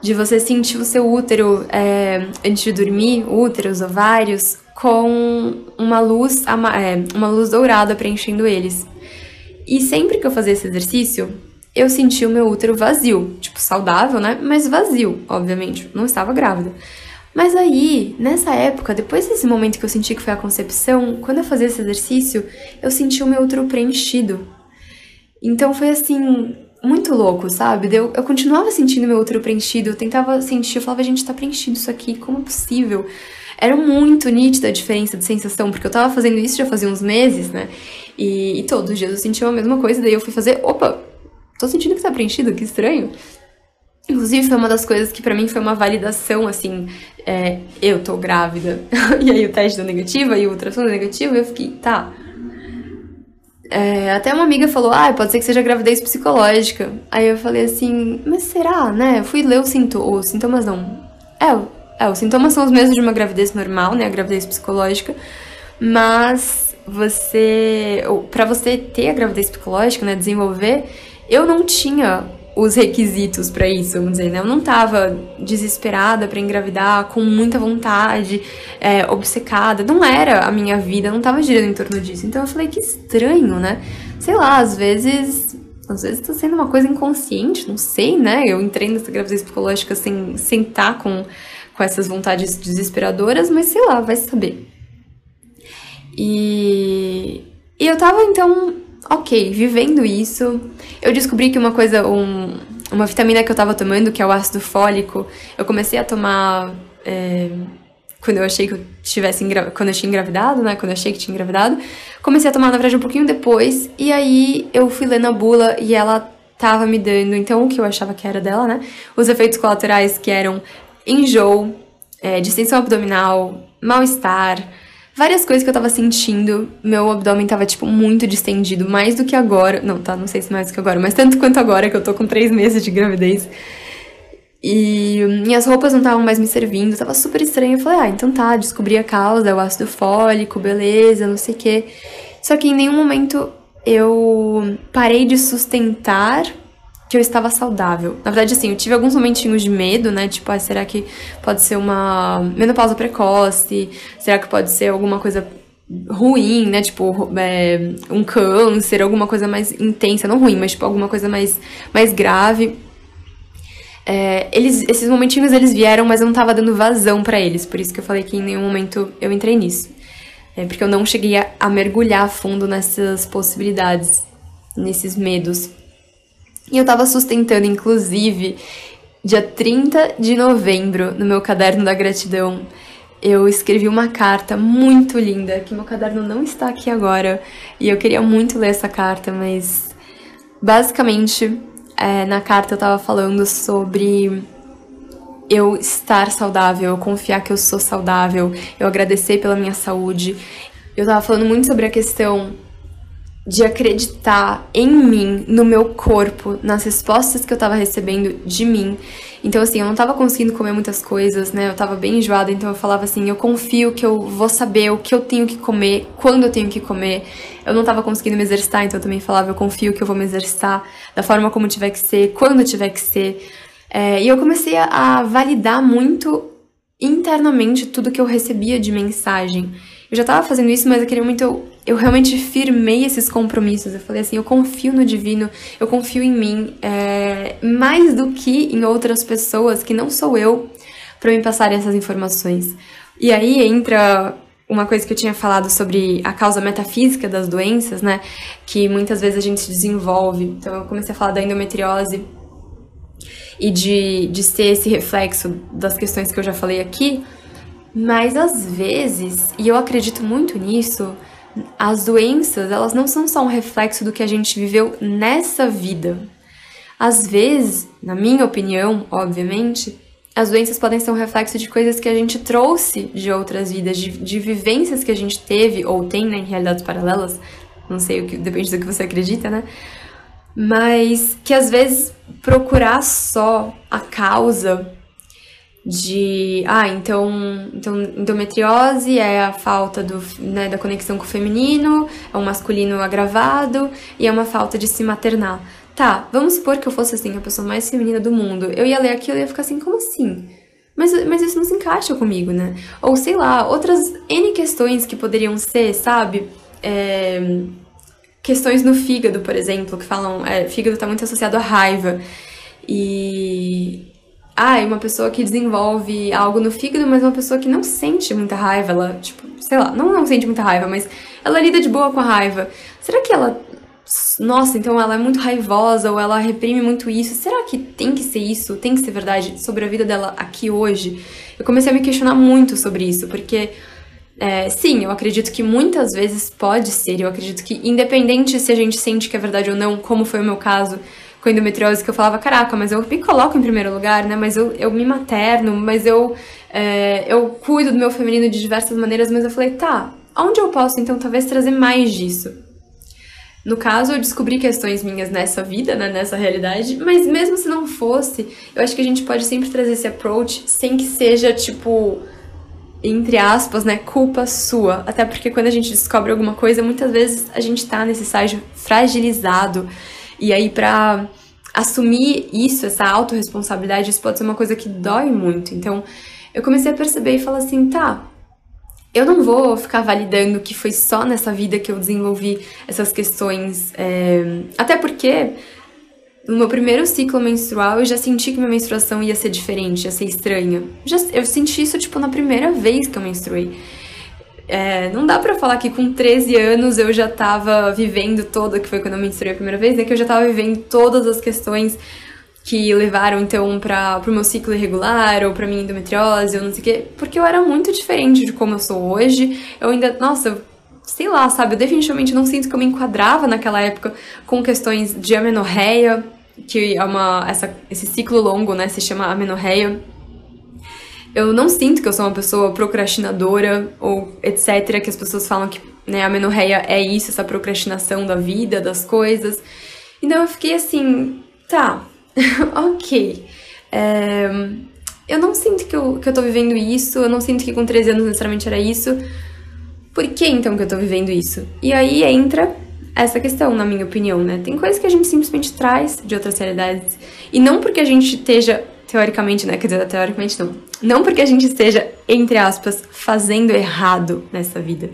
de você sentir o seu útero é, antes de dormir, útero, os ovários, com uma luz, é, uma luz dourada preenchendo eles. E sempre que eu fazia esse exercício, eu senti o meu útero vazio, tipo, saudável, né? Mas vazio, obviamente. Não estava grávida. Mas aí, nessa época, depois desse momento que eu senti que foi a concepção, quando eu fazia esse exercício, eu senti o meu útero preenchido. Então foi assim, muito louco, sabe? Eu, eu continuava sentindo meu útero preenchido, eu tentava sentir, eu falava, gente, tá preenchido isso aqui, como é possível? Era muito nítida a diferença de sensação, porque eu tava fazendo isso já fazia uns meses, né? E, e todos os dias eu sentia a mesma coisa, daí eu fui fazer, opa, tô sentindo que tá preenchido, que estranho. Inclusive, foi uma das coisas que para mim foi uma validação, assim, é, eu tô grávida, e aí o teste deu negativo, aí o ultrassom deu negativo, e eu fiquei, tá, é, até uma amiga falou, ah, pode ser que seja gravidez psicológica. Aí eu falei assim, mas será, né? Eu fui ler os, os sintomas, não. É, é, os sintomas são os mesmos de uma gravidez normal, né? A gravidez psicológica. Mas você, para você ter a gravidez psicológica, né, desenvolver, eu não tinha os requisitos para isso, vamos dizer, né? Eu não tava desesperada para engravidar, com muita vontade, é, obcecada. Não era a minha vida, não tava girando em torno disso. Então eu falei, que estranho, né? Sei lá, às vezes. Às vezes tá sendo uma coisa inconsciente, não sei, né? Eu entrei nessa gravidez psicológica sem sentar tá com, com essas vontades desesperadoras, mas sei lá, vai saber. E, e eu tava então ok, vivendo isso, eu descobri que uma coisa, um, uma vitamina que eu tava tomando, que é o ácido fólico, eu comecei a tomar é, quando eu achei que eu tivesse quando eu tinha engravidado, né? Quando eu achei que tinha engravidado. Comecei a tomar, na verdade, um pouquinho depois, e aí eu fui lendo a bula e ela tava me dando, então, o que eu achava que era dela, né? Os efeitos colaterais que eram enjoo, é, distensão abdominal, mal-estar, várias coisas que eu tava sentindo. Meu abdômen tava, tipo, muito distendido, mais do que agora. Não, tá, não sei se mais do que agora, mas tanto quanto agora, que eu tô com três meses de gravidez. E minhas roupas não estavam mais me servindo, tava super estranho. Eu falei, ah, então tá, descobri a causa, o ácido fólico, beleza, não sei o quê. Só que em nenhum momento eu parei de sustentar que eu estava saudável. Na verdade, assim, eu tive alguns momentinhos de medo, né? Tipo, ah, será que pode ser uma menopausa precoce? Será que pode ser alguma coisa ruim, né? Tipo, é, um câncer, alguma coisa mais intensa, não ruim, mas tipo, alguma coisa mais, mais grave. É, eles, esses momentinhos eles vieram, mas eu não tava dando vazão para eles, por isso que eu falei que em nenhum momento eu entrei nisso. É, porque eu não cheguei a, a mergulhar fundo nessas possibilidades, nesses medos. E eu tava sustentando, inclusive, dia 30 de novembro, no meu caderno da gratidão, eu escrevi uma carta muito linda, que meu caderno não está aqui agora, e eu queria muito ler essa carta, mas basicamente é, na carta eu tava falando sobre eu estar saudável, eu confiar que eu sou saudável, eu agradecer pela minha saúde. Eu tava falando muito sobre a questão de acreditar em mim, no meu corpo, nas respostas que eu tava recebendo de mim. Então, assim, eu não tava conseguindo comer muitas coisas, né? Eu tava bem enjoada, então eu falava assim: eu confio que eu vou saber o que eu tenho que comer, quando eu tenho que comer. Eu não tava conseguindo me exercitar, então eu também falava: eu confio que eu vou me exercitar da forma como tiver que ser, quando tiver que ser. É, e eu comecei a, validar muito internamente tudo que eu recebia de mensagem. Eu já tava fazendo isso, mas naquele momento eu, eu realmente firmei esses compromissos. Eu falei assim: eu confio no divino, eu confio em mim, é, mais do que em outras pessoas que não sou eu para me passarem essas informações. E aí entra uma coisa que eu tinha falado sobre a causa metafísica das doenças, né? Que muitas vezes a gente desenvolve. Então eu comecei a falar da endometriose e de, de ser esse reflexo das questões que eu já falei aqui. Mas às vezes, e eu acredito muito nisso, as doenças, elas não são só um reflexo do que a gente viveu nessa vida. Às vezes, na minha opinião, obviamente, as doenças podem ser um reflexo de coisas que a gente trouxe de outras vidas, de, de vivências que a gente teve ou tem né, em realidades paralelas. Não sei o que, depende do que você acredita, né? Mas que às vezes procurar só a causa de ah, então, então endometriose é a falta do, né, da conexão com o feminino, é um masculino agravado e é uma falta de se maternar. Tá, vamos supor que eu fosse assim, a pessoa mais feminina do mundo. Eu ia ler aquilo e ia ficar assim, como assim? Mas, mas isso não se encaixa comigo, né? Ou sei lá, outras N questões que poderiam ser, sabe? É, questões no fígado, por exemplo, que falam. É, fígado está muito associado à raiva. E ah, uma pessoa que desenvolve algo no fígado, mas uma pessoa que não sente muita raiva, ela, tipo, sei lá, não não sente muita raiva, mas ela lida de boa com a raiva. Será que ela nossa, então ela é muito raivosa ou ela reprime muito isso. Será que tem que ser isso? Tem que ser verdade sobre a vida dela aqui hoje? Eu comecei a me questionar muito sobre isso, porque é, sim, eu acredito que muitas vezes pode ser. Eu acredito que, independente se a gente sente que é verdade ou não, como foi o meu caso com endometriose, que eu falava, caraca, mas eu me coloco em primeiro lugar, né? Mas eu, eu me materno, mas eu, é, eu cuido do meu feminino de diversas maneiras, mas eu falei, tá, onde eu posso então talvez trazer mais disso? No caso, eu descobri questões minhas nessa vida, né, nessa realidade, mas mesmo se não fosse, eu acho que a gente pode sempre trazer esse approach sem que seja, tipo, entre aspas, né, culpa sua. Até porque quando a gente descobre alguma coisa, muitas vezes a gente tá nesse estágio fragilizado. E aí, pra assumir isso, essa autorresponsabilidade, isso pode ser uma coisa que dói muito. Então, eu comecei a perceber e falar assim, tá, eu não vou ficar validando que foi só nessa vida que eu desenvolvi essas questões. É... Até porque no meu primeiro ciclo menstrual eu já senti que minha menstruação ia ser diferente, ia ser estranha. Já, eu senti isso, tipo, na primeira vez que eu menstruei. É, não dá pra falar que com 13 anos eu já tava vivendo toda, que foi quando eu menstruei a primeira vez, né? Que eu já tava vivendo todas as questões que levaram então para o meu ciclo irregular ou para minha endometriose ou não sei o quê, porque eu era muito diferente de como eu sou hoje. Eu ainda, nossa, sei lá, sabe, eu definitivamente não sinto que eu me enquadrava naquela época com questões de amenorreia, que é uma essa, esse ciclo longo, né, se chama amenorreia. Eu não sinto que eu sou uma pessoa procrastinadora ou etc, que as pessoas falam que, né, a amenorreia é isso, essa procrastinação da vida, das coisas. Então eu fiquei assim, tá, ok. É, eu não sinto que eu, que eu tô vivendo isso, eu não sinto que com 13 anos necessariamente era isso. Por que então que eu tô vivendo isso? E aí entra essa questão, na minha opinião, né? Tem coisas que a gente simplesmente traz de outras realidades. E não porque a gente esteja, teoricamente, né? Quer dizer, teoricamente não. Não porque a gente esteja, entre aspas, fazendo errado nessa vida.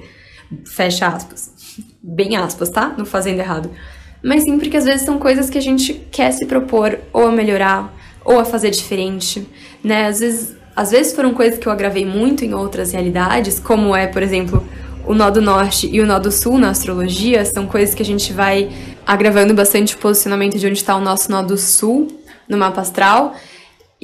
Fecha aspas. Bem aspas, tá? No fazendo errado mas sim porque às vezes são coisas que a gente quer se propor ou a melhorar ou a fazer diferente, né? Às vezes, às vezes foram coisas que eu agravei muito em outras realidades, como é, por exemplo, o nó do norte e o nó do sul na astrologia, são coisas que a gente vai agravando bastante o posicionamento de onde está o nosso nó do sul no mapa astral.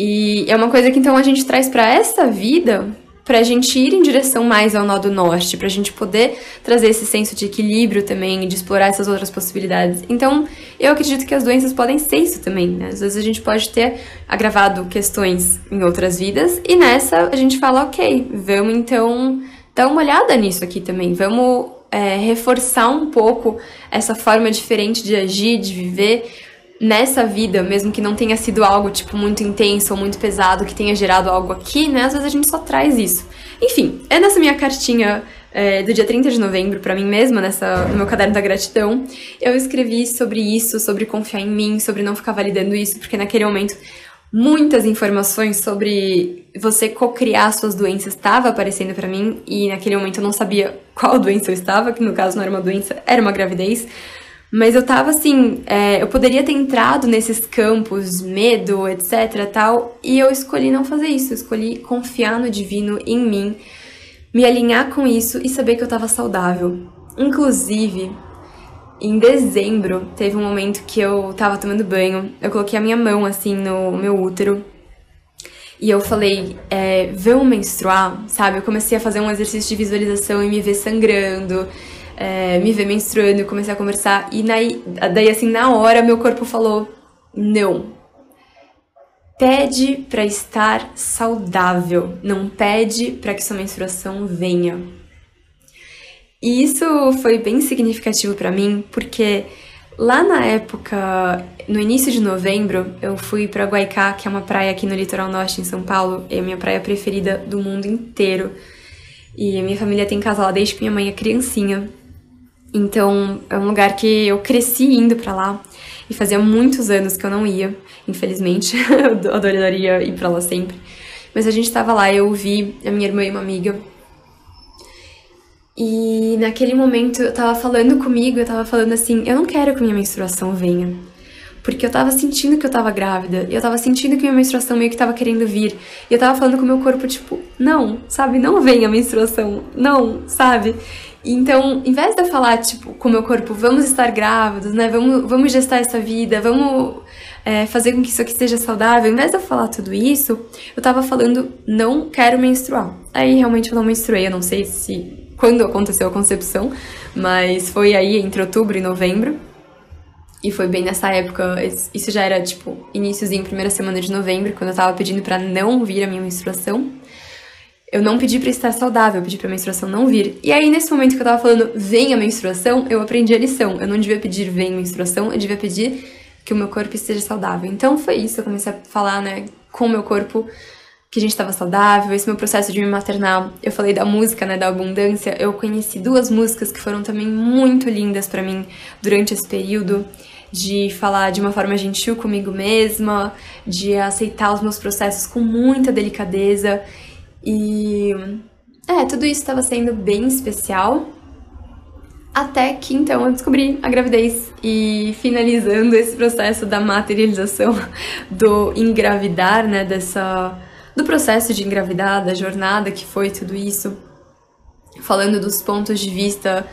E é uma coisa que então a gente traz para essa vida para a gente ir em direção mais ao nó do norte, para a gente poder trazer esse senso de equilíbrio também e de explorar essas outras possibilidades. Então, eu acredito que as doenças podem ser isso também, né? Às vezes a gente pode ter agravado questões em outras vidas e nessa a gente fala, ok, vamos então dar uma olhada nisso aqui também, vamos é, reforçar um pouco essa forma diferente de agir, de viver nessa vida, mesmo que não tenha sido algo, tipo, muito intenso ou muito pesado, que tenha gerado algo aqui, né? Às vezes a gente só traz isso. Enfim, é nessa minha cartinha é, do dia 30 de novembro para mim mesma, nessa, no meu caderno da gratidão, eu escrevi sobre isso, sobre confiar em mim, sobre não ficar validando isso, porque naquele momento muitas informações sobre você co-criar suas doenças estava aparecendo para mim e naquele momento eu não sabia qual doença eu estava, que no caso não era uma doença, era uma gravidez. Mas eu tava assim, é, eu poderia ter entrado nesses campos, medo, etc, tal, e eu escolhi não fazer isso, eu escolhi confiar no divino em mim, me alinhar com isso e saber que eu tava saudável. Inclusive, em dezembro, teve um momento que eu tava tomando banho, eu coloquei a minha mão assim no meu útero e eu falei, é, vamos menstruar, sabe? Eu comecei a fazer um exercício de visualização e me ver sangrando é, me ver menstruando, comecei a conversar. E daí, assim, na hora, meu corpo falou: não. Pede para estar saudável, não pede para que sua menstruação venha. E isso foi bem significativo para mim, porque lá na época, no início de novembro, eu fui para Guaicá, que é uma praia aqui no litoral norte em São Paulo, é a minha praia preferida do mundo inteiro. E a minha família tem casa lá desde que minha mãe é criancinha. Então, é um lugar que eu cresci indo para lá e fazia muitos anos que eu não ia, infelizmente. eu adoraria ir para lá sempre. Mas a gente tava lá, eu vi a minha irmã e uma amiga. E naquele momento eu tava falando comigo, eu tava falando assim: eu não quero que minha menstruação venha. Porque eu tava sentindo que eu tava grávida, eu tava sentindo que minha menstruação meio que tava querendo vir. E eu tava falando com o meu corpo, tipo, não, sabe? Não vem a menstruação, não, sabe? Então, em vez de eu falar, tipo, com o meu corpo, vamos estar grávidos, né? Vamos, vamos gestar essa vida, vamos é, fazer com que isso aqui seja saudável. Em vez de eu falar tudo isso, eu tava falando, não quero menstruar. Aí realmente eu não menstruei, eu não sei se quando aconteceu a concepção, mas foi aí entre outubro e novembro. E foi bem nessa época, isso já era tipo iníciozinho, primeira semana de novembro, quando eu tava pedindo para não vir a minha menstruação. Eu não pedi para estar saudável, eu pedi pra menstruação não vir. E aí, nesse momento que eu tava falando, vem a menstruação, eu aprendi a lição. Eu não devia pedir vem menstruação, eu devia pedir que o meu corpo esteja saudável. Então foi isso, eu comecei a falar, né, com o meu corpo que a gente estava saudável, esse meu processo de me maternar. Eu falei da música, né, da abundância. Eu conheci duas músicas que foram também muito lindas para mim durante esse período de falar de uma forma gentil comigo mesma, de aceitar os meus processos com muita delicadeza. E é, tudo isso estava sendo bem especial. Até que então eu descobri a gravidez e finalizando esse processo da materialização do engravidar, né, dessa do processo de engravidar, da jornada que foi tudo isso, falando dos pontos de vista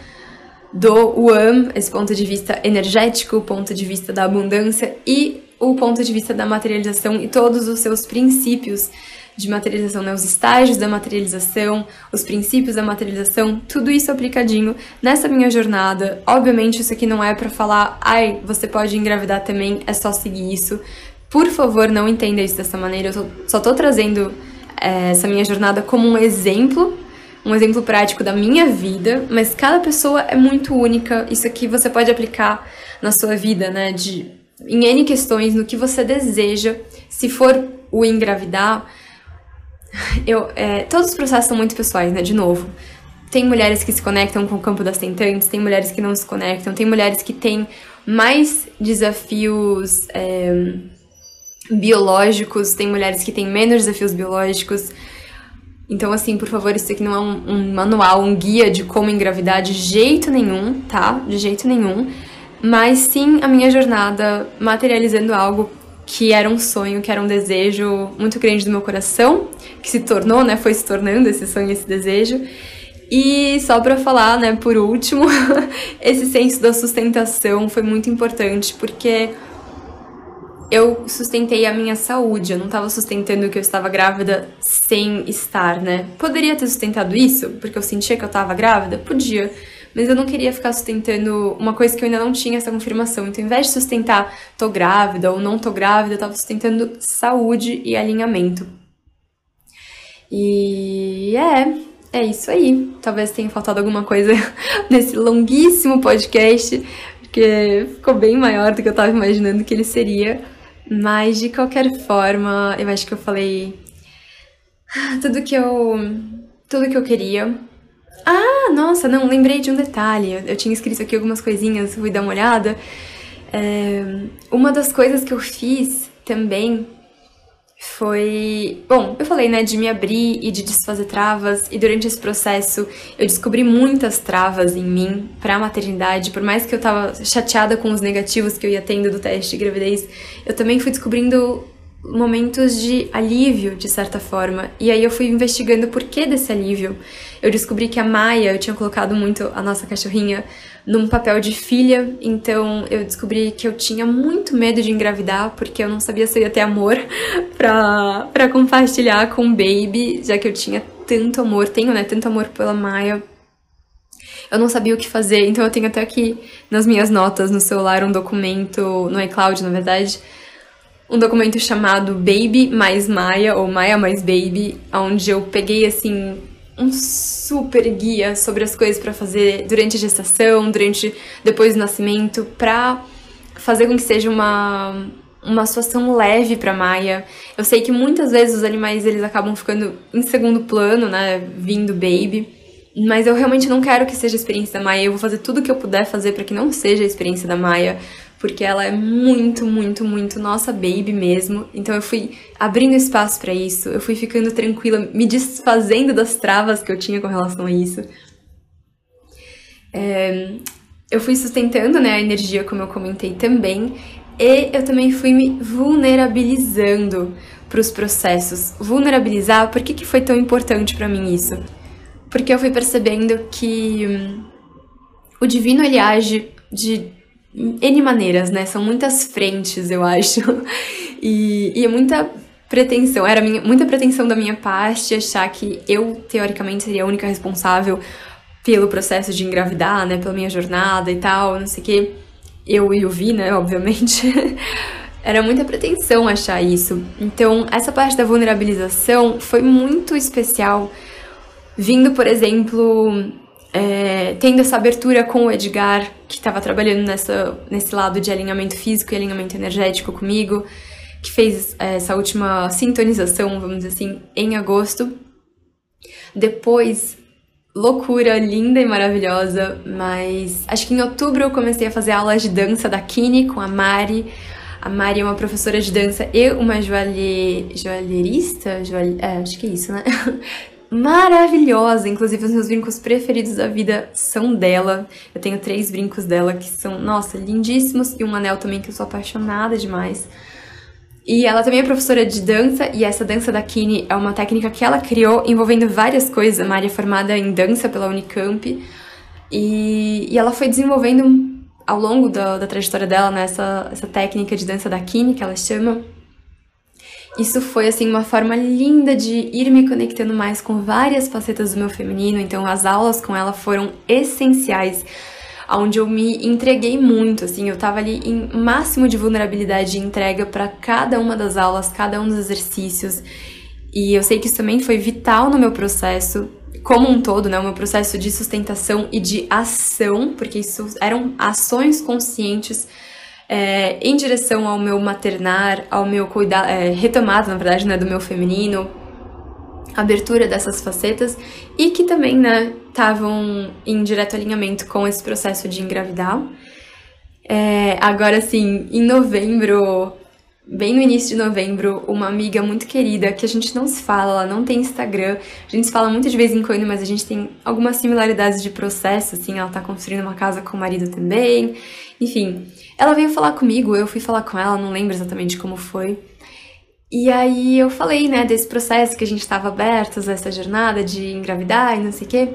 do UAM, esse ponto de vista energético, o ponto de vista da abundância e o ponto de vista da materialização e todos os seus princípios de materialização, né? os estágios da materialização, os princípios da materialização, tudo isso aplicadinho nessa minha jornada. Obviamente, isso aqui não é para falar, ai, você pode engravidar também, é só seguir isso. Por favor, não entenda isso dessa maneira. Eu tô, só tô trazendo é, essa minha jornada como um exemplo, um exemplo prático da minha vida, mas cada pessoa é muito única. Isso aqui você pode aplicar na sua vida, né? De, em N questões, no que você deseja. Se for o engravidar, eu, é, todos os processos são muito pessoais, né? De novo. Tem mulheres que se conectam com o campo das tentantes, tem mulheres que não se conectam, tem mulheres que têm mais desafios é, biológicos, tem mulheres que têm menos desafios biológicos. Então, assim, por favor, isso aqui não é um, um manual, um guia de como engravidar de jeito nenhum, tá? De jeito nenhum. Mas sim a minha jornada materializando algo que era um sonho, que era um desejo muito grande do meu coração, que se tornou, né, foi se tornando esse sonho, esse desejo. E só para falar, né, por último, esse senso da sustentação foi muito importante, porque eu sustentei a minha saúde, eu não estava sustentando que eu estava grávida sem estar, né? Poderia ter sustentado isso, porque eu sentia que eu estava grávida? Podia mas eu não queria ficar sustentando uma coisa que eu ainda não tinha essa confirmação. Então, ao invés de sustentar tô grávida ou não tô grávida, eu tava sustentando saúde e alinhamento. E é, é isso aí. Talvez tenha faltado alguma coisa nesse longuíssimo podcast, porque ficou bem maior do que eu tava imaginando que ele seria. Mas de qualquer forma, eu acho que eu falei tudo que eu tudo que eu queria. Ah, nossa, não, lembrei de um detalhe. Eu tinha escrito aqui algumas coisinhas, fui dar uma olhada. É, uma das coisas que eu fiz também foi. Bom, eu falei, né, de me abrir e de desfazer travas, e durante esse processo eu descobri muitas travas em mim pra maternidade. Por mais que eu tava chateada com os negativos que eu ia tendo do teste de gravidez, eu também fui descobrindo momentos de alívio, de certa forma. E aí eu fui investigando o porquê desse alívio. Eu descobri que a Maia, eu tinha colocado muito a nossa cachorrinha num papel de filha, então eu descobri que eu tinha muito medo de engravidar, porque eu não sabia se eu ia ter amor pra, pra compartilhar com o baby, já que eu tinha tanto amor, tenho, né, tanto amor pela Maia. Eu não sabia o que fazer, então eu tenho até aqui nas minhas notas no celular um documento, no iCloud, na verdade, um documento chamado Baby mais Maia, ou Maia mais Baby, onde eu peguei, assim, um super guia sobre as coisas para fazer durante a gestação, durante depois do nascimento, pra fazer com que seja uma uma situação leve para Maia. Eu sei que muitas vezes os animais eles acabam ficando em segundo plano, né, vindo baby, mas eu realmente não quero que seja a experiência da Maia. Eu vou fazer tudo o que eu puder fazer para que não seja a experiência da Maia, porque ela é muito, muito, muito nossa baby mesmo. Então eu fui abrindo espaço para isso, eu fui ficando tranquila, me desfazendo das travas que eu tinha com relação a isso. É, eu fui sustentando né, a energia, como eu comentei também, e eu também fui me vulnerabilizando para os processos. Vulnerabilizar, por que, que foi tão importante para mim isso? Porque eu fui percebendo que hum, o divino ele age de N maneiras, né? São muitas frentes, eu acho. E, e é muita pretensão, era minha, muita pretensão da minha parte achar que eu, teoricamente, seria a única responsável pelo processo de engravidar, né? Pela minha jornada e tal, não sei o quê. Eu e o Vi, né? Obviamente. era muita pretensão achar isso. Então, essa parte da vulnerabilização foi muito especial, vindo, por exemplo, é, tendo essa abertura com o Edgar, que estava trabalhando nessa, nesse lado de alinhamento físico e alinhamento energético comigo, que fez é, essa última sintonização, vamos dizer assim, em agosto. Depois, loucura linda e maravilhosa, mas acho que em outubro eu comecei a fazer aulas de dança da Kini com a Mari. A Mari é uma professora de dança e uma joalhe... joalheirista? Joalhe... É, acho que é isso, né? Maravilhosa. Inclusive, os meus brincos preferidos da vida são dela. Eu tenho três brincos dela que são, nossa, lindíssimos. E um anel também que eu sou apaixonada demais. E ela também é professora de dança, e essa dança da Kine é uma técnica que ela criou envolvendo várias coisas. A Mari é formada em dança pela Unicamp, e, e ela foi desenvolvendo ao longo da, da trajetória dela né, essa técnica de dança da Kine, que ela chama, isso foi assim uma forma linda de ir me conectando mais com várias facetas do meu feminino. Então as aulas com ela foram essenciais, onde eu me entreguei muito, assim, eu tava ali em máximo de vulnerabilidade e entrega para cada uma das aulas, cada um dos exercícios. E eu sei que isso também foi vital no meu processo como um todo, né, o meu processo de sustentação e de ação, porque isso eram ações conscientes é, em direção ao meu maternar, ao meu cuidar, é, retomada, na verdade, né, do meu feminino, abertura dessas facetas e que também, né, estavam em direto alinhamento com esse processo de engravidar. É, agora, sim, em novembro, bem no início de novembro, uma amiga muito querida, que a gente não se fala, ela não tem Instagram, a gente se fala muito de vez em quando, mas a gente tem algumas similaridades de processo, assim, ela tá construindo uma casa com o marido também, enfim. Ela veio falar comigo, eu fui falar com ela, não lembro exatamente como foi. E aí eu falei, né, desse processo que a gente estava abertos, essa jornada de engravidar e não sei o quê.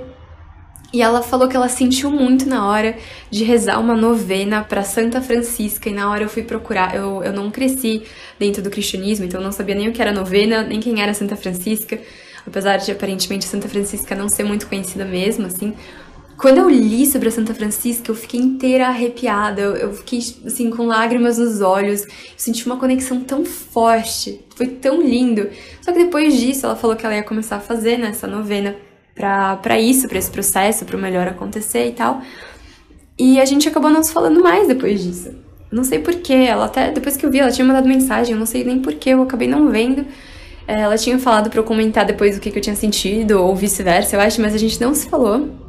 E ela falou que ela sentiu muito na hora de rezar uma novena para Santa Francisca. E na hora eu fui procurar. Eu, eu não cresci dentro do cristianismo, então eu não sabia nem o que era novena, nem quem era Santa Francisca. Apesar de aparentemente Santa Francisca não ser muito conhecida mesmo, assim. Quando eu li sobre a Santa Francisca, eu fiquei inteira arrepiada. Eu, fiquei, assim, com lágrimas nos olhos. Eu senti uma conexão tão forte. Foi tão lindo. Só que depois disso, ela falou que ela ia começar a fazer né, novena para isso, para esse processo, para o melhor acontecer e tal. E a gente acabou não se falando mais depois disso. Não sei porquê, ela até, depois que eu vi, ela tinha mandado mensagem, eu não sei nem porquê, eu acabei não vendo. É, ela tinha falado para eu comentar depois o que, que eu tinha sentido, ou vice-versa, eu acho, mas a gente não se falou.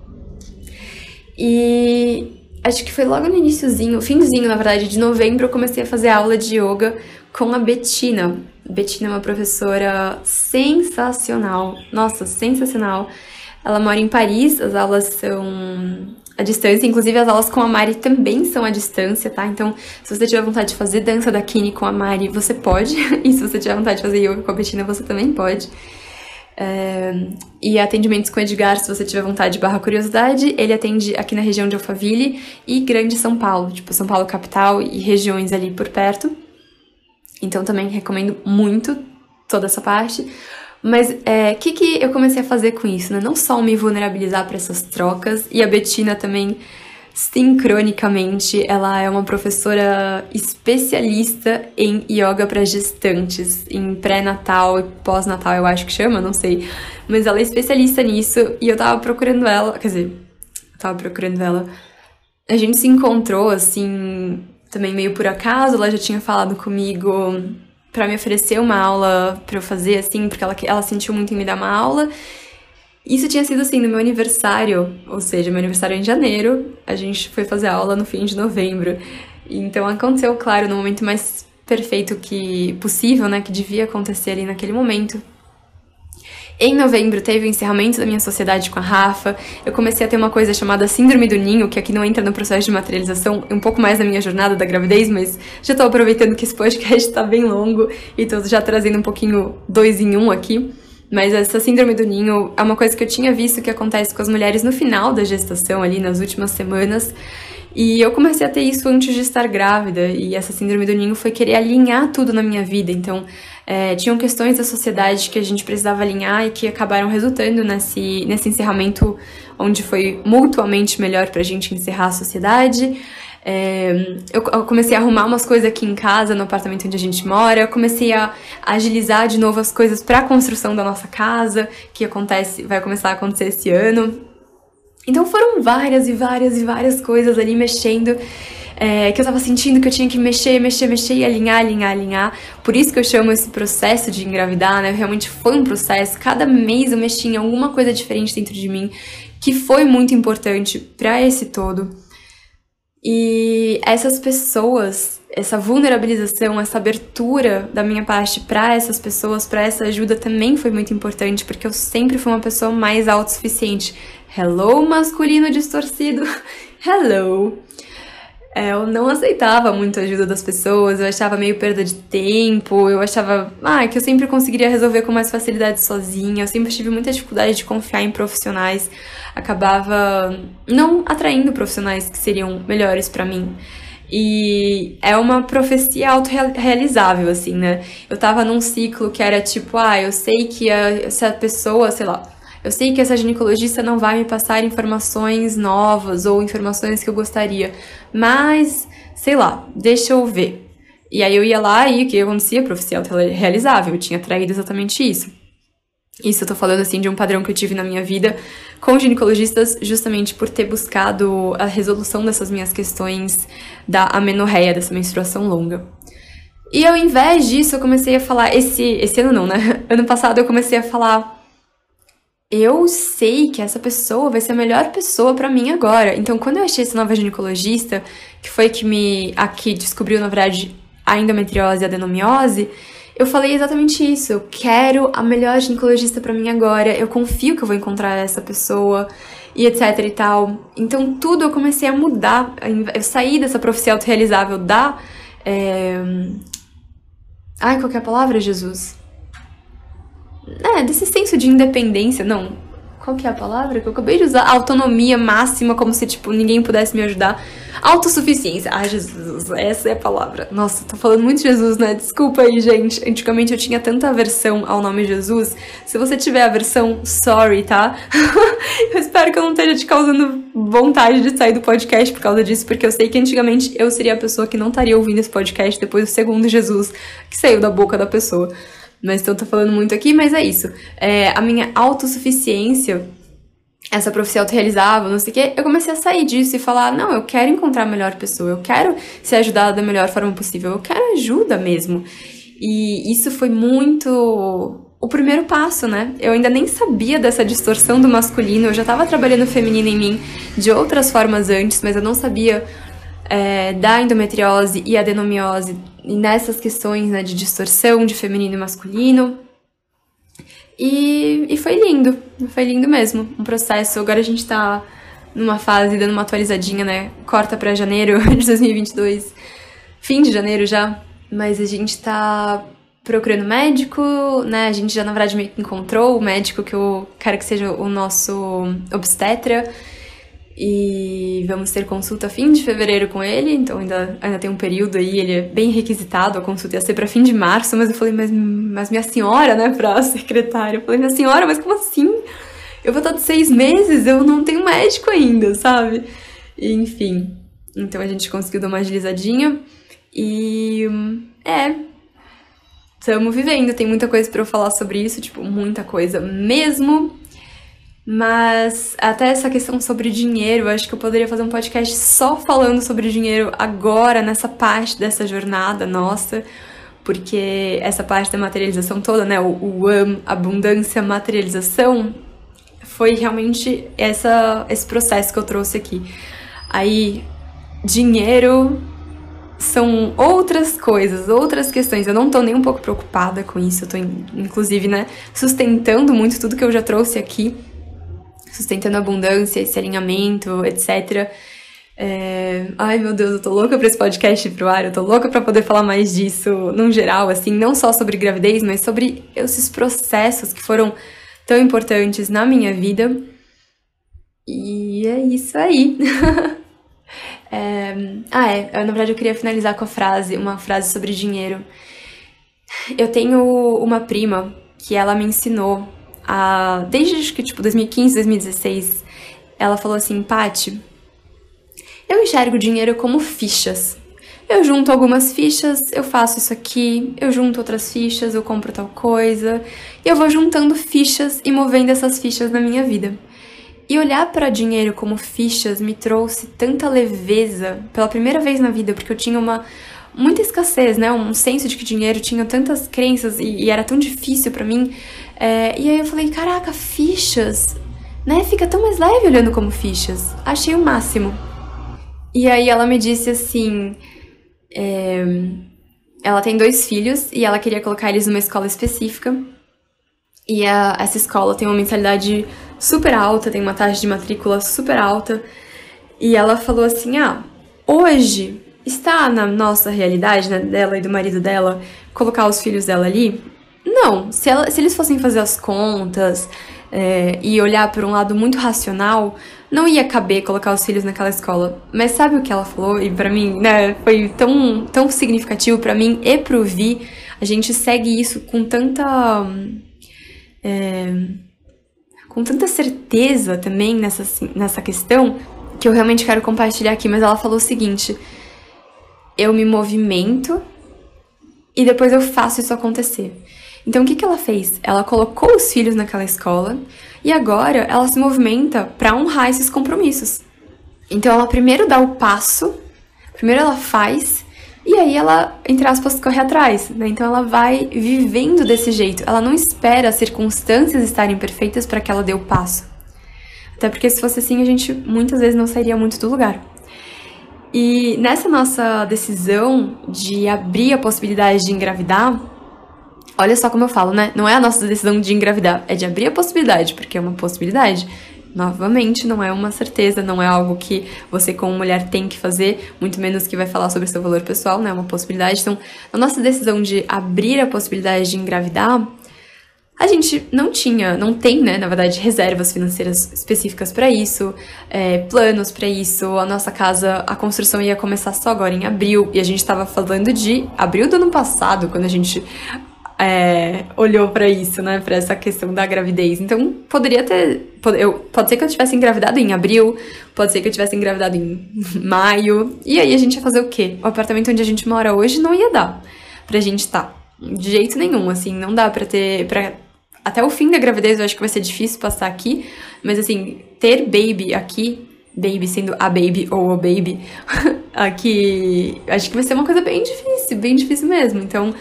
E acho que foi logo no iníciozinho, finzinho, na verdade, de novembro, eu comecei a fazer aula de yoga com a Betina. Betina é uma professora sensacional, nossa, sensacional. Ela mora em Paris, as aulas são à distância, inclusive as aulas com a Mari também são à distância, tá? Então, se você tiver vontade de fazer dança da Kini com a Mari, você pode, e se você tiver vontade de fazer yoga com a Bettina, você também pode. É... E atendimentos com Edgar, se você tiver vontade barra curiosidade, ele atende aqui na região de Alphaville e Grande São Paulo, tipo São Paulo capital e regiões ali por perto. Então também recomendo muito toda essa parte. Mas o é, que, que eu comecei a fazer com isso? Né? Não só me vulnerabilizar para essas trocas, e a Betina também, sincronicamente, ela é uma professora especialista em yoga para gestantes, em pré-natal e pós-natal, eu acho que chama, não sei. Mas ela é especialista nisso, e eu tava procurando ela, quer dizer, eu tava procurando ela. A gente se encontrou, assim, também meio por acaso, ela já tinha falado comigo para me oferecer uma aula para eu fazer, assim, porque ela, ela sentiu muito em me dar uma aula. Isso tinha sido assim no meu aniversário, ou seja, meu aniversário é em janeiro, a gente foi fazer aula no fim de novembro. Então aconteceu, claro, no momento mais perfeito que possível, né, que devia acontecer ali naquele momento. Em novembro teve o encerramento da minha sociedade com a Rafa. Eu comecei a ter uma coisa chamada Síndrome do Ninho, que aqui não entra no processo de materialização, um pouco mais da minha jornada da gravidez, mas já tô aproveitando que esse podcast tá bem longo e tô já trazendo um pouquinho dois em um aqui. Mas essa síndrome do ninho é uma coisa que eu tinha visto que acontece com as mulheres no final da gestação, ali nas últimas semanas. E eu comecei a ter isso antes de estar grávida, e essa síndrome do ninho foi querer alinhar tudo na minha vida. Então, é, tinham questões da sociedade que a gente precisava alinhar e que acabaram resultando nesse, nesse encerramento onde foi mutuamente melhor pra gente encerrar a sociedade. É, eu comecei a arrumar umas coisas aqui em casa, no apartamento onde a gente mora. Eu comecei a agilizar de novo as coisas para a construção da nossa casa, que acontece, vai começar a acontecer esse ano. Então foram várias e várias e várias coisas ali mexendo. É, que eu tava sentindo que eu tinha que mexer, mexer, mexer e alinhar, alinhar, alinhar. Por isso que eu chamo esse processo de engravidar, né? Realmente foi um processo. Cada mês eu mexi em alguma coisa diferente dentro de mim, que foi muito importante para esse todo. E essas pessoas, essa vulnerabilização, essa abertura da minha parte para essas pessoas, para essa ajuda também foi muito importante, porque eu sempre fui uma pessoa mais autossuficiente. Hello, masculino distorcido. Hello. É, eu não aceitava muito a ajuda das pessoas, eu achava meio perda de tempo, eu achava ah, que eu sempre conseguiria resolver com mais facilidade sozinha, eu sempre tive muita dificuldade de confiar em profissionais, acabava não atraindo profissionais que seriam melhores para mim. E é uma profecia autorrealizável, assim, né? Eu tava num ciclo que era tipo, ah, eu sei que a, essa pessoa, sei lá, eu sei que essa ginecologista não vai me passar informações novas ou informações que eu gostaria, mas sei lá, deixa eu ver. E aí eu ia lá e o que acontecia? Profecia realizável, eu tinha traído exatamente isso. Isso eu tô falando assim de um padrão que eu tive na minha vida com ginecologistas, justamente por ter buscado a resolução dessas minhas questões da amenorreia, dessa menstruação longa. E ao invés disso, eu comecei a falar. Esse, esse ano não, né? Ano passado eu comecei a falar eu sei que essa pessoa vai ser a melhor pessoa para mim agora. Então, quando eu achei essa nova ginecologista, que foi que me aqui descobriu, na verdade, a endometriose e a adenomiose, eu falei exatamente isso. Eu quero a melhor ginecologista para mim agora. Eu confio que eu vou encontrar essa pessoa e etc e tal. Então, tudo eu comecei a mudar. Eu saí dessa profissão autorrealizável da. É... Ai, qual é a palavra, Jesus? É, desse senso de independência, não. Qual que é a palavra que eu acabei de usar? Autonomia máxima, como se, tipo, ninguém pudesse me ajudar. Autossuficiência. Ai, Jesus, essa é a palavra. Nossa, tô falando muito Jesus, né? Desculpa aí, gente. Antigamente eu tinha tanta aversão ao nome Jesus. Se você tiver aversão, sorry, tá? eu espero que eu não esteja te causando vontade de sair do podcast por causa disso, porque eu sei que antigamente eu seria a pessoa que não estaria ouvindo esse podcast depois do segundo Jesus que saiu da boca da pessoa. Mas então tô falando muito aqui, mas é isso. É, a minha autossuficiência, essa profissão autorrealizável, não sei o quê, eu comecei a sair disso e falar, não, eu quero encontrar a melhor pessoa, eu quero ser ajudada da melhor forma possível, eu quero ajuda mesmo. E isso foi muito o primeiro passo, né? Eu ainda nem sabia dessa distorção do masculino, eu já estava trabalhando o feminino em mim de outras formas antes, mas eu não sabia é, da endometriose e adenomiose e nessas questões né, de distorção de feminino e masculino. E, e foi lindo, foi lindo mesmo. Um processo. Agora a gente tá numa fase dando uma atualizadinha, né? Corta para janeiro de 2022, fim de janeiro já. Mas a gente tá procurando médico, né? A gente já na verdade meio que encontrou o médico que eu quero que seja o nosso obstetra. E vamos ter consulta fim de fevereiro com ele, então ainda, ainda tem um período aí, ele é bem requisitado, a consulta ia ser para fim de março, mas eu falei, mas, mas minha senhora, né, pra secretária, eu falei, minha senhora, mas como assim? Eu vou estar de seis meses, eu não tenho médico ainda, sabe? E, enfim, então a gente conseguiu dar uma agilizadinha e é, estamos vivendo, tem muita coisa para eu falar sobre isso, tipo, muita coisa mesmo. Mas até essa questão sobre dinheiro, acho que eu poderia fazer um podcast só falando sobre dinheiro agora, nessa parte dessa jornada nossa, porque essa parte da materialização toda, né, o, o um, abundância, materialização, foi realmente essa, esse processo que eu trouxe aqui. Aí, dinheiro são outras coisas, outras questões. Eu não tô nem um pouco preocupada com isso. Eu tô, inclusive, né, sustentando muito tudo que eu já trouxe aqui. Sustentando a abundância, esse alinhamento, etc. É... Ai, meu Deus, eu tô louca pra esse podcast ir pro ar. Eu tô louca pra poder falar mais disso, num geral, assim. Não só sobre gravidez, mas sobre esses processos que foram tão importantes na minha vida. E é isso aí. É... Ah, é. Na verdade, eu queria finalizar com a frase, uma frase sobre dinheiro. Eu tenho uma prima que ela me ensinou a. Desde que, tipo, 2015, 2016, ela falou assim: Pati, eu enxergo o dinheiro como fichas. Eu junto algumas fichas, eu faço isso aqui, eu junto outras fichas, eu compro tal coisa, e eu vou juntando fichas e movendo essas fichas na minha vida. E olhar para dinheiro como fichas me trouxe tanta leveza pela primeira vez na vida, porque eu tinha uma muita escassez, né? Um senso de que dinheiro tinha tantas crenças e, e era tão difícil para mim. É, e aí eu falei, caraca, fichas, né? Fica tão mais leve olhando como fichas. Achei o máximo. E aí ela me disse assim, é, ela tem dois filhos e ela queria colocar eles numa escola específica. E a, essa escola tem uma mensalidade super alta, tem uma taxa de matrícula super alta. E ela falou assim: ah, hoje está na nossa realidade, né, dela e do marido dela, colocar os filhos dela ali? Não. Se, ela, se eles fossem fazer as contas é, e olhar por um lado muito racional, não ia caber colocar os filhos naquela escola. Mas sabe o que ela falou? E para mim, né, foi tão, tão significativo para mim e pro Vi. A gente segue isso com tanta. É, com tanta certeza também nessa, nessa questão que eu realmente quero compartilhar aqui, mas ela falou o seguinte: eu me movimento e depois eu faço isso acontecer. Então o que, que ela fez? Ela colocou os filhos naquela escola e agora ela se movimenta para honrar esses compromissos. Então ela primeiro dá o passo, primeiro ela faz e aí ela, entre aspas, corre atrás, né? Então ela vai vivendo desse jeito. Ela não espera as circunstâncias estarem perfeitas para que ela dê o passo. Até porque se fosse assim, a gente muitas vezes não sairia muito do lugar. E nessa nossa decisão de abrir a possibilidade de engravidar, olha só como eu falo, né? Não é a nossa decisão de engravidar, é de abrir a possibilidade, porque é uma possibilidade. Novamente, não é uma certeza, não é algo que você, como mulher, tem que fazer, muito menos que vai falar sobre seu valor pessoal, né? É uma possibilidade. Então, a nossa decisão de abrir a possibilidade de engravidar, a gente não tinha, não tem, né, na verdade, reservas financeiras específicas para isso, é, planos para isso. A nossa casa, a construção ia começar só agora em abril, e a gente estava falando de abril do ano passado, quando a gente é, olhou para isso, né? Para essa questão da gravidez. Então, poderia ter. Pode, eu, pode ser que eu tivesse engravidado em abril, pode ser que eu tivesse engravidado em maio. E aí a gente ia fazer o quê? O apartamento onde a gente mora hoje não ia dar pra gente estar. Tá. De jeito nenhum, assim, não dá pra ter. Pra, até o fim da gravidez eu acho que vai ser difícil passar aqui, mas assim, ter baby aqui baby sendo a baby ou o baby, aqui, acho que vai ser uma coisa bem difícil, bem difícil mesmo. Então,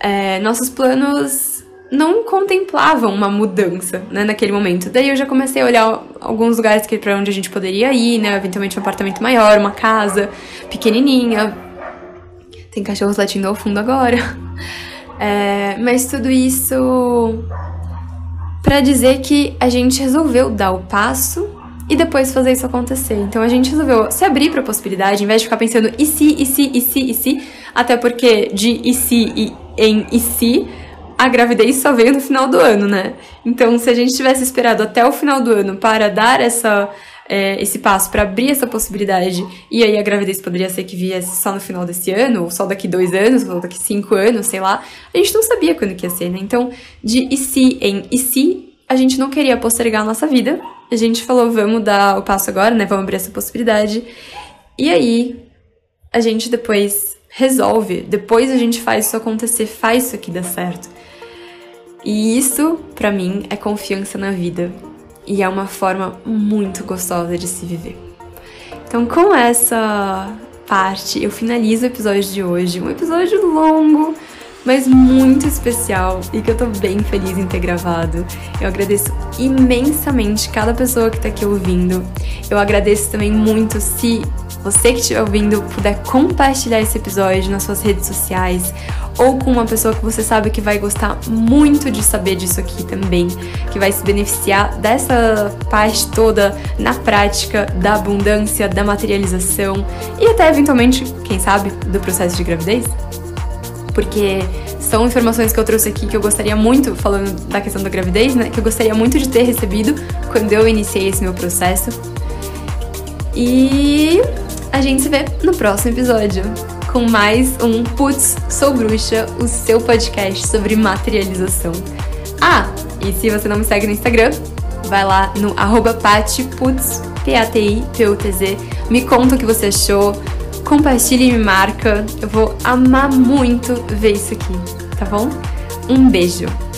é, nossos planos não contemplavam uma mudança, né, naquele momento. Daí eu já comecei a olhar alguns lugares para onde a gente poderia ir, né, eventualmente um apartamento maior, uma casa pequenininha. Tem cachorros latindo ao fundo agora. É, mas tudo isso para dizer que a gente resolveu dar o passo e depois fazer isso acontecer. Então a gente resolveu se abrir para a possibilidade, em vez de ficar pensando e se, e se, e se, e se, até porque de e se e em e se, a gravidez só veio no final do ano, né? Então, se a gente tivesse esperado até o final do ano para dar essa, é, esse passo, para abrir essa possibilidade, e aí a gravidez poderia ser que viesse só no final desse ano, ou só daqui dois anos, ou daqui cinco anos, sei lá, a gente não sabia quando que ia ser, né? Então, de e se em e se, a gente não queria postergar a nossa vida, a gente falou, vamos dar o passo agora, né? Vamos abrir essa possibilidade. E aí, a gente depois resolve, depois a gente faz isso acontecer, faz isso aqui dar certo. E isso, para mim, é confiança na vida. E é uma forma muito gostosa de se viver. Então, com essa parte, eu finalizo o episódio de hoje. Um episódio longo, mas muito especial e que eu tô bem feliz em ter gravado. Eu agradeço imensamente cada pessoa que tá aqui ouvindo. Eu agradeço também muito se você que estiver ouvindo puder compartilhar esse episódio nas suas redes sociais ou com uma pessoa que você sabe que vai gostar muito de saber disso aqui também, que vai se beneficiar dessa parte toda na prática da abundância, da materialização e até eventualmente, quem sabe, do processo de gravidez. Porque são informações que eu trouxe aqui que eu gostaria muito, falando da questão da gravidez, né? Que eu gostaria muito de ter recebido quando eu iniciei esse meu processo. E a gente se vê no próximo episódio com mais um Putz, Sou Bruxa, o seu podcast sobre materialização. Ah, e se você não me segue no Instagram, vai lá no arroba patiputz, P-A-T-I-P-U-T-Z, me conta o que você achou, compartilhe e me marca, eu vou amar muito ver isso aqui, tá bom? Um beijo!